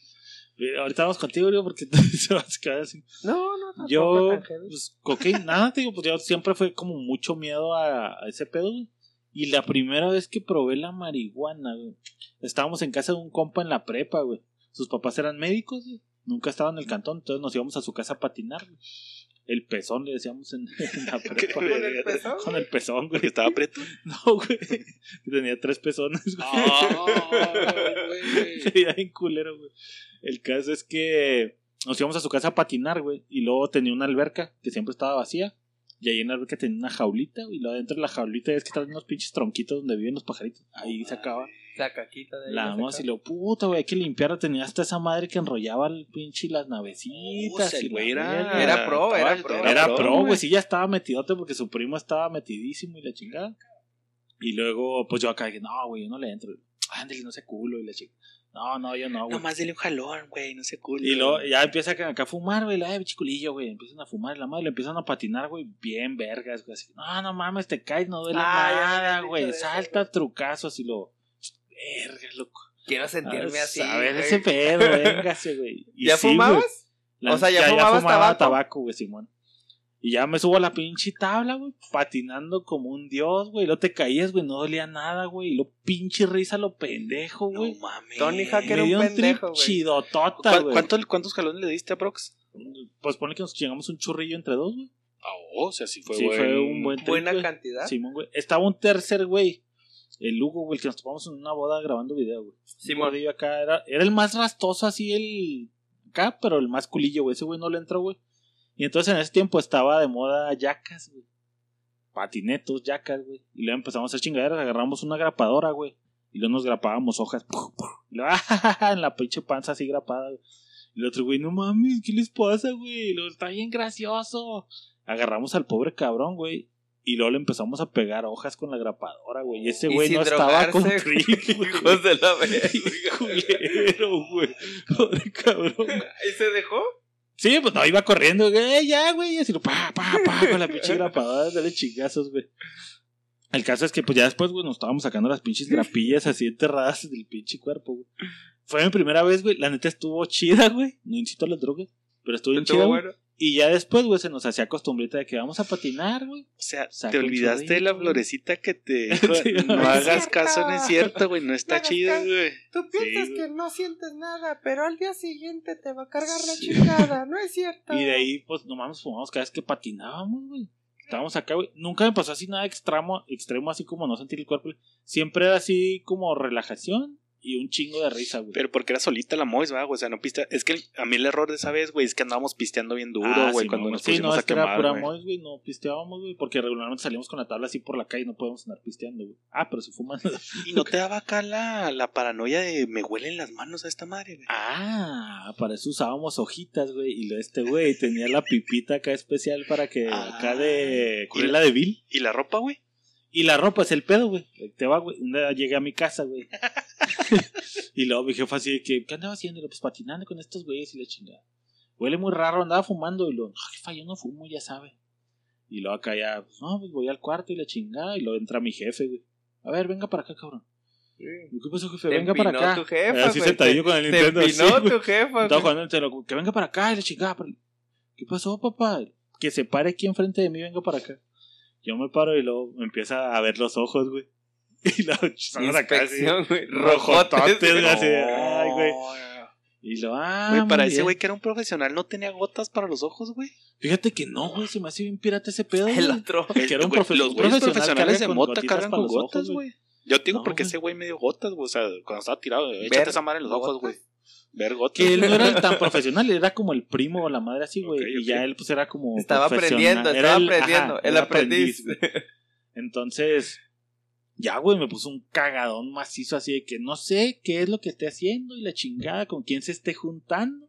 Eh, Ahorita vamos contigo, güey, porque se vas a quedar así. No, no, tampoco Yo, pues, cocaína, nada, te digo, pues yo siempre fue como mucho miedo a, a ese pedo, güey. Y la primera vez que probé la marihuana, güey, estábamos en casa de un compa en la prepa, güey. Sus papás eran médicos, güey. Nunca estaban en el cantón, entonces nos íbamos a su casa a patinar. El pezón, le decíamos en, en la prepa. ¿Con el pezón? Con el pezón, güey. Estaba preto. No, güey. Tenía tres pezones, güey. güey. Se veía bien culero, güey. El caso es que nos íbamos a su casa a patinar, güey. Y luego tenía una alberca que siempre estaba vacía. Y ahí en la alberca tenía una jaulita, güey. Y luego dentro de la jaulita es que traen unos pinches tronquitos donde viven los pajaritos. Ahí se acaba. La caquita de ahí La la vamos y lo puta, güey. Hay que limpiarla. Tenía hasta esa madre que enrollaba el pinche y las navecitas. Y la güey era-. Era pro, era pro. Era pro, güey. güey. Sí, ya estaba metidote porque su primo estaba metidísimo y la chingada. Y luego, pues yo acá dije, no, güey, yo no le entro. Ándale, no sé culo. Y la chica, no, no, yo no, güey. Nomás dele un jalón, güey, no sé cool. Y luego ya empieza acá acá a fumar, güey, la chiculillo, güey. Empiezan a fumar, y la madre le empiezan a patinar, güey, bien vergas, güey. Así, no, no mames, te caes, no duele Ah, nada, güey. Salta trucazos y lo. Vergas, loco. Quiero sentirme ver, así. A ver güey. ese pedo, véngase, güey. Y ¿Ya sí, fumabas? La- O sea, ¿ya fumabas tabaco? tabaco, güey, Simón. Y ya me subo a la pinche tabla, güey, patinando como un dios, güey. Lo te caías, güey, no dolía nada, güey. Y lo pinche risa lo pendejo, No güey. mames. Tony Hawk Me era un dio un pendejo, trip güey. chidotota, ¿Cuál- güey. cuánto- ¿Cuántos jalones le diste a Prox? Pues pone que nos chingamos un churrillo entre dos, güey. Ah, o sea, sí fue, Sí, buen- fue un buen trip, Buena cantidad. Simón, güey. Estaba un tercer, güey. El Hugo, güey, el que nos topamos en una boda grabando video, güey. Simón. Un gordillo acá era, era el más rastoso, así el. Acá, pero el más culillo, güey. Ese güey no le entró, güey. Y entonces en ese tiempo estaba de moda yacas, güey. Patinetos, yacas, güey. Y luego empezamos a hacer chingaderas, agarramos una grapadora, güey. Y luego nos grapábamos hojas. Y luego, en la pinche panza así grapada, güey. Y el otro, güey, no mames, ¿qué les pasa, güey? Luego, está bien gracioso. Agarramos al pobre cabrón, güey. Y luego le empezamos a pegar hojas con la grapadora, güey. Y ese güey no estaba con. Hijos de la verga. Güey. Pobre cabrón. ¿Y se dejó? Sí, pues no, iba corriendo, güey, "Eh, ya, güey, y así, pa, pa, pa, con la pinche grapadora, dale chingazos, güey. El caso es que, pues ya después, güey, nos estábamos sacando las pinches grapillas así enterradas del pinche cuerpo, güey. Fue mi primera vez, güey, la neta estuvo chida, güey. No incito a las drogas, pero estuvo bien chida, bueno. Y ya después, güey, se nos hacía costumbrita de que vamos a patinar, güey. O sea, Saca te olvidaste de la florecita que te dijo, Sí, no hagas cierto. caso, no es cierto, güey, no está No chido, güey. Tú piensas Sí, que no sientes nada, pero al día siguiente te va a cargar la chingada, ¿no es cierto? Y de ahí, pues, no mames, fumamos cada vez que patinábamos, güey. Estábamos acá, güey. Nunca me pasó así nada extremo, extremo así como no sentir el cuerpo. Siempre era así como relajación y un chingo de risa, güey. Pero porque era solita la Mois, ¿verdad? O sea, no piste. Es que a mí el error de esa vez, güey, es que andábamos pisteando bien duro, Ah, güey, sí, cuando no, nos sí, pusimos no, a es que era quemar, pura güey. mois, güey, no pisteábamos, güey, porque regularmente salimos con la tabla así por la calle y no podemos andar pisteando, güey. Ah, pero si fuman. Y no te daba acá la, la paranoia de me huelen las manos a esta madre, güey. ah, para eso usábamos hojitas, güey, y lo este güey tenía la pipita acá especial para que Ah. acá de ¿cuál Y la de Bill? ¿Y la ropa, güey? Y la ropa es el pedo, güey. Te va, güey. Llegué a mi casa, güey. y luego mi jefa así de que, ¿qué andaba haciendo? Pues patinando con estos güeyes y la chingada. Huele muy raro, andaba fumando. Y lo, no, jefa, yo no fumo, ya sabe. Y luego acá ya, pues no, pues voy al cuarto y la chingada. Y luego entra mi jefe, güey. A ver, venga para acá, cabrón. Y, ¿Qué pasó, jefe? Te venga para acá. tu jefa, así sentadillo te- con el Te Nintendo. así, empinó güey. tu jefa, Estaba jugando Que venga para acá y la chingada. ¿Qué pasó, papá? Que se pare aquí enfrente de mí, venga para acá. Yo me paro y luego empieza a ver los ojos, güey. Y luego estamos acá así, Inspección, güey. rojototes, güey, así ay, güey. Y lo, ah, Güey, para muy ese güey que era un profesional no tenía gotas para los ojos, güey. Fíjate que no, güey, se me hace bien pirata ese pedo. El otro. Que era un profe- los profesional profesionales de mota cargan con gotas, güey. Yo te digo No, porque ese güey me dio gotas, güey. O sea, cuando estaba tirado, échate esa madre en los ojos, güey. Ver. Que él no era tan profesional, era como el primo o la madre así, güey. Y ya él pues era como Estaba aprendiendo, Era estaba el- aprendiendo. ajá, el aprendiz. Entonces, ya, güey, me puso un cagadón macizo así de que no sé qué es lo que esté haciendo y la chingada con quién se esté juntando.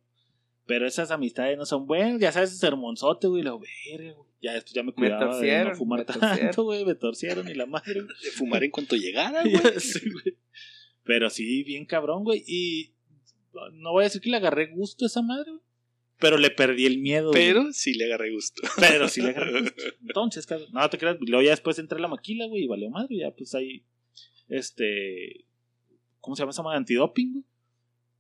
Pero esas amistades no son buenas, ya sabes, sermonzote, güey, lo verga, güey. Ya después ya me cuidaba de torcieron, no fumar me tanto, güey, me torcieron y la madre. güey. De fumar en cuanto llegara, güey. Güey. Pero sí, bien cabrón, güey. Y no voy a decir que le agarré gusto a esa madre. Pero le perdí el miedo. güey. Pero sí le agarré gusto. Pero sí le agarré gusto. Entonces, no te creas. Luego ya después entré a la maquila, güey, y valió madre. Ya pues ahí, este. ¿Cómo se llama esa madre? Antidoping, güey.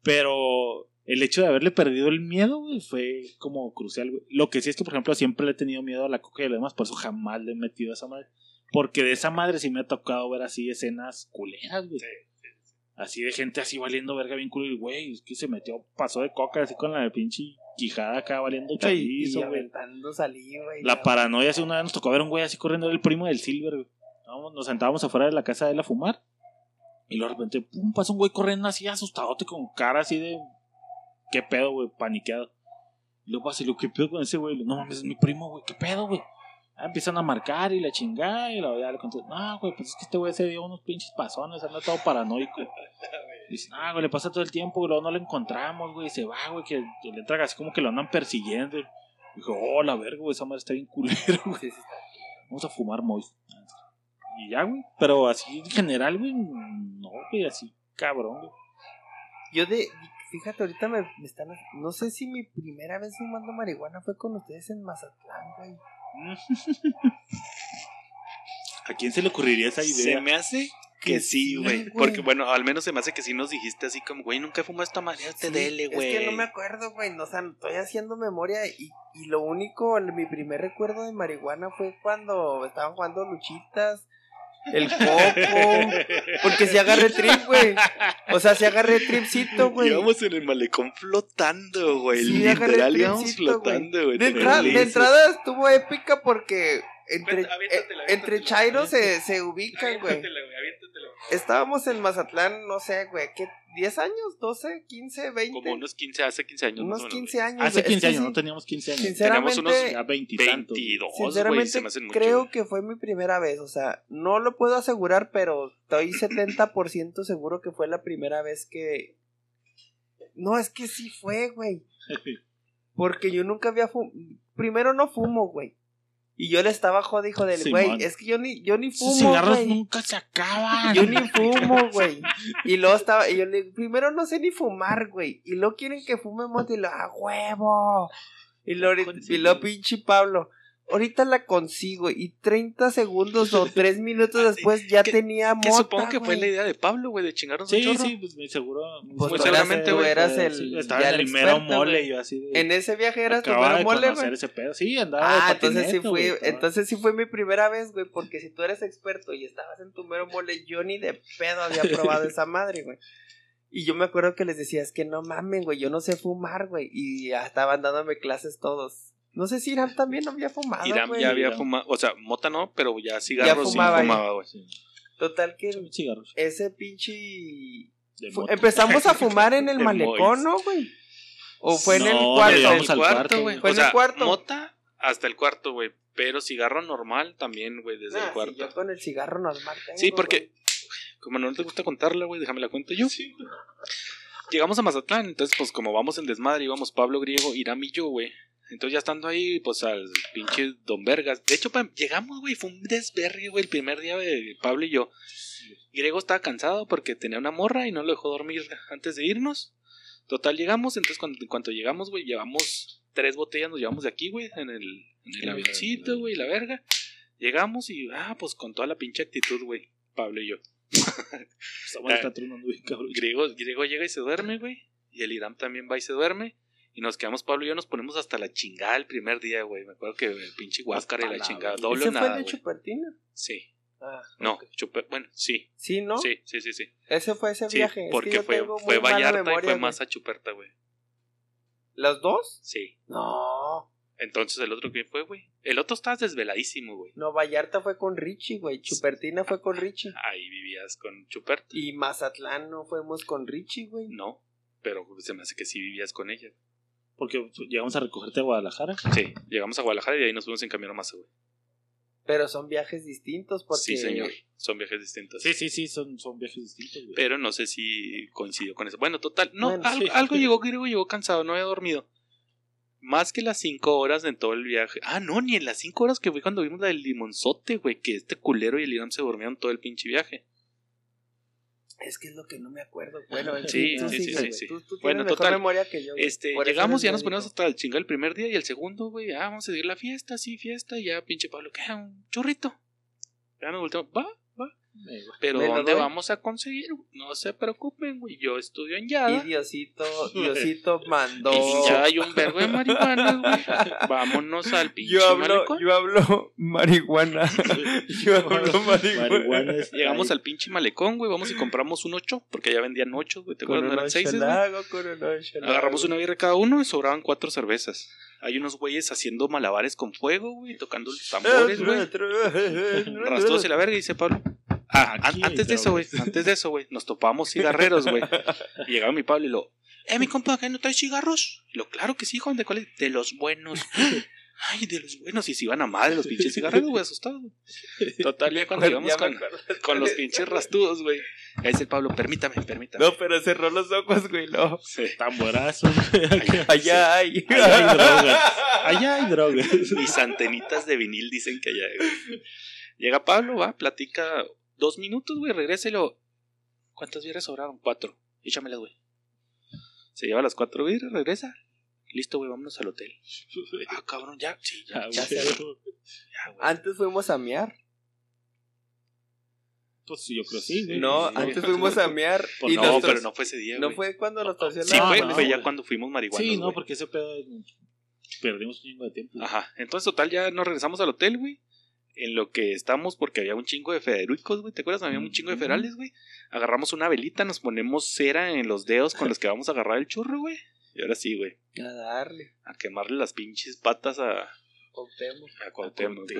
Pero el hecho de haberle perdido el miedo, güey, fue como crucial, güey. Lo que sí es que, por ejemplo, siempre le he tenido miedo a la coca y a lo demás, por eso jamás le he metido a esa madre. Porque de esa madre sí me ha tocado ver así escenas culeras, güey. Así de gente así valiendo verga bien culo. Y güey, es que se metió, pasó de coca así con la pinche quijada acá valiendo chorizo, güey. aventando saliva. y La paranoia, así una vez nos tocó ver un güey así corriendo, era el primo del Silver, güey. Nos sentábamos afuera de la casa de él a fumar. Y luego de repente, pum, pasa un güey corriendo así asustadote con cara así de. ¿Qué pedo, güey? Paniqueado. Y luego pasa, y lo ¿qué pedo con ese güey? No mames, es mi primo, güey, ¿qué pedo, güey? Ah, empiezan a marcar y la chingada. Y la ya le conté, no, güey, pues es que este güey se dio unos pinches pasones, anda todo paranoico. Y dice, ah, güey, le pasa todo el tiempo, y luego no lo encontramos, güey, y se va, güey, que que le entra así como que lo andan persiguiendo. Y dijo, oh, la verga, güey, esa madre está bien culero, güey. Vamos a fumar Mois. Y ya, güey. Pero así en general, güey. No, güey, así cabrón, güey. Yo de. Fíjate, ahorita me, me están. No sé si mi primera vez fumando marihuana fue con ustedes en Mazatlán, güey. ¿A quién se le ocurriría esa Se idea? me hace que sí, güey. Porque, bueno, al menos se me hace que sí nos dijiste así como, güey, nunca he fumado esta madre, te Sí, dele, güey. Es que no me acuerdo, güey. no, o sea, estoy haciendo memoria y, y lo único, mi primer recuerdo de marihuana fue cuando estaban jugando luchitas, el coco. Porque si agarré trip, güey. O sea, si agarré tripcito, güey. Íbamos en el malecón flotando, güey. Sí, Literal íbamos flotando, güey. De, de entrada estuvo épica porque entre, Cuenta, aviéntatela, eh, entre. Chairo se, se ubican, güey. Estábamos en Mazatlán, no sé, güey, ¿qué? ¿10 años? ¿12? ¿15? ¿20? Como unos 15, hace 15 años. unos menos, 15 años. Hace güey. Es 15 que años, sí, no teníamos 15 años. Sinceramente, Tenemos unos Ya güey. veintitantos. 22, güey. Sinceramente, Se me hacen mucho. creo güey. que fue mi primera vez. O sea, no lo puedo asegurar, pero estoy 70% seguro que fue la primera vez que. No, es que sí fue, güey. Porque yo nunca había fumado. Primero no fumo, güey. Y yo le estaba jodido, hijo del güey. Es que yo ni, yo ni Esos fumo. cigarros güey. nunca se acaban. Yo ni fumo, güey. Y luego estaba, y yo le digo, primero no sé ni fumar, güey. Y luego quieren que fume mota y lo, ¡a huevo! Y luego, y luego pinche Pablo, ahorita la consigo. Y 30 segundos o 3 minutos después ya Que- tenía Que mota, supongo que fue la idea de Pablo, güey, de chingarnos un Sí, chorro. sí, pues me seguro. Pues Pues tú eras- seguramente, tú güey, eras eh, el, estaba ya en el el mero experto, mole güey. y yo así de. En ese viaje eras tu mero de mole, güey. ese pedo. Sí, andaba Ah, de entonces sí fue, entonces sí fue mi primera vez, güey, porque si tú eres experto y estabas en tu mero mole, yo ni de pedo había probado esa madre, güey. Y yo me acuerdo que les decía, es que no mamen, güey, yo no sé fumar, güey. Y ya estaban dándome clases todos. No sé si Irán también había fumado, Irán güey. ya había Irán. fumado, o sea, mota no, pero ya cigarros fumaba sí fumaba, güey. Sí, Total que cigarros. ese pinche... Empezamos a fumar en el De malecón. ¿no, güey? O fue en el No, cuarto. En el cuarto, güey. Fue O en el cuarto. mota hasta el cuarto, güey. Pero cigarro normal también, güey, desde Nah, el sí, cuarto. yo con el cigarro normal tengo, Sí, porque güey. como no te gusta contarla, güey, déjame la cuento yo. Llegamos a Mazatlán, entonces pues como vamos en desmadre, íbamos Pablo Griego, Irán y yo, güey. Entonces ya estando ahí, pues al pinche Don Vergas. De hecho, pa- llegamos, güey, fue un desvergue, güey, el primer día de Pablo y yo. Griego estaba cansado porque tenía una morra y no lo dejó dormir antes de irnos. Total, llegamos, entonces cuando, en cuanto llegamos, güey, llevamos tres botellas, nos llevamos de aquí, güey, en el, en el avioncito, güey, la verga. Llegamos y, ah, pues con toda la pinche actitud, güey, Pablo y yo. Bien, cabrón. Griego, Griego llega y se duerme, güey. Y el Irán también va y se duerme. Y nos quedamos, Pablo y yo nos ponemos hasta la chingada el primer día, güey. Me acuerdo que el pinche Huáscar y la Nada, chingada. güey. Doble ¿Ese o fue nada, el de. Chupertina? Sí. Ah, No, bueno, sí. Sí, ¿no? Sí, sí, sí, sí. Ese fue ese Sí, viaje. Es que porque yo fue, fue Vallarta y fue güey. más a Chuperta, güey. ¿Los dos? Sí. No. Entonces el otro que fue, güey. El otro estaba desveladísimo, güey. No, Vallarta fue con Richie, güey. Chupertina fue con Richie. Ahí vivías con Chuperta. Y Mazatlán no fuimos con Richie, güey. No, pero se me hace que sí vivías con ella. Porque llegamos a recogerte a Guadalajara. Sí, llegamos a Guadalajara y de ahí nos fuimos en camión a Maza, güey. Pero son viajes distintos porque... Sí, señor. Son viajes distintos. Sí, sí, sí, son, son viajes distintos, güey. Pero no sé si coincidió con eso. Bueno, total. No, Bueno, algo, sí. algo llegó, Griego llegó cansado, no había dormido. Más que las cinco horas en todo el viaje. Ah, no, ni en las cinco horas que fue cuando vimos la del limonzote, güey. Que este culero y el Irán se durmieron todo el pinche viaje. Es que es lo que no me acuerdo. Bueno, en Sí, tú sí, sí, sí, güey. sí. Tú, tú tienes Bueno, mejor total, memoria que yo. Este, Por llegamos, eres ya nos ponemos hasta el chingar el primer día y el segundo, güey. Ah, vamos a seguir la fiesta, sí, fiesta. Y ya, pinche Pablo, ¿qué? Un churrito. Ya nos volteamos, va. Pero ¿Me lo ¿dónde vamos a conseguir? No se preocupen, güey. Yo estudio en Yada. Y Diosito, Diosito mandó. Y ya hay un vergo de marihuana, güey. Vámonos al pinche Yo hablo, malecón. yo hablo marihuana. Yo hablo marihuana. Llegamos al pinche malecón, güey. Vamos y compramos un 8, porque ya vendían 8, güey. ¿Te acuerdas? No eran 6, güey. lago, con un ocho Agarramos una birra cada uno y sobraban cuatro cervezas. Hay unos güeyes haciendo malabares con fuego, güey, tocando los tambores, güey. Rastros y la verga, y dice Pablo. Ah, Aquí hay antes de eso, güey, drogas. antes de eso, güey, nos topamos cigarreros, güey. Y llegaba mi Pablo y lo, eh, mi compa, ¿qué no traes cigarros? Y lo, claro que sí, joven, ¿de cuáles? De los buenos. Ay, de los buenos. Y se iban a madre los pinches cigarreros, güey, asustados. Total, ya cuando íbamos me con, los pinches rastudos, güey. Ahí dice el Pablo, permítame, permítame. No, pero cerró los ojos, güey. No. Sí. Tamborazos. Allá hay. Allá hay drogas. Allá hay drogas. Mis antenitas de vinil dicen que ya. güey. Llega Pablo, va, platica dos minutos, güey, regresa y lo. ¿Cuántas birras sobraron? Cuatro. Échamelas, güey. Se lleva las cuatro birras, regresa. Listo, güey, vámonos al hotel. Ah, cabrón, ya, sí, ya, Ah, ya, ya, güey. Antes fuimos a mear. Pues yo creo que sí, güey. No, Sí. antes fuimos a mear. Pues y no, pero no fue ese día, ¿No güey. fue cuando nos torció Sí, la fue, mano? fue ya cuando fuimos marihuanos, Sí, no, güey. porque ese pedo. Perdimos un chingo de tiempo. Ajá, entonces total ya nos regresamos al hotel, güey. En lo que estamos, porque había un chingo de federicos, güey. ¿Te acuerdas? Había un chingo de federales, güey. Agarramos una velita, nos ponemos cera en los dedos con los que vamos a agarrar el churro, güey. Y ahora sí, güey. A darle. A quemarle las pinches patas a, Optemos. a Cuauhtémoc.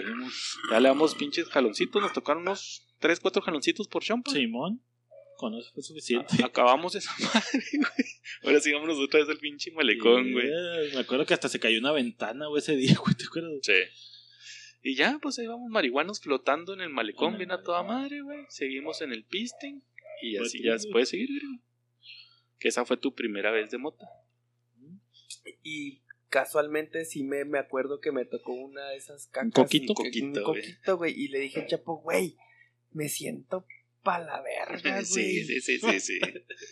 Ya le damos pinches jaloncitos, nos tocaron unos 3, 4 jaloncitos por champa. Simón. Con eso fue suficiente. Acabamos esa madre, güey. Ahora sí vámonos otra vez al pinche malecón, güey. Me acuerdo que hasta se cayó una ventana, güey, ese día, güey, ¿te acuerdas? Sí. Y ya, pues ahí vamos marihuanos flotando en el malecón, bien a toda madre, güey. Seguimos en el pisting y Pues así sí, ya se puede seguir, güey. Que esa fue tu primera vez de mota. Y casualmente sí me, me acuerdo que me tocó una de esas cacas. coquito? y que- Coquito, un coquito, güey. Y le dije Chapo, güey, me siento pa' la verga, güey. Sí, sí, sí, sí, sí.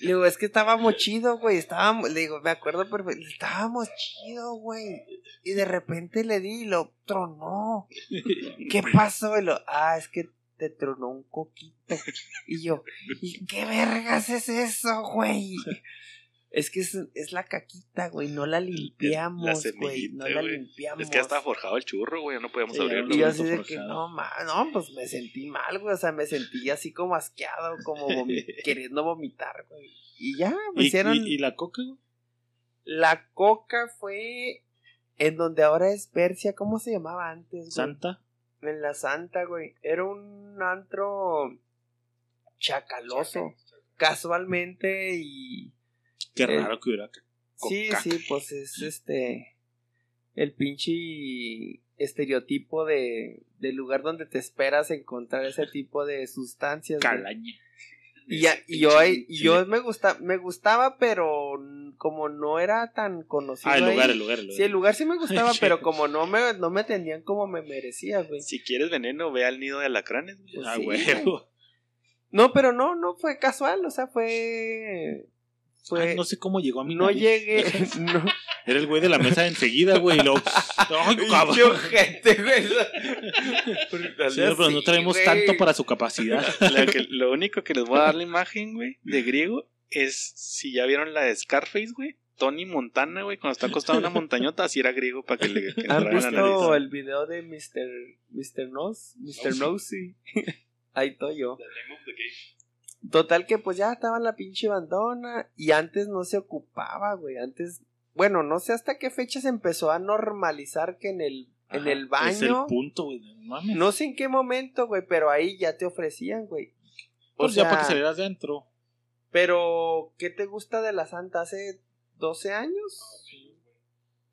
Le digo, es que estábamos chido, güey. Estábamos, le digo, me acuerdo perfecto. Estábamos chido, güey. Y de repente le di y lo tronó. ¿Qué pasó? Y lo, ah, es que te tronó un coquito. Y yo, ¿y qué vergas es eso, güey? Es que es, es la caquita, güey. No la limpiamos, güey. No la güey. limpiamos. Es que ya estaba forjado el churro, güey. No podíamos Sí, abrirlo. Y yo así de forjado. que no, ma, no, pues me sentí mal, güey. O sea, me sentí así como asqueado, como vomi- queriendo vomitar, güey. Y ya, me ¿Y, hicieron. y, y la coca, güey? La coca fue en donde ahora es Persia, ¿cómo se llamaba antes, güey? Santa. En la Santa, güey. Era un antro chacaloso. Casualmente y. Qué Eh, raro que hubiera Sí, sí, pues es este. El pinche estereotipo de, del lugar donde te esperas encontrar ese tipo de sustancias. calaña. Y, ya- y yo, y yo me, gusta, me gustaba, pero como no era tan conocido. Ah, el ahí- lugar, el lugar, el lugar. Sí, el lugar sí me gustaba, pero como no me, no me atendían como me merecía, güey. Si quieres veneno, ve al nido de alacranes, güey. Pues ah, sí, güey. No, pero no, no fue casual, o sea, fue. Fue. No sé cómo llegó a mi no nariz. llegué. No. Era el güey de la mesa de enseguida, güey. Y lo... ¡Ay, ojete, güey. Sí, pero no traemos güey. tanto para su capacidad. Lo, que- lo único que les voy a dar la imagen, güey, de griego es si ya vieron la de Scarface, güey. Tony Montana, güey, cuando está acostado en una montañota, así era griego para que le que ¿Han en la visto el video de Mr. Mr. Nose? Mr. Nosey. Ahí estoy yo. Total que pues ya estaba la pinche bandona y antes no se ocupaba, güey. Antes, bueno, no sé hasta qué fecha se empezó a normalizar que en el, en Ajá, el baño. Es el punto, güey. No mames. No sé en qué momento, güey, pero ahí ya te ofrecían, güey. pues o ya sea- para que salieras dentro. Pero, ¿qué te gusta de la Santa? ¿Hace 12 años?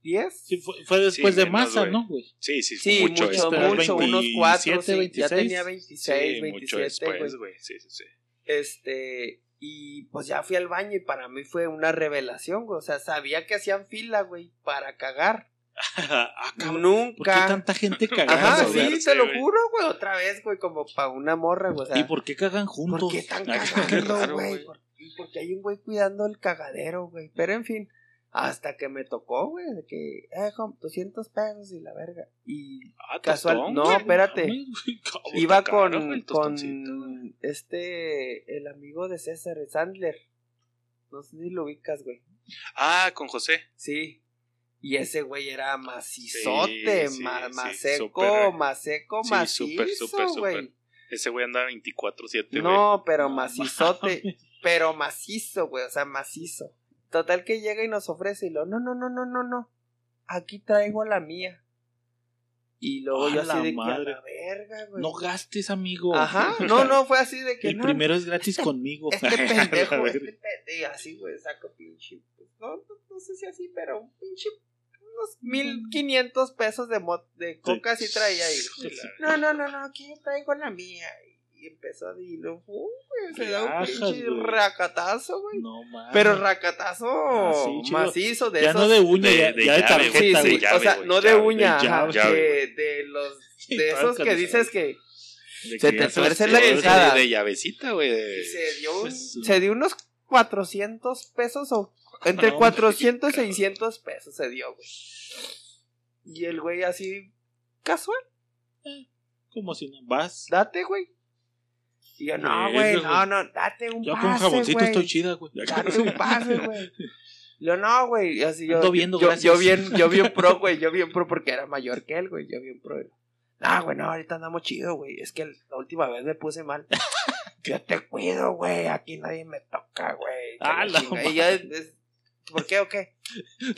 ¿10? Sí, fue, fue después Sí, de menos, masa. ¿no, güey? Sí, sí, Sí, mucho, mucho, después. mucho, Pero unos 4, 27, ya 26. tenía 26, Sí, 27, mucho después, güey. güey. Sí, sí, sí. Este, y pues ya fui al baño y para mí fue una revelación, güey. O sea, sabía que hacían fila, güey, para cagar. ah, cabrón. ¿Por qué Nunca. tanta gente cagando? Ajá, sí, te lo güey. juro, güey, otra vez, güey, como para una morra, güey. O sea, ¿Y por qué cagan juntos? ¿por qué están cagando, güey? Y porque hay un güey cuidando el cagadero, güey. Pero en fin, hasta que me tocó, güey, de que, eh, com, 200 pesos y la verga. Y Ah, casual, tostón, no, espérate. Iba con, con Este, el amigo de César, Sandler. No sé si lo ubicas, güey. Ah, con José. Sí. Y ese güey era macizote, Sí, sí, ma- sí, más seco, súper. más seco, Sí, macizo, súper, súper, súper. güey. Ese güey anda 24-7, güey. No, pero macizote, pero macizo, güey, o sea, macizo. Total que llega y nos ofrece y lo, no, no, no, no, no, no. Aquí traigo la mía. Y luego ¡A yo así de que madre! a la verga, güey. No gastes, amigo. Ajá, no, no, fue así de que El no, primero es gratis conmigo. este pendejo, este pendejo, así, güey, saco pinche, pues, no, no, no sé si así, pero un pinche, unos mil quinientos pesos de, mo- de coca sí traía ahí. No, no, no, no, aquí traigo la mía. Y empezó a decirlo, uh, güey, se da un pinche güey. racatazo, güey. No mames. Pero racatazo Ah, sí, macizo de ya esos. no de uña, de- ya, de ya de Sí, tarjeta, sí, güey. llave, o sea, güey, no de llave, uña, de ajá, llave. de, de los, Sí, de esos que dices que De se te tuerce la que- de, de, de llavecita, güey. de- se dio, un- Pues, se dio unos 400 pesos o entre No, 400 y 600 pesos se dio, güey. Y el güey así, casual, Como si no vas. date, güey. Y yo, no, güey, no, no, date un Yo pase, con jaboncito estoy chida, güey. Date un pase, güey. Yo no, güey. Y así yo, Ando viendo, yo, yo bien, yo bien pro, güey. Yo bien pro porque era mayor que él, güey. Yo bien pro. No, güey, no, ahorita andamos chido, güey. Es que la última vez me puse mal. Yo te cuido, güey. Aquí nadie me toca, güey. Ah, la y ya, es- ¿por qué o qué?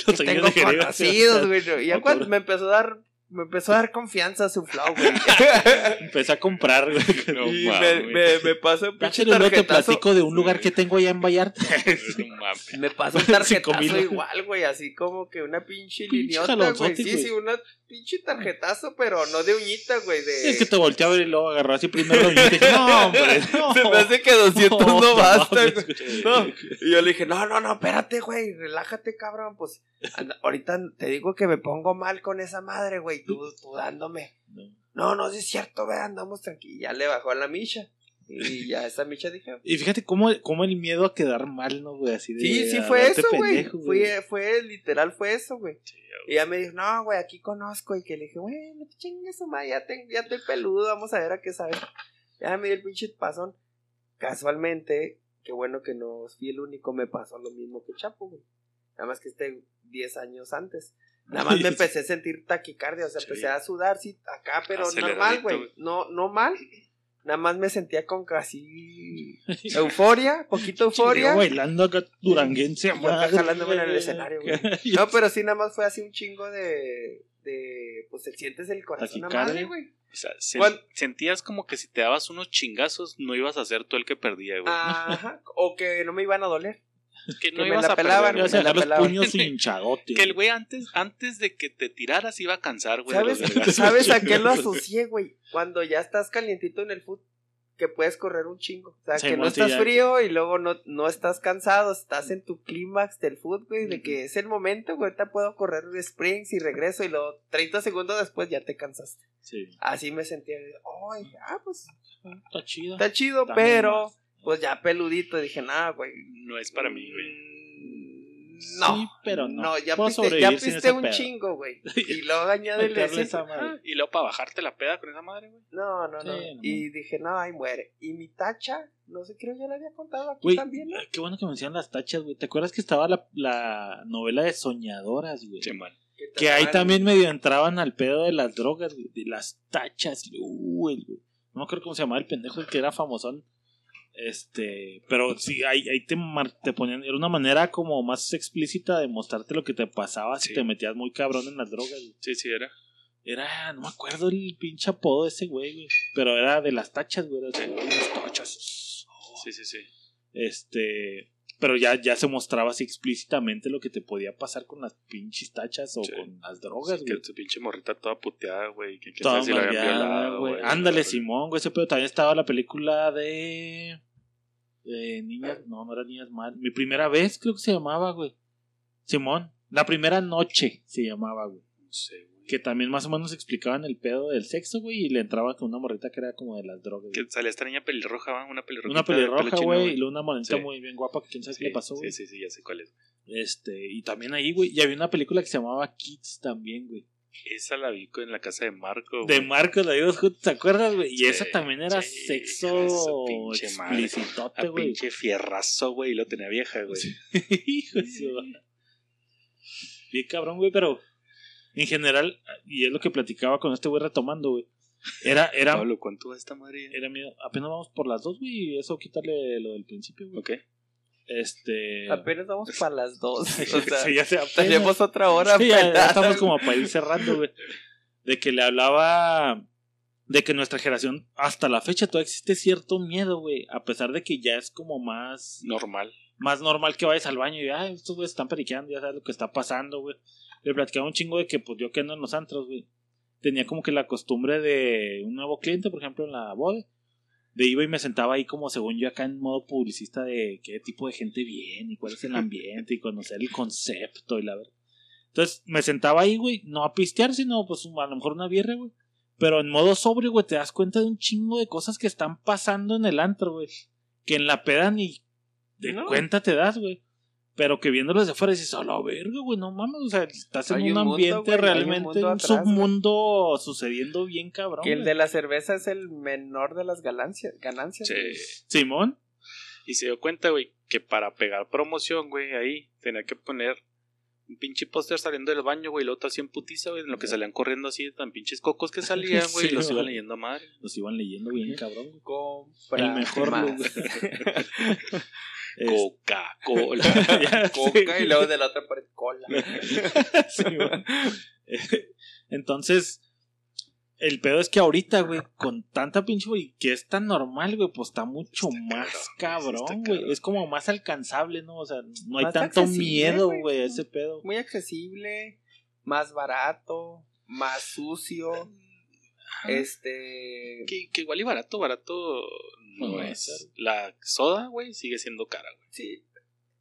Los tengo conocidos, güey. Y ya cuando me empezó a dar, me empezó a dar confianza su flow, güey. Empecé a comprar, güey. No y me, me, me pasó un pinche luego te tarjetazo. platico de un lugar que tengo allá en Vallarta. No. Me pasó un tarjetazo igual, güey, así como que una pinche Pinche liniota, güey. Sí, sí, una pinche tarjetazo, pero no de uñita, güey, de... Es que te volteé a ver y luego agarró así primero la uñita y dije, no, hombre, no. Se me hace que 200 no, No, basta, güey. No. Y yo le dije, no, no, no, espérate, güey, relájate, cabrón, pues, anda, ahorita te digo que me pongo mal con esa madre, güey, tú, tú dándome. No. No, no, sí es cierto, ve, andamos tranquilos. Ya le bajó a la micha. Y ya esa micha dije, Y fíjate cómo, cómo el miedo a quedar mal, ¿no, güey? Así de. Sí, sí fue eso, güey. Fue, fue, literal, fue eso, güey. Sí, Y ella me dijo, no, güey, aquí conozco. Y que le dije, güey, no te chingues, ma, ya, te, ya estoy peludo, vamos a ver a qué sabes. Ya me dio el pinche pasón. Casualmente, qué bueno que no fui el único, me pasó lo mismo que Chapo, güey. Nada más que este 10 años antes. Nada más me empecé a sentir taquicardia, o sea, Sí. empecé a sudar, sí, acá, pero normal, güey. No, no mal. Nada más me sentía con casi euforia, poquito euforia. Yo bailando acá duranguense, madre, jalándome en el escenario, güey. No, pero sí, nada más fue así un chingo de. de pues sientes el corazón a madre, güey. O sentías como que si te dabas unos chingazos, no ibas a ser tú el que perdía, güey. Ajá. O que no me iban a doler. Que que no me ibas la a pelaban, perder, me la los pelaban. puños hinchadotes. Que el güey antes, antes de que te tiraras iba a cansar, güey. ¿Sabes, los vergazos. ¿Sabes a qué lo asocié, güey? Cuando ya estás calientito en el foot, que puedes correr un chingo. O sea, Sí, que no estás ya. frío y luego no, no estás cansado, estás en tu clímax del foot, güey, de que es el momento, güey, ahorita puedo correr de sprints y regreso y luego 30 segundos después ya te cansaste. Sí, Así me sentía, ay, ah, pues está chido. Está chido, También pero pues ya peludito. y Dije, nada, güey. No es para mí, güey. Mm, No. Sí, pero no. No, ya piste, ya piste un pedo. chingo, güey. Y luego añádele esa madre. Y luego para bajarte la peda con esa madre, güey. No, no, no. Sí, no. Y dije, no, ahí muere. Y mi tacha, no sé, creo ya la había contado aquí también, ¿no? qué bueno que mencionan las tachas, güey. ¿Te acuerdas que estaba la, la novela de Soñadoras, güey? Che, man. Que ahí también medio entraban al pedo de las drogas, güey, de las tachas, güey. No me acuerdo cómo se llamaba el pendejo, el que era famosón. Este, pero sí, ahí, ahí te, te ponían, era una manera como más explícita de mostrarte lo que te pasaba si te metías muy cabrón en las drogas, güey. Sí, sí, era. Era, no me acuerdo el pinche apodo de ese güey, güey. Pero era de las tachas, güey. Era de, "Uy, las tachas. Sí, sí, sí. Este, pero ya, ya se mostraba así explícitamente lo que te podía pasar con las pinches tachas o Sí. con las drogas, Sí, güey. que tu pinche morrita toda puteada, güey. Que quién Toda si la violado, güey. güey. Ándale. Simón, güey. Ese pedo también estaba la película de. de niñas. No, no era niñas mal. Mi primera vez, creo que se llamaba, güey. Simón. La primera noche se llamaba, güey. No sé, güey. Que también más o menos explicaban el pedo del sexo, güey. Y le entraba con una morrita que era como de las drogas. Que salía esta niña pelirroja, ¿va? Una pelirroja. Una pelirroja, güey. Y luego una morenita Sí. muy bien guapa. Que quién sabe Sí, qué le pasó, sí, güey. sí, sí, ya sé cuál es. Este, y también ahí, güey. Y había una película que se llamaba Kids también, güey. Esa la vi en la casa de Marco. De güey. Marcos la vimos ¿te acuerdas, güey? Y Sí, esa también era sí, sexo de pinche explicitote, güey. pinche fierrazo, güey. Y lo tenía vieja, güey. Hijo de. Bien cabrón, güey, pero en general, y es lo que platicaba con este güey retomando, güey. Era, era, Pablo, ¿cuánto va esta madre? era miedo. Apenas vamos por las dos, güey, y eso quítale lo del principio, güey. Ok. Este. Apenas vamos para las dos. O sea, Sí, ya se apenas. tenemos otra hora. Sí, ya- ya apenas. estamos como para ir cerrando, güey. De que le hablaba de que nuestra generación, hasta la fecha, todavía existe cierto miedo, güey. A pesar de que ya es como más, Normal. más normal que vayas al baño y, ay, estos güeyes están periqueando, ya sabes lo que está pasando, güey. Le platicaba un chingo de que, pues yo que ando en los antros, güey. Tenía como que la costumbre de un nuevo cliente, por ejemplo, en la boda. De iba y me sentaba ahí como según yo acá en modo publicista de qué tipo de gente viene y cuál es el ambiente y conocer el concepto y la verdad. Entonces me sentaba ahí, güey, no a pistear, sino pues a lo mejor una birra, güey. Pero en modo sobrio, güey, te das cuenta de un chingo de cosas que están pasando en el antro, güey. Que en la peda ni de No. cuenta te das, güey. Pero que viéndolos de fuera dices, a la verga, güey, no mames. O sea, estás en un, mundo, ambiente güey, hay un realmente, un güey. submundo sucediendo bien cabrón. Que el güey. de la cerveza es el menor de las ganancias. ganancias Sí. Simón. Y se dio cuenta, güey, que para pegar promoción, güey, ahí tenía que poner un pinche póster saliendo del baño, güey, y lo otro así en putiza, güey, en lo que salían corriendo así, tan pinches cocos que salían, güey, Sí, y los iban leyendo a madre. Los iban leyendo bien cabrón, güey. Compra El mejor más. lugar. Coca-Cola. Coca y luego de la otra pared cola. Sí. Entonces, el pedo es que ahorita, güey, con tanta pinche, güey, que es tan normal, güey, pues está mucho Está más cabrón, güey. cabrón. Es como más alcanzable, ¿no? O sea, no hay tanto miedo, güey. güey, a ese pedo. Muy accesible, más barato, más sucio. Este. que, que igual y barato, barato no No, es. La soda, güey, sigue siendo cara, güey. Sí.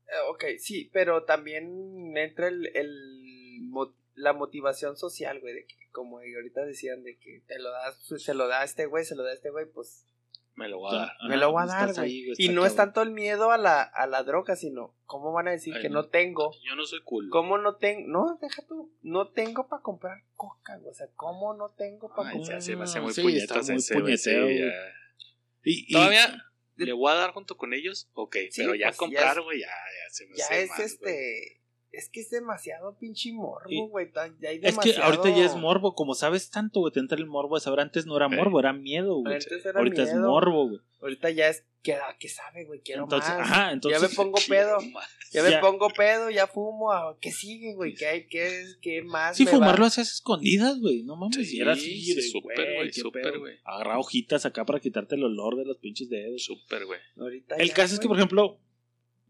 eh, Ok, sí, pero también entra el, el mo- la motivación social, güey, de que, como ahorita decían, de que te lo das, se lo da a este güey, se lo da a este güey, pues Me lo voy a dar. me lo voy a dar, güey. ahí, güey, Y no es tanto el miedo a la, a la droga, sino, ¿cómo van a decir Ay, que no. no tengo? Yo no soy cool. ¿Cómo no tengo? No, deja tú, no tengo para comprar coca, güey, o sea, ¿cómo no tengo para comprar? se, se me hace muy Sí, puñetas muy ese, güey, sí, ya. Y, y- Todavía le voy a dar junto con ellos, ok, Sí, pero ya pues, ya comprar, es- güey, ya, ya se me Ya hace es más, güey. este. Es que es demasiado pinche morbo, güey. hay es que demasiado... ahorita ya es morbo, como sabes tanto, güey, te entra el morbo de saber, antes no era morbo, era miedo, güey. Antes era Ahorita es miedo. morbo, güey. Ahorita ya es. ¿Qué, qué sabe, güey? Quiero Entonces, más. ajá, entonces ya me pongo pedo. Ya me ya- pongo pedo, ya fumo. ¿Qué sigue, güey? ¿Qué hay? ¿Qué, es- qué más? Sí, me fumarlo hacías escondidas, güey. No mames. Sí, y era así, sí, de, súper, güey, súper, güey. Agarra hojitas acá para quitarte el olor de los pinches dedos. Súper, güey. Ahorita El ya, caso es que, por ejemplo,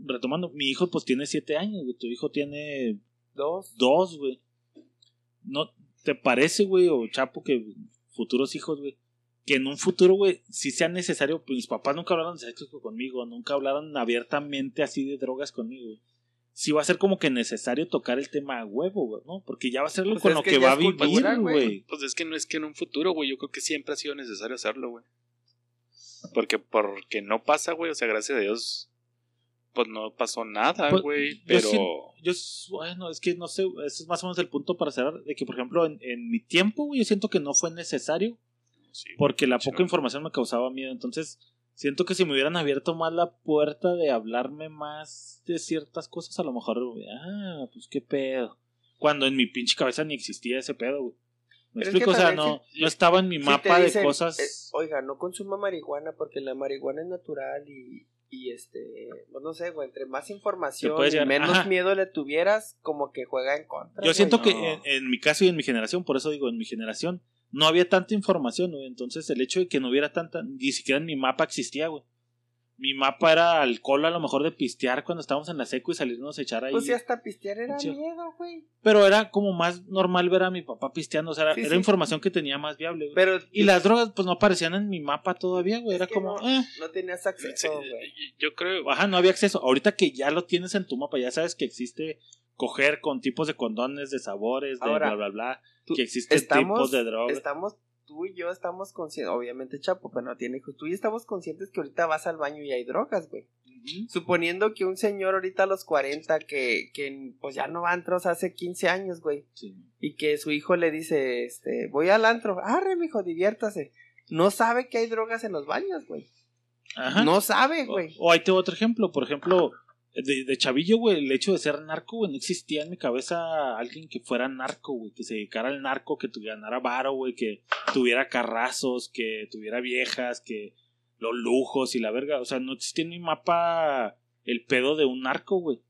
retomando, mi hijo pues tiene siete años, güey. Tu hijo tiene Dos. dos, güey. ¿No te parece, güey, o Chapo, que futuros hijos, güey? Que en un futuro, güey, si sea necesario, pues mis papás nunca hablaron de sexo conmigo, nunca hablaron abiertamente así de drogas conmigo, güey. Sí va a ser como que necesario tocar el tema a huevo, güey, ¿no? Porque ya va a ser lo Pues con lo que que, va a vivir, güey. Pues es que no es que en un futuro, güey, yo creo que siempre ha sido necesario hacerlo, güey. Porque porque no pasa, güey, o sea, gracias a Dios, pues no pasó nada, Pues, güey, pero... Yo, bueno, es que no sé, ese es más o menos el punto para cerrar, de que, por ejemplo, en, en mi tiempo, güey, yo siento que no fue necesario, Sí, porque la poca no. información me causaba miedo, entonces siento que si me hubieran abierto más la puerta de hablarme más de ciertas cosas, a lo mejor, ah, pues qué pedo. Cuando en mi pinche cabeza ni existía ese pedo, güey. ¿Me Pero es que explico? O sea, no, si- no estaba en mi Si mapa de cosas. eh, oiga, no consuma marihuana porque la marihuana es natural y, y este, pues no sé, güey, entre más información y menos ajá. miedo le tuvieras, como que juega en contra. Yo siento que en, en mi caso y en mi generación, por eso digo, en mi generación, no había tanta información, güey. Entonces, el hecho de que no hubiera tanta, ni siquiera en mi mapa existía, güey. Mi mapa era alcohol, a lo mejor de pistear cuando estábamos en la seco y salirnos a echar ahí. Pues si hasta pistear era Sí. miedo, güey. Pero era como más normal ver a mi papá pisteando, o sea, era, Sí, era sí. información que tenía más viable, güey. Pero Y las drogas, pues no aparecían en mi mapa todavía, güey. Era como, no. eh. no tenías acceso, Sí, güey. yo creo... Ajá, no había acceso. Ahorita que ya lo tienes en tu mapa, ya sabes que existe coger con tipos de condones, de sabores, de Ahora, bla, bla, bla. Que existen Estamos, tipos de drogas. estamos tú y yo estamos conscientes, obviamente Chapo, pero no tiene hijos, tú y yo estamos conscientes que ahorita vas al baño y hay drogas, güey. Suponiendo que un señor ahorita a los 40 que, que pues ya no va a antros hace 15 años, güey. Sí. Y que su hijo le dice, este, voy al antro, arre, mijo, diviértase. No sabe que hay drogas en los baños, güey. Ajá. No sabe, O, güey. o ahí tengo otro ejemplo. Por ejemplo, de, de chavillo, güey, el hecho de ser narco, güey, no existía en mi cabeza alguien que fuera narco, güey, que se dedicara al narco, que ganara varo, güey, que tuviera carrazos, que tuviera viejas, que los lujos y la verga. O sea, no existía en mi mapa el pedo de un narco, güey.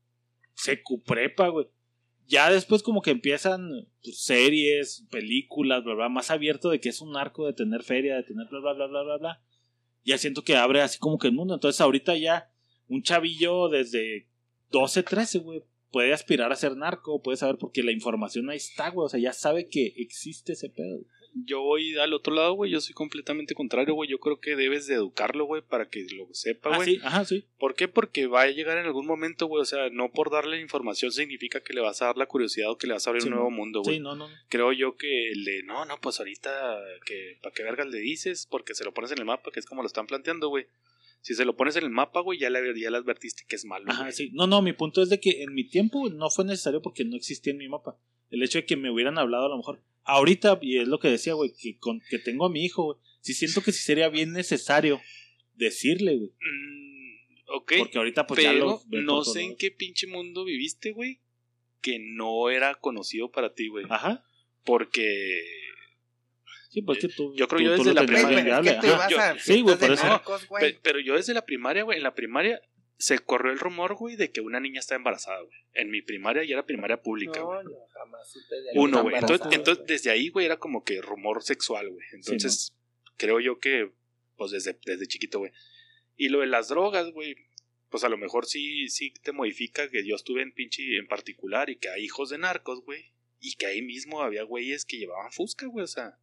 Secu prepa, güey. Ya después como que empiezan pues, series, películas, bla, bla, más abierto de que es un narco, de tener feria, de tener bla, bla, bla, bla, bla, bla. Ya siento que abre así como que el mundo. Entonces ahorita ya un chavillo desde 12, 13, güey, puede aspirar a ser narco, puede saber porque la información ahí está, güey. O sea, ya sabe que existe ese pedo. Yo voy al otro lado, güey. Yo soy completamente contrario, güey. Yo creo que debes de educarlo, güey, para que lo sepa, Ah, güey. sí, ajá, sí. ¿Por qué? Porque va a llegar en algún momento, güey. O sea, no por darle información significa que le vas a dar la curiosidad o que le vas a abrir Sí, un nuevo mundo, güey. Sí, no, no. Creo yo que el de, no, no, pues ahorita, que ¿para qué vergas le dices? Porque se lo pones en el mapa, que es como lo están planteando, güey. Si se lo pones en el mapa, güey, ya le, ya le advertiste que es malo. Ajá, güey. sí. No, no, mi punto es de que en mi tiempo no fue necesario porque no existía en mi mapa. El hecho de que me hubieran hablado a lo mejor. Ahorita, y es lo que decía, güey, que, con, que tengo a mi hijo, güey. Sí siento que sí sería bien necesario decirle, güey. Mm, ok, Porque ahorita pues ya pero lo... ve no sé en qué pinche mundo viviste, güey, que no era conocido para ti, güey. Ajá. Porque Sí, pues que tú... Yo creo tú- yo desde la primaria- Güey, pero es que viable, tú ajá. ibas a Yo- sí, güey, por eso. narcos, güey. Pe- Pero yo desde la primaria, güey, en la primaria se corrió el rumor, güey, de que una niña está embarazada, güey. En mi primaria y era primaria pública, güey. No, jamás supe de Uno, güey. Entonces, desde ahí, güey, era como que rumor sexual, güey. Entonces, creo yo que, pues desde, desde chiquito, güey. Y lo de las drogas, güey, pues a lo mejor sí, sí te modifica que yo estuve en pinche en particular y que hay hijos de narcos, güey. Y que ahí mismo había güeyes que llevaban fusca, güey. O sea,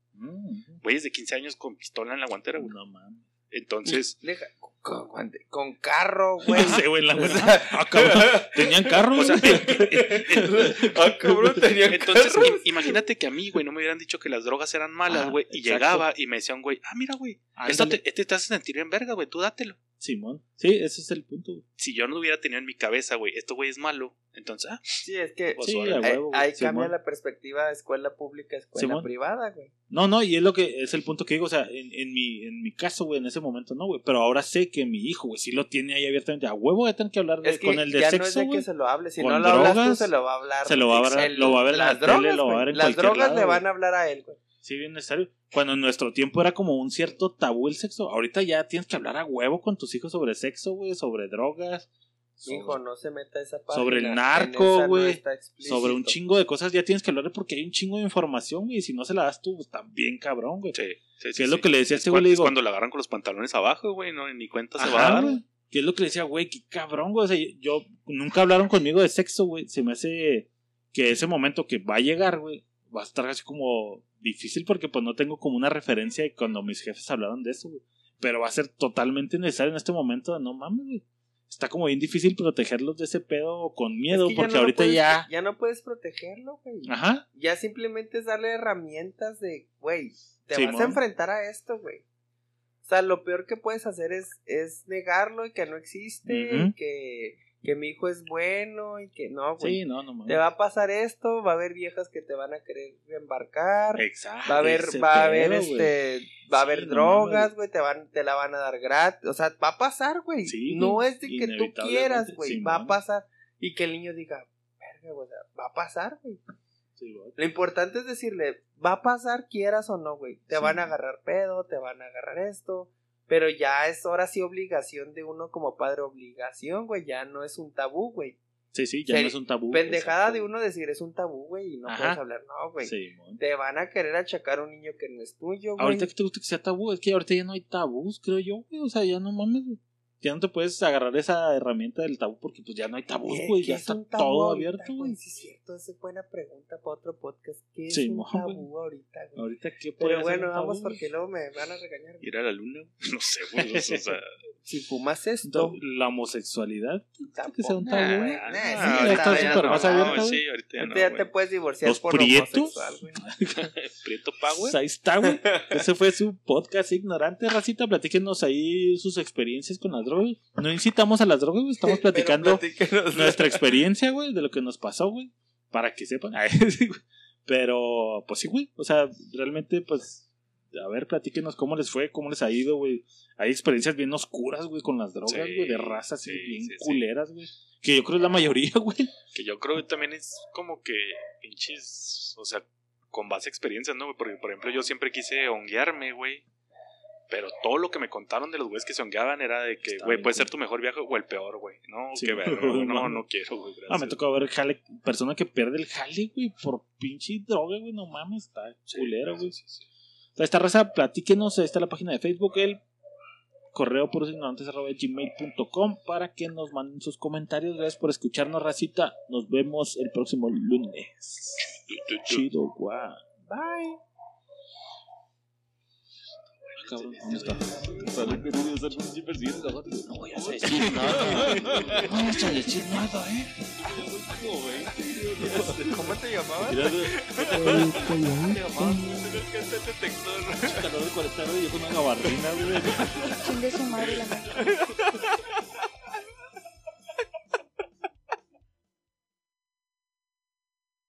güeyes de 15 años con pistola en la guantera, güey. No mames. Entonces, Deja- con, con- con carro, güey. No sé, güey, la verdad. Ah, cabrón. ¿Tenían carro? o sea, güey? ah, cabrón, Entonces, imagínate que a mí, güey, no me hubieran dicho que las drogas eran malas, Ajá, güey. y exacto. llegaba y me decía un güey, ah, mira, güey, esto te, este te hace sentir bien verga, güey, tú dátelo. Simón. Sí, ese es el punto. Si yo no hubiera tenido en mi cabeza, güey, esto güey es malo, entonces, ah, Sí, es que Pues, Sí, ahí, huevo, cambia la perspectiva escuela pública, escuela Simón. privada, güey. No, no, y es lo que es el punto que digo, o sea, en, en mi, en mi caso, güey, en ese momento no, güey, pero ahora sé que mi hijo, güey, sí lo tiene ahí abiertamente, a huevo voy a tener que hablar de, Es que con el de ya no es sexo, de güey. que se lo hable, si no lo hablas tú, drogas, se lo va a hablar. se lo va a el- lo va a ver en las la tele, drogas, lo va a ver en Las cualquier drogas lado, le van a hablar a él, güey. Sí, bien necesario. Cuando en nuestro tiempo era como un cierto tabú el sexo, ahorita ya tienes que hablar a huevo con tus hijos sobre sexo, güey, sobre drogas, Hijo, no se meta esa página. Sobre el narco, no güey, sobre un chingo de cosas, ya tienes que hablar porque hay un chingo de información, güey, y si no se la das tú, pues también cabrón, güey. sí, sí, sí, es lo que le decía a Es este güey, cuando, le es cuando la agarran con los pantalones abajo, güey, no, ni cuenta se va a dar. güey. Que es lo que le decía, güey, qué cabrón, güey. O sea, yo nunca hablaron conmigo de sexo, güey. Se me hace que ese momento que va a llegar, güey, va a estar así como difícil porque pues no tengo como una referencia de cuando mis jefes hablaron de eso, güey. Pero va a ser totalmente necesario en este momento, no mames, güey. Está como bien difícil protegerlos de ese pedo con Es miedo ya porque no ahorita puedes- ya... Ya no puedes protegerlo, güey. Ajá. Ya simplemente es darle herramientas de, güey, te vas a enfrentar a esto, güey. O sea, lo peor que puedes hacer es, es negarlo y que no existe, y que, que mi hijo es bueno y que no, güey. Sí, no, no mames. Te va a pasar esto, va a haber viejas que te van a querer embarcar, Exacto. va a haber, va a haber pedo, este, va a haber drogas, güey, te van, te la van a dar gratis, o sea, va a pasar, güey. Sí, no es de que tú quieras, güey, va a pasar. Y que el niño diga, verga, güey, va a pasar, güey. Lo importante es decirle, va a pasar quieras o no, güey. Te van a agarrar pedo, te van a agarrar esto. Pero ya es ahora sí obligación de uno como padre, obligación, güey. Ya no es un tabú, güey. Sí, sí, ya no es un tabú. Pendejada exacto. de uno decir es un tabú, güey, y no Ajá. puedes hablar, no, güey. Sí, mon. Te van a querer achacar a un niño que no es tuyo, güey. Ahorita que te gusta que sea tabú, es que ahorita ya no hay tabús, creo yo, güey. O sea, ya no mames, güey. Ya no te puedes agarrar esa herramienta del tabú porque pues ya no hay tabús, ¿Qué- güey. Ya es está un tabú todo ahorita, abierto, güey. Sí, es cierto, esa es buena pregunta para otro podcast. ¿Qué es Sí, un tabú ahorita, güey? Ahorita qué puede Pero bueno, un tabú, vamos porque luego me van a regañar. güey. Ir a la luna, no sé, güey, o sea, si fumas esto, La homosexualidad. tampoco. que sea un Nah, tabú, güey. nah, Ah, sí, ya está súper no, más no, abierta, no, güey. sí, ahorita ya no, Ahorita ya te puedes divorciar Los por prietos. homosexual, güey. Prieto Power. Ahí está, güey. Ese fue su podcast ignorante, racita. Platíquenos ahí sus experiencias con las drogas. No incitamos a las drogas, güey. Estamos platicando nuestra experiencia, güey, de lo que nos pasó, güey. Para que sepan. Pero, pues sí, güey. O sea, realmente, pues. A ver, platíquenos cómo les fue, cómo les ha ido, güey. Hay experiencias bien oscuras, güey, con las drogas, Sí, güey, de razas sí, bien sí, culeras, güey. Que yo creo es la mayoría, güey. Que yo creo que también es como que pinches, o sea, con base a experiencias, ¿no? güey? Porque, por ejemplo, yo siempre quise honguearme, güey. Pero todo lo que me contaron de los güeyes que se hongueaban era de que, güey, puede ser tu mejor viaje o el peor, güey. No, Sí. qué güey. No, No. no quiero, güey. Ah, me tocó ver jale, persona que pierde el jale, güey, por pinche droga, güey, no mames, está culero, güey. sí. Esta raza, platíquenos, ahí está la página de Facebook, el correo por gmail.com para que nos manden sus comentarios. Gracias por escucharnos, racita. Nos vemos el próximo lunes. Chido, guau. Bye. Cabrón, ¿dónde está? No voy a decir nada. No vayas a decir nada, eh. ¿Cómo te llamabas? ¿Cómo te llamabas? calor de 40 grados y yo con una gabardina, güey. Chingue su madre la madre.